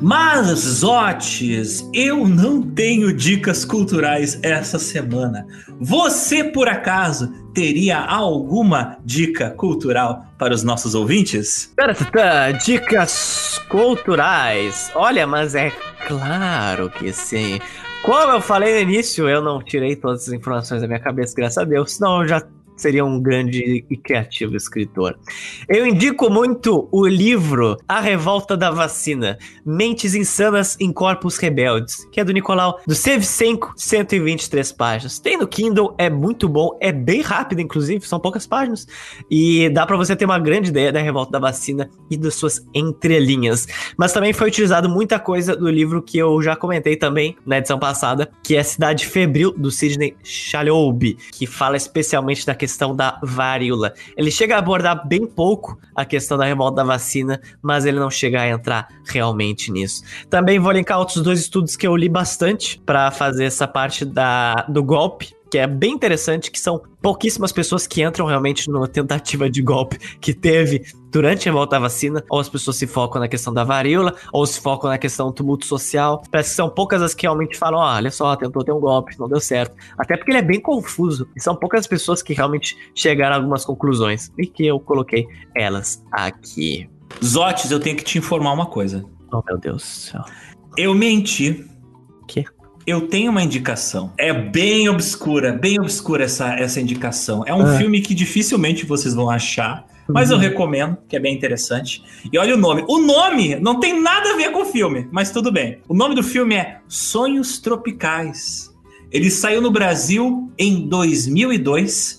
Mas, Zotes, eu não tenho dicas culturais essa semana. Você, por acaso, teria alguma dica cultural para os nossos ouvintes? Dicas culturais. Olha, mas é claro que sim. Como eu falei no início, eu não tirei todas as informações da minha cabeça, graças a Deus, senão eu já seria um grande e criativo escritor. Eu indico muito o livro A Revolta da Vacina, Mentes Insanas em Corpos Rebeldes, que é do Nicolau do Sevchenko, 123 páginas. Tem no Kindle, é muito bom, é bem rápido, inclusive, são poucas páginas, e dá para você ter uma grande ideia da Revolta da Vacina e das suas entrelinhas. Mas também foi utilizado muita coisa do livro que eu já comentei também na edição passada, que é Cidade Febril, do Sidney Chaloub, que fala especialmente da questão questão da varíola. Ele chega a abordar bem pouco a questão da revolta da vacina, mas ele não chega a entrar realmente nisso. Também vou linkar outros dois estudos que eu li bastante para fazer essa parte da, do golpe que é bem interessante, que são pouquíssimas pessoas que entram realmente numa tentativa de golpe que teve durante a volta à vacina, ou as pessoas se focam na questão da varíola, ou se focam na questão do tumulto social. Parece que são poucas as que realmente falam, ah, olha só, tentou ter um golpe, não deu certo. Até porque ele é bem confuso, e são poucas pessoas que realmente chegaram a algumas conclusões, e que eu coloquei elas aqui. Zotes, eu tenho que te informar uma coisa. Oh, meu Deus do céu. Eu menti. Que? Eu tenho uma indicação. É bem obscura, bem obscura essa, essa indicação. É um ah. filme que dificilmente vocês vão achar, mas uhum. eu recomendo, que é bem interessante. E olha o nome. O nome não tem nada a ver com o filme, mas tudo bem. O nome do filme é Sonhos Tropicais. Ele saiu no Brasil em 2002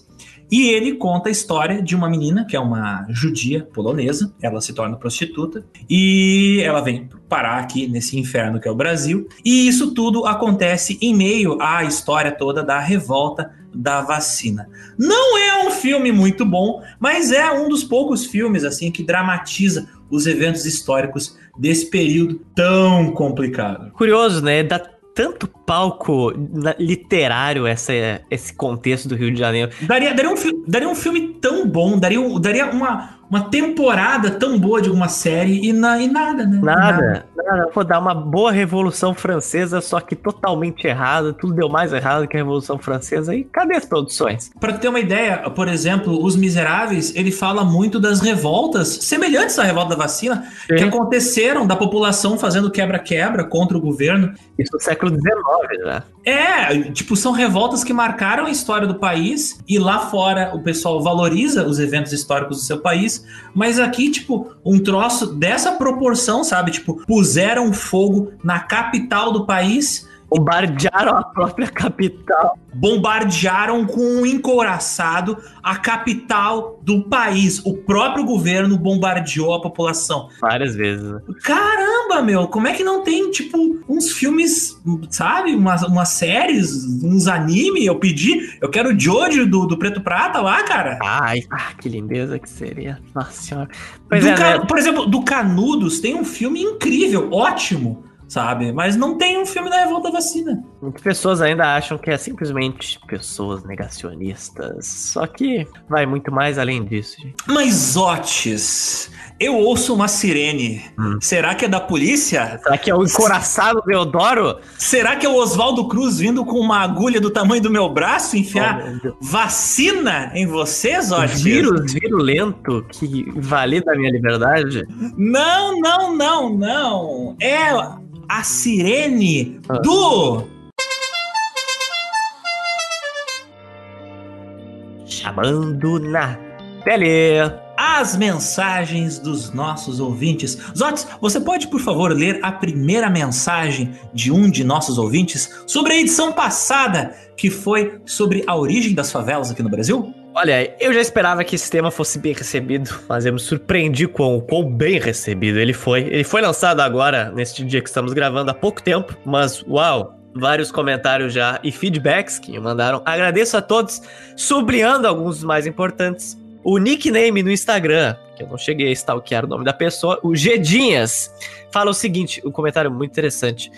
e ele conta a história de uma menina, que é uma judia polonesa, ela se torna prostituta e ela vem parar aqui nesse inferno que é o Brasil. E isso tudo acontece em meio à história toda da revolta da vacina. Não é um filme muito bom, mas é um dos poucos filmes assim que dramatiza os eventos históricos desse período tão complicado. Curioso, né? Da tanto palco literário essa, esse contexto do Rio de Janeiro. Daria, daria, um, daria um filme tão bom, daria, daria uma, uma temporada tão boa de alguma série e, na, e nada, né? Nada, nada. Vou dar uma boa Revolução Francesa, só que totalmente errada. Tudo deu mais errado que a Revolução Francesa. E cadê as produções? Para ter uma ideia, por exemplo, Os Miseráveis, ele fala muito das revoltas semelhantes à revolta da vacina Sim. que aconteceram da população fazendo quebra-quebra contra o governo. Isso no século XIX, né? É, tipo, são revoltas que marcaram a história do país e lá fora o pessoal valoriza os eventos históricos do seu país mas aqui, tipo, um troço dessa proporção, sabe? Tipo, puseram fogo na capital do país Bombardearam a própria capital. Bombardearam com um encouraçado a capital do país. O próprio governo bombardeou a população. Várias vezes. Né? Caramba, meu, como é que não tem, tipo, uns filmes, sabe? Umas, umas séries, uns anime? Eu pedi, eu quero o Jojo do, do Preto Prata lá, cara. Ai, ah, que lindeza que seria. Nossa senhora. É, né? Por exemplo, do Canudos tem um filme incrível, ótimo sabe? Mas não tem um filme da revolta vacina. Muitas pessoas ainda acham que é simplesmente pessoas negacionistas. Só que vai muito mais além disso, gente. Mas, Otis, eu ouço uma sirene. Hum. Será que é da polícia? Será que é o encoraçado Deodoro? Será que é o Oswaldo Cruz vindo com uma agulha do tamanho do meu braço enfiar oh, vacina em vocês, Otis? Vírus virulento que valida a minha liberdade? Não, não, não, não. É a sirene ah. do. Chamando na tele. As mensagens dos nossos ouvintes. Zotes, você pode, por favor, ler a primeira mensagem de um de nossos ouvintes sobre a edição passada, que foi sobre a origem das favelas aqui no Brasil? Olha, eu já esperava que esse tema fosse bem recebido, mas eu me surpreendi com o quão bem recebido ele foi. Ele foi lançado agora, neste dia que estamos gravando, há pouco tempo, mas uau, vários comentários já e feedbacks que me mandaram. Agradeço a todos, sublinhando alguns dos mais importantes. O nickname no Instagram, que eu não cheguei a stalkear o nome da pessoa, o Gedinhas, fala o seguinte, um comentário muito interessante.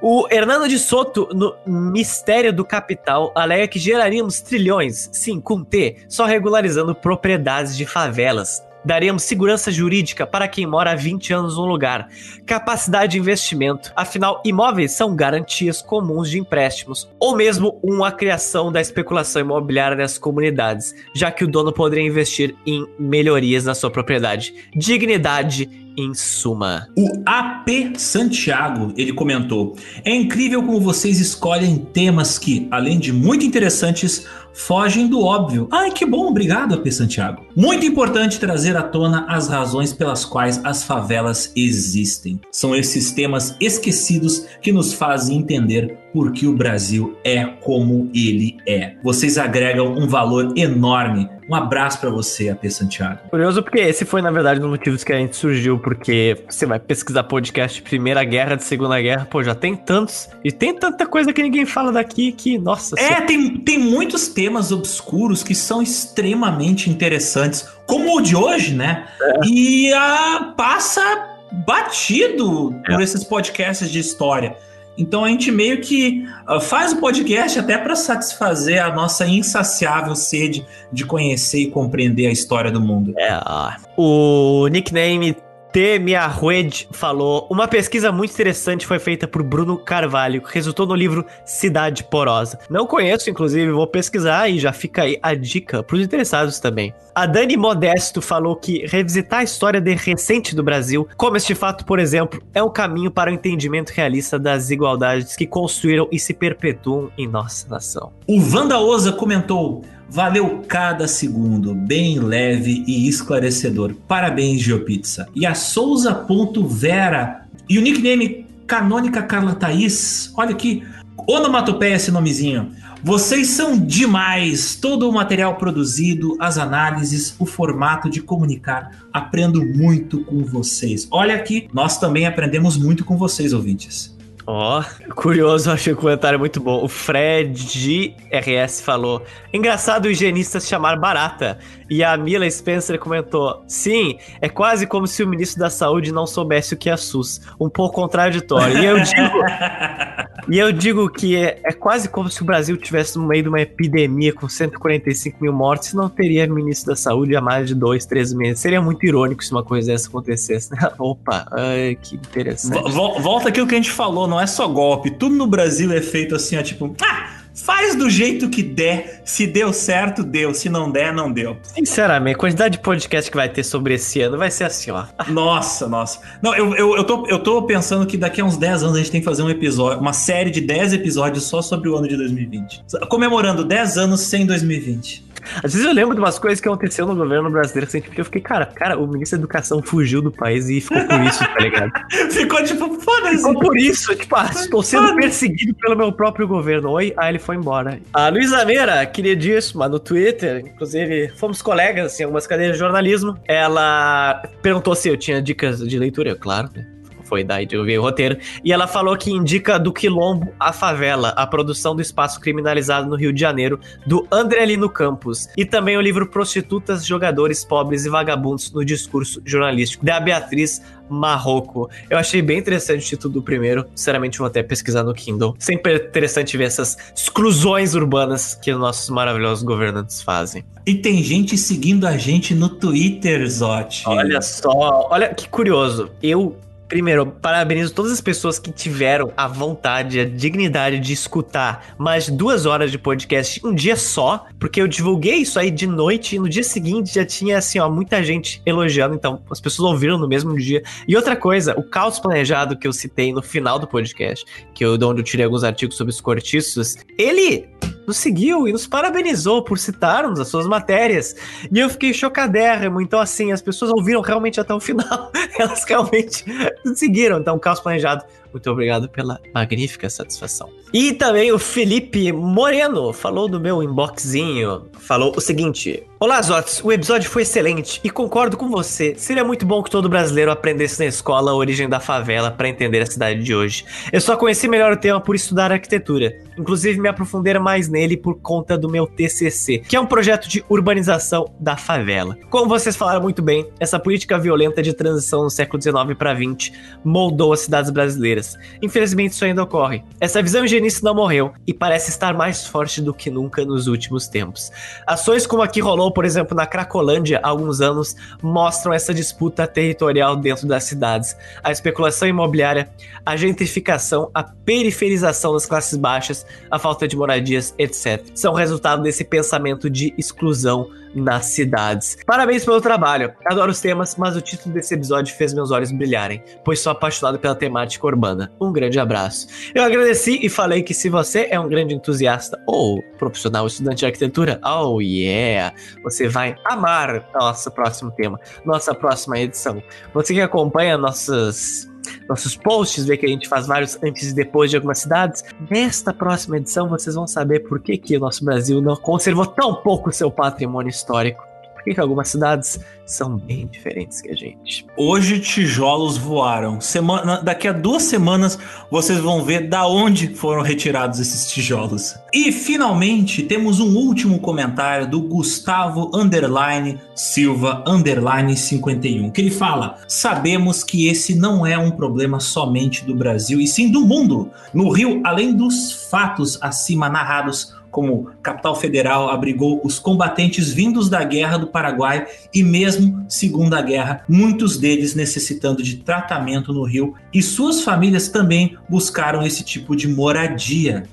O Hernando de Soto, no Mistério do Capital, alega que geraríamos trilhões, sim, com T, só regularizando propriedades de favelas. Daríamos segurança jurídica para quem mora há 20 anos no lugar, capacidade de investimento, afinal, imóveis são garantias comuns de empréstimos, ou mesmo uma criação da especulação imobiliária nessas comunidades, já que o dono poderia investir em melhorias na sua propriedade. Dignidade em suma. O AP Santiago, ele comentou: É incrível como vocês escolhem temas que, além de muito interessantes, fogem do óbvio. Ai, que bom, obrigado, AP Santiago. Muito importante trazer à tona as razões pelas quais as favelas existem. São esses temas esquecidos que nos fazem entender por que o Brasil é como ele é. Vocês agregam um valor enorme um abraço para você, AP Santiago. Curioso porque esse foi, na verdade, um dos motivos que a gente surgiu, porque você vai pesquisar podcast de Primeira Guerra, de Segunda Guerra, pô, já tem tantos, e tem tanta coisa que ninguém fala daqui que, nossa... É, tem, tem muitos temas obscuros que são extremamente interessantes, como o de hoje, né? É. E a, passa batido é. por esses podcasts de história. Então a gente meio que uh, faz o podcast até para satisfazer a nossa insaciável sede de conhecer e compreender a história do mundo. É, o nickname T. Miarrued falou: Uma pesquisa muito interessante foi feita por Bruno Carvalho, que resultou no livro Cidade Porosa. Não conheço, inclusive, vou pesquisar e já fica aí a dica para os interessados também. A Dani Modesto falou que revisitar a história recente do Brasil, como este fato, por exemplo, é um caminho para o entendimento realista das desigualdades que construíram e se perpetuam em nossa nação. O Vanda Oza comentou: Valeu cada segundo, bem leve e esclarecedor. Parabéns, GeoPizza. E a Souza.vera e o nickname Canônica Carla Thaís. Olha aqui, onomatopeia esse nomezinho. Vocês são demais! Todo o material produzido, as análises, o formato de comunicar. Aprendo muito com vocês. Olha aqui, nós também aprendemos muito com vocês, ouvintes. Ó, oh, curioso, achei o comentário muito bom. O Fred RS falou: engraçado o higienista se chamar barata. E a Mila Spencer comentou: sim, é quase como se o ministro da Saúde não soubesse o que é SUS. Um pouco contraditório. E eu digo, e eu digo que é, é quase como se o Brasil tivesse no meio de uma epidemia com 145 mil mortes e não teria ministro da Saúde há mais de dois, três meses. Seria muito irônico se uma coisa dessa acontecesse. Né? Opa, ai, que interessante. Volta aquilo que a gente falou não é só golpe. Tudo no Brasil é feito assim, ó, tipo, ah, faz do jeito que der. Se deu certo, deu. Se não der, não deu. Sinceramente, a quantidade de podcast que vai ter sobre esse ano vai ser assim, ó. Nossa, nossa. Não, eu, eu, eu, tô, eu tô pensando que daqui a uns 10 anos a gente tem que fazer um episódio, uma série de 10 episódios só sobre o ano de 2020. Comemorando 10 anos sem 2020. Às vezes eu lembro de umas coisas que aconteceu no governo brasileiro recentemente. Eu fiquei, cara, cara, o ministro da Educação fugiu do país e ficou por isso, tá ligado? ficou tipo, foda-se. Ficou por isso, tipo, ah, estou sendo perseguido pelo meu próprio governo. Oi? Aí ele foi embora. A Luísa Meira, queridíssima, no Twitter, inclusive fomos colegas em assim, algumas cadeiras de jornalismo. Ela perguntou se eu tinha dicas de leitura, eu, claro, né? Foi daí eu ver o roteiro. E ela falou que indica do Quilombo a Favela, a produção do espaço criminalizado no Rio de Janeiro, do André Lino Campos. E também o livro Prostitutas, Jogadores, Pobres e Vagabundos no Discurso Jornalístico, da Beatriz Marroco. Eu achei bem interessante o título do primeiro. Sinceramente, vou até pesquisar no Kindle. Sempre é interessante ver essas exclusões urbanas que os nossos maravilhosos governantes fazem. E tem gente seguindo a gente no Twitter, Zote. Olha só, olha que curioso. Eu Primeiro, parabenizo todas as pessoas que tiveram a vontade, a dignidade de escutar mais duas horas de podcast um dia só, porque eu divulguei isso aí de noite e no dia seguinte já tinha, assim, ó, muita gente elogiando, então as pessoas ouviram no mesmo dia. E outra coisa, o caos planejado que eu citei no final do podcast, que eu, de onde eu tirei alguns artigos sobre os cortiços, ele nos seguiu e nos parabenizou por citarmos as suas matérias. E eu fiquei chocadérrimo. Então, assim, as pessoas ouviram realmente até o final. Elas realmente seguiram. Então, caos planejado muito obrigado pela magnífica satisfação. E também o Felipe Moreno falou do meu inboxinho. Falou o seguinte: Olá, Zotes. O episódio foi excelente e concordo com você. Seria muito bom que todo brasileiro aprendesse na escola a origem da favela para entender a cidade de hoje. Eu só conheci melhor o tema por estudar arquitetura. Inclusive, me aprofundei mais nele por conta do meu TCC, que é um projeto de urbanização da favela. Como vocês falaram muito bem, essa política violenta de transição no século XIX para XX moldou as cidades brasileiras Infelizmente, isso ainda ocorre. Essa visão higienista não morreu e parece estar mais forte do que nunca nos últimos tempos. Ações como a que rolou, por exemplo, na Cracolândia há alguns anos, mostram essa disputa territorial dentro das cidades. A especulação imobiliária, a gentrificação, a periferização das classes baixas, a falta de moradias, etc. São resultado desse pensamento de exclusão nas cidades. Parabéns pelo trabalho. Adoro os temas, mas o título desse episódio fez meus olhos brilharem, pois sou apaixonado pela temática urbana. Um grande abraço. Eu agradeci e falei que se você é um grande entusiasta ou profissional estudante de arquitetura, oh yeah, você vai amar nosso próximo tema, nossa próxima edição. Você que acompanha nossas nossos posts, ver que a gente faz vários antes e depois de algumas cidades. Nesta próxima edição, vocês vão saber por que, que o nosso Brasil não conservou tão pouco seu patrimônio histórico que, que algumas cidades são bem diferentes que a gente. Hoje tijolos voaram. Semana, daqui a duas semanas vocês vão ver da onde foram retirados esses tijolos. E finalmente temos um último comentário do Gustavo Underline Silva Underline 51, que ele fala: sabemos que esse não é um problema somente do Brasil e sim do mundo. No Rio, além dos fatos acima narrados como capital federal, abrigou os combatentes vindos da Guerra do Paraguai e mesmo Segunda Guerra, muitos deles necessitando de tratamento no Rio, e suas famílias também buscaram esse tipo de moradia.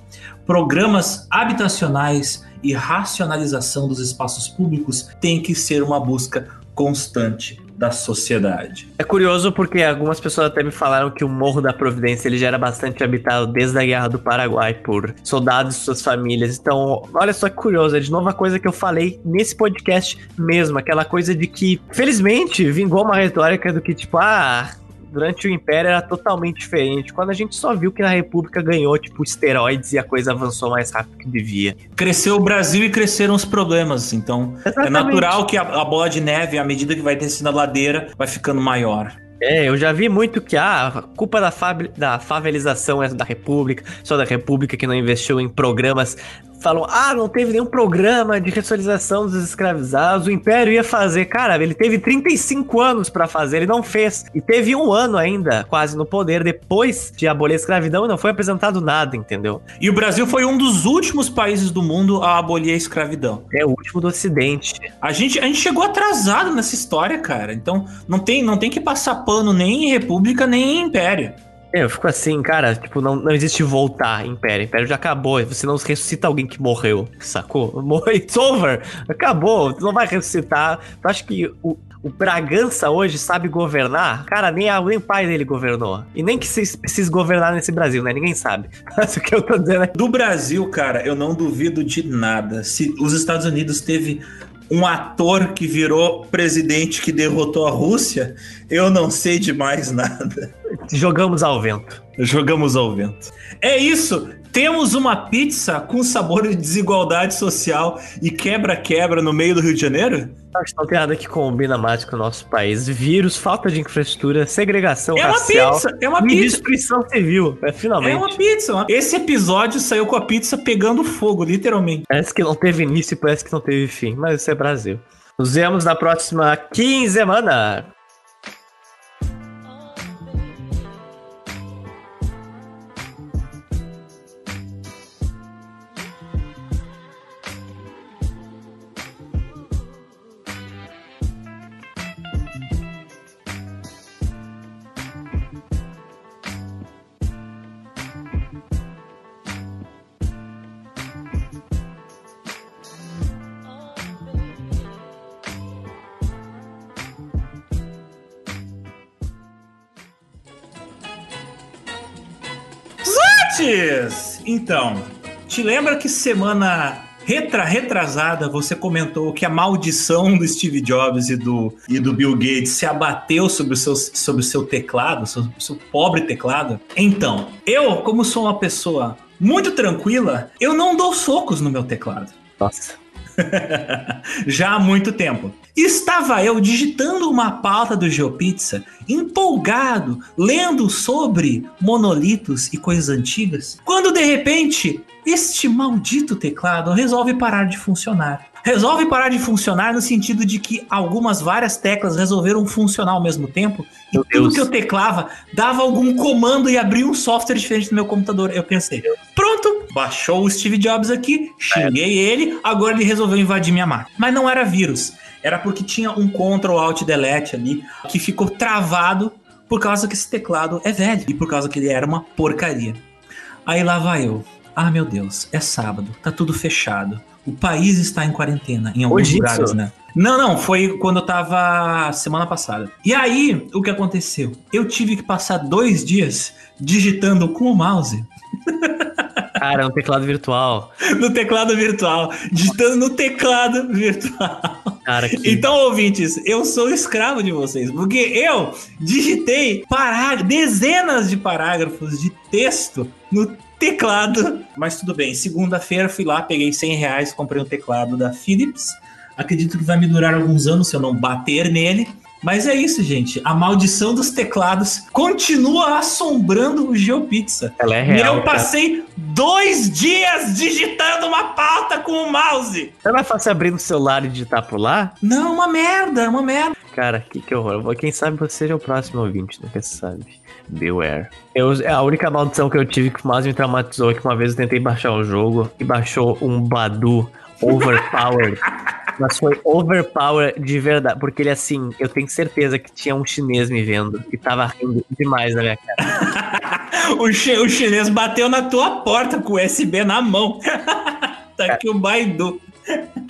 Programas habitacionais e racionalização dos espaços públicos têm que ser uma busca constante da sociedade. É curioso porque algumas pessoas até me falaram que o Morro da Providência ele já era bastante habitado desde a Guerra do Paraguai por soldados e suas famílias. Então, olha só que curioso, é de novo a coisa que eu falei nesse podcast mesmo, aquela coisa de que, felizmente, vingou uma retórica do que tipo, ah, durante o Império era totalmente diferente. Quando a gente só viu que na República ganhou, tipo, esteroides e a coisa avançou mais rápido que devia. Cresceu o Brasil e cresceram os problemas. Então, é Exatamente. é natural que a, a, bola de neve, à medida que vai descendo a ladeira, vai ficando maior. É, eu já vi muito que ah, a culpa da, da favelização é da República, só da República que não investiu em programas falam: ah, não teve nenhum programa de ressocialização dos escravizados, o Império ia fazer. Cara, ele teve 35 anos para fazer, ele não fez. E teve um ano ainda, quase no poder, depois de abolir a escravidão, e não foi apresentado nada, entendeu? E o Brasil foi um dos últimos países do mundo a abolir a escravidão. É o último do Ocidente. A gente, a gente chegou atrasado nessa história, cara. Então não tem, não tem que passar pano nem em República nem em Império. É, eu fico assim, cara, tipo, não, não existe voltar Império. Império já acabou. Você não ressuscita alguém que morreu, sacou? Morreu, it's over. Acabou. Você não vai ressuscitar. Eu acho que o, O Bragança hoje sabe governar? Cara, nem, a, nem o pai dele governou. E nem que se precisa governar nesse Brasil, né? Ninguém sabe. Mas o que eu tô dizendo é. Do Brasil, cara, eu não duvido de nada. Se os Estados Unidos teve um ator que virou presidente que derrotou a Rússia, eu não sei de mais nada. Jogamos ao vento. Jogamos ao vento. É isso. Temos uma pizza com sabor de desigualdade social e quebra-quebra no meio do Rio de Janeiro? Acho que não tem nada que combina mais com o nosso país. Vírus, falta de infraestrutura, segregação é racial. Uma pizza, é uma pizza. destruição civil. É, finalmente. É uma pizza. Esse episódio saiu com a pizza pegando fogo, literalmente. Parece que não teve início e parece que não teve fim. Mas isso é Brasil. Nos vemos na próxima quinzena. Antes, então, te lembra que semana retra, retrasada você comentou que a maldição do Steve Jobs e do, e do Bill Gates se abateu sobre o seu, sobre o seu teclado, sobre o seu pobre teclado? Então, eu, como sou uma pessoa muito tranquila, eu não dou socos no meu teclado. Nossa. Já há muito tempo. Estava eu digitando uma pauta do GeoPizza, empolgado, lendo sobre monolitos e coisas antigas, quando de repente este maldito teclado resolve parar de funcionar. Resolve parar de funcionar no sentido de que algumas várias teclas resolveram funcionar ao mesmo tempo e Meu tudo Deus. que eu teclava dava algum comando e abria um software diferente no meu computador. Eu pensei, pronto, baixou o Steve Jobs aqui, xinguei ele, agora ele resolveu invadir minha máquina. Mas não era vírus, era porque tinha um Ctrl Alt Delete ali que ficou travado por causa que esse teclado é velho e por causa que ele era uma porcaria. Aí lá vai eu. Ah, meu Deus, é sábado, tá tudo fechado. O país está em quarentena em alguns Hoje lugares, isso? né? Não, não, foi quando eu tava semana passada. E aí, o que aconteceu? Eu tive que passar dois dias digitando com o mouse Cara, um teclado virtual. no teclado virtual, digitando no teclado virtual. Cara, que. Então, ouvintes, eu sou escravo de vocês, porque eu digitei pará dezenas de parágrafos de texto no teclado. Mas tudo bem, segunda-feira fui lá, peguei 100 reais, comprei um teclado da Philips. Acredito que vai me durar alguns anos se eu não bater nele. Mas é isso, gente. A maldição dos teclados continua assombrando o GeoPizza. Ela é E real. eu cara. passei dois dias digitando uma pauta com o mouse. Não é mais fácil abrir no celular e digitar por lá? Não, uma merda, uma merda. Cara, que, que horror. Quem sabe você seja o próximo ouvinte, nunca se sabe. Beware. Eu, a única maldição que eu tive que mais me traumatizou é que uma vez eu tentei baixar o jogo e baixou um Badu overpowered. Mas foi overpower de verdade. Porque ele, assim, eu tenho certeza que tinha um chinês me vendo e tava rindo demais na minha cara. O, chi- o chinês bateu na tua porta com o USB na mão. tá aqui o Baidu.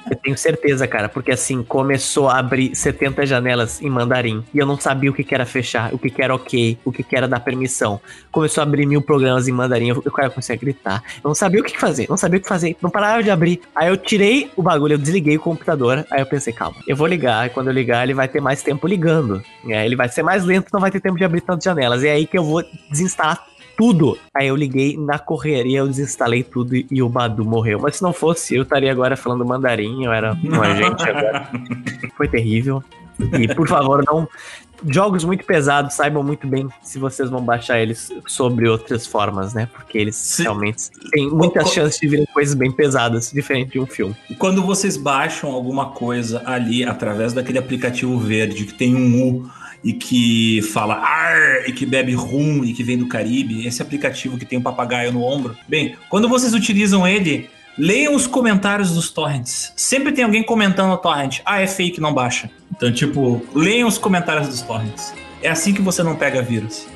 Eu tenho certeza, cara, porque assim, começou a abrir 70 janelas em mandarim. E eu não sabia o que, que era fechar, o que, que era ok, o que, que era dar permissão. Começou a abrir mil programas em mandarim, eu, eu, cara, a gritar. Eu não sabia o que, que fazer, não sabia o que fazer, não parava de abrir. Aí eu tirei o bagulho, eu desliguei o computador. Aí eu pensei, calma, eu vou ligar. E quando eu ligar, ele vai ter mais tempo ligando. É, ele vai ser mais lento, não vai ter tempo de abrir tantas janelas. E é aí que eu vou desinstalar tudo. Aí eu liguei na correria, eu desinstalei tudo e, o Badu morreu. Mas se não fosse, eu estaria agora falando mandarim, eu era um agente agora. Foi terrível. E por favor, não. Jogos muito pesados, saibam muito bem se vocês vão baixar eles sobre outras formas, né? Porque eles realmente têm muitas Co- chances de virem coisas bem pesadas, diferente de um filme. Quando vocês baixam alguma coisa ali através daquele aplicativo verde que tem um U e que fala ar e que bebe rum e que vem do Caribe, esse aplicativo que tem um papagaio no ombro. Bem, quando vocês utilizam ele, leiam os comentários dos torrents. Sempre tem alguém comentando no torrent. Ah, é fake, não baixa. Então, tipo, leiam os comentários dos torrents. É assim que você não pega vírus.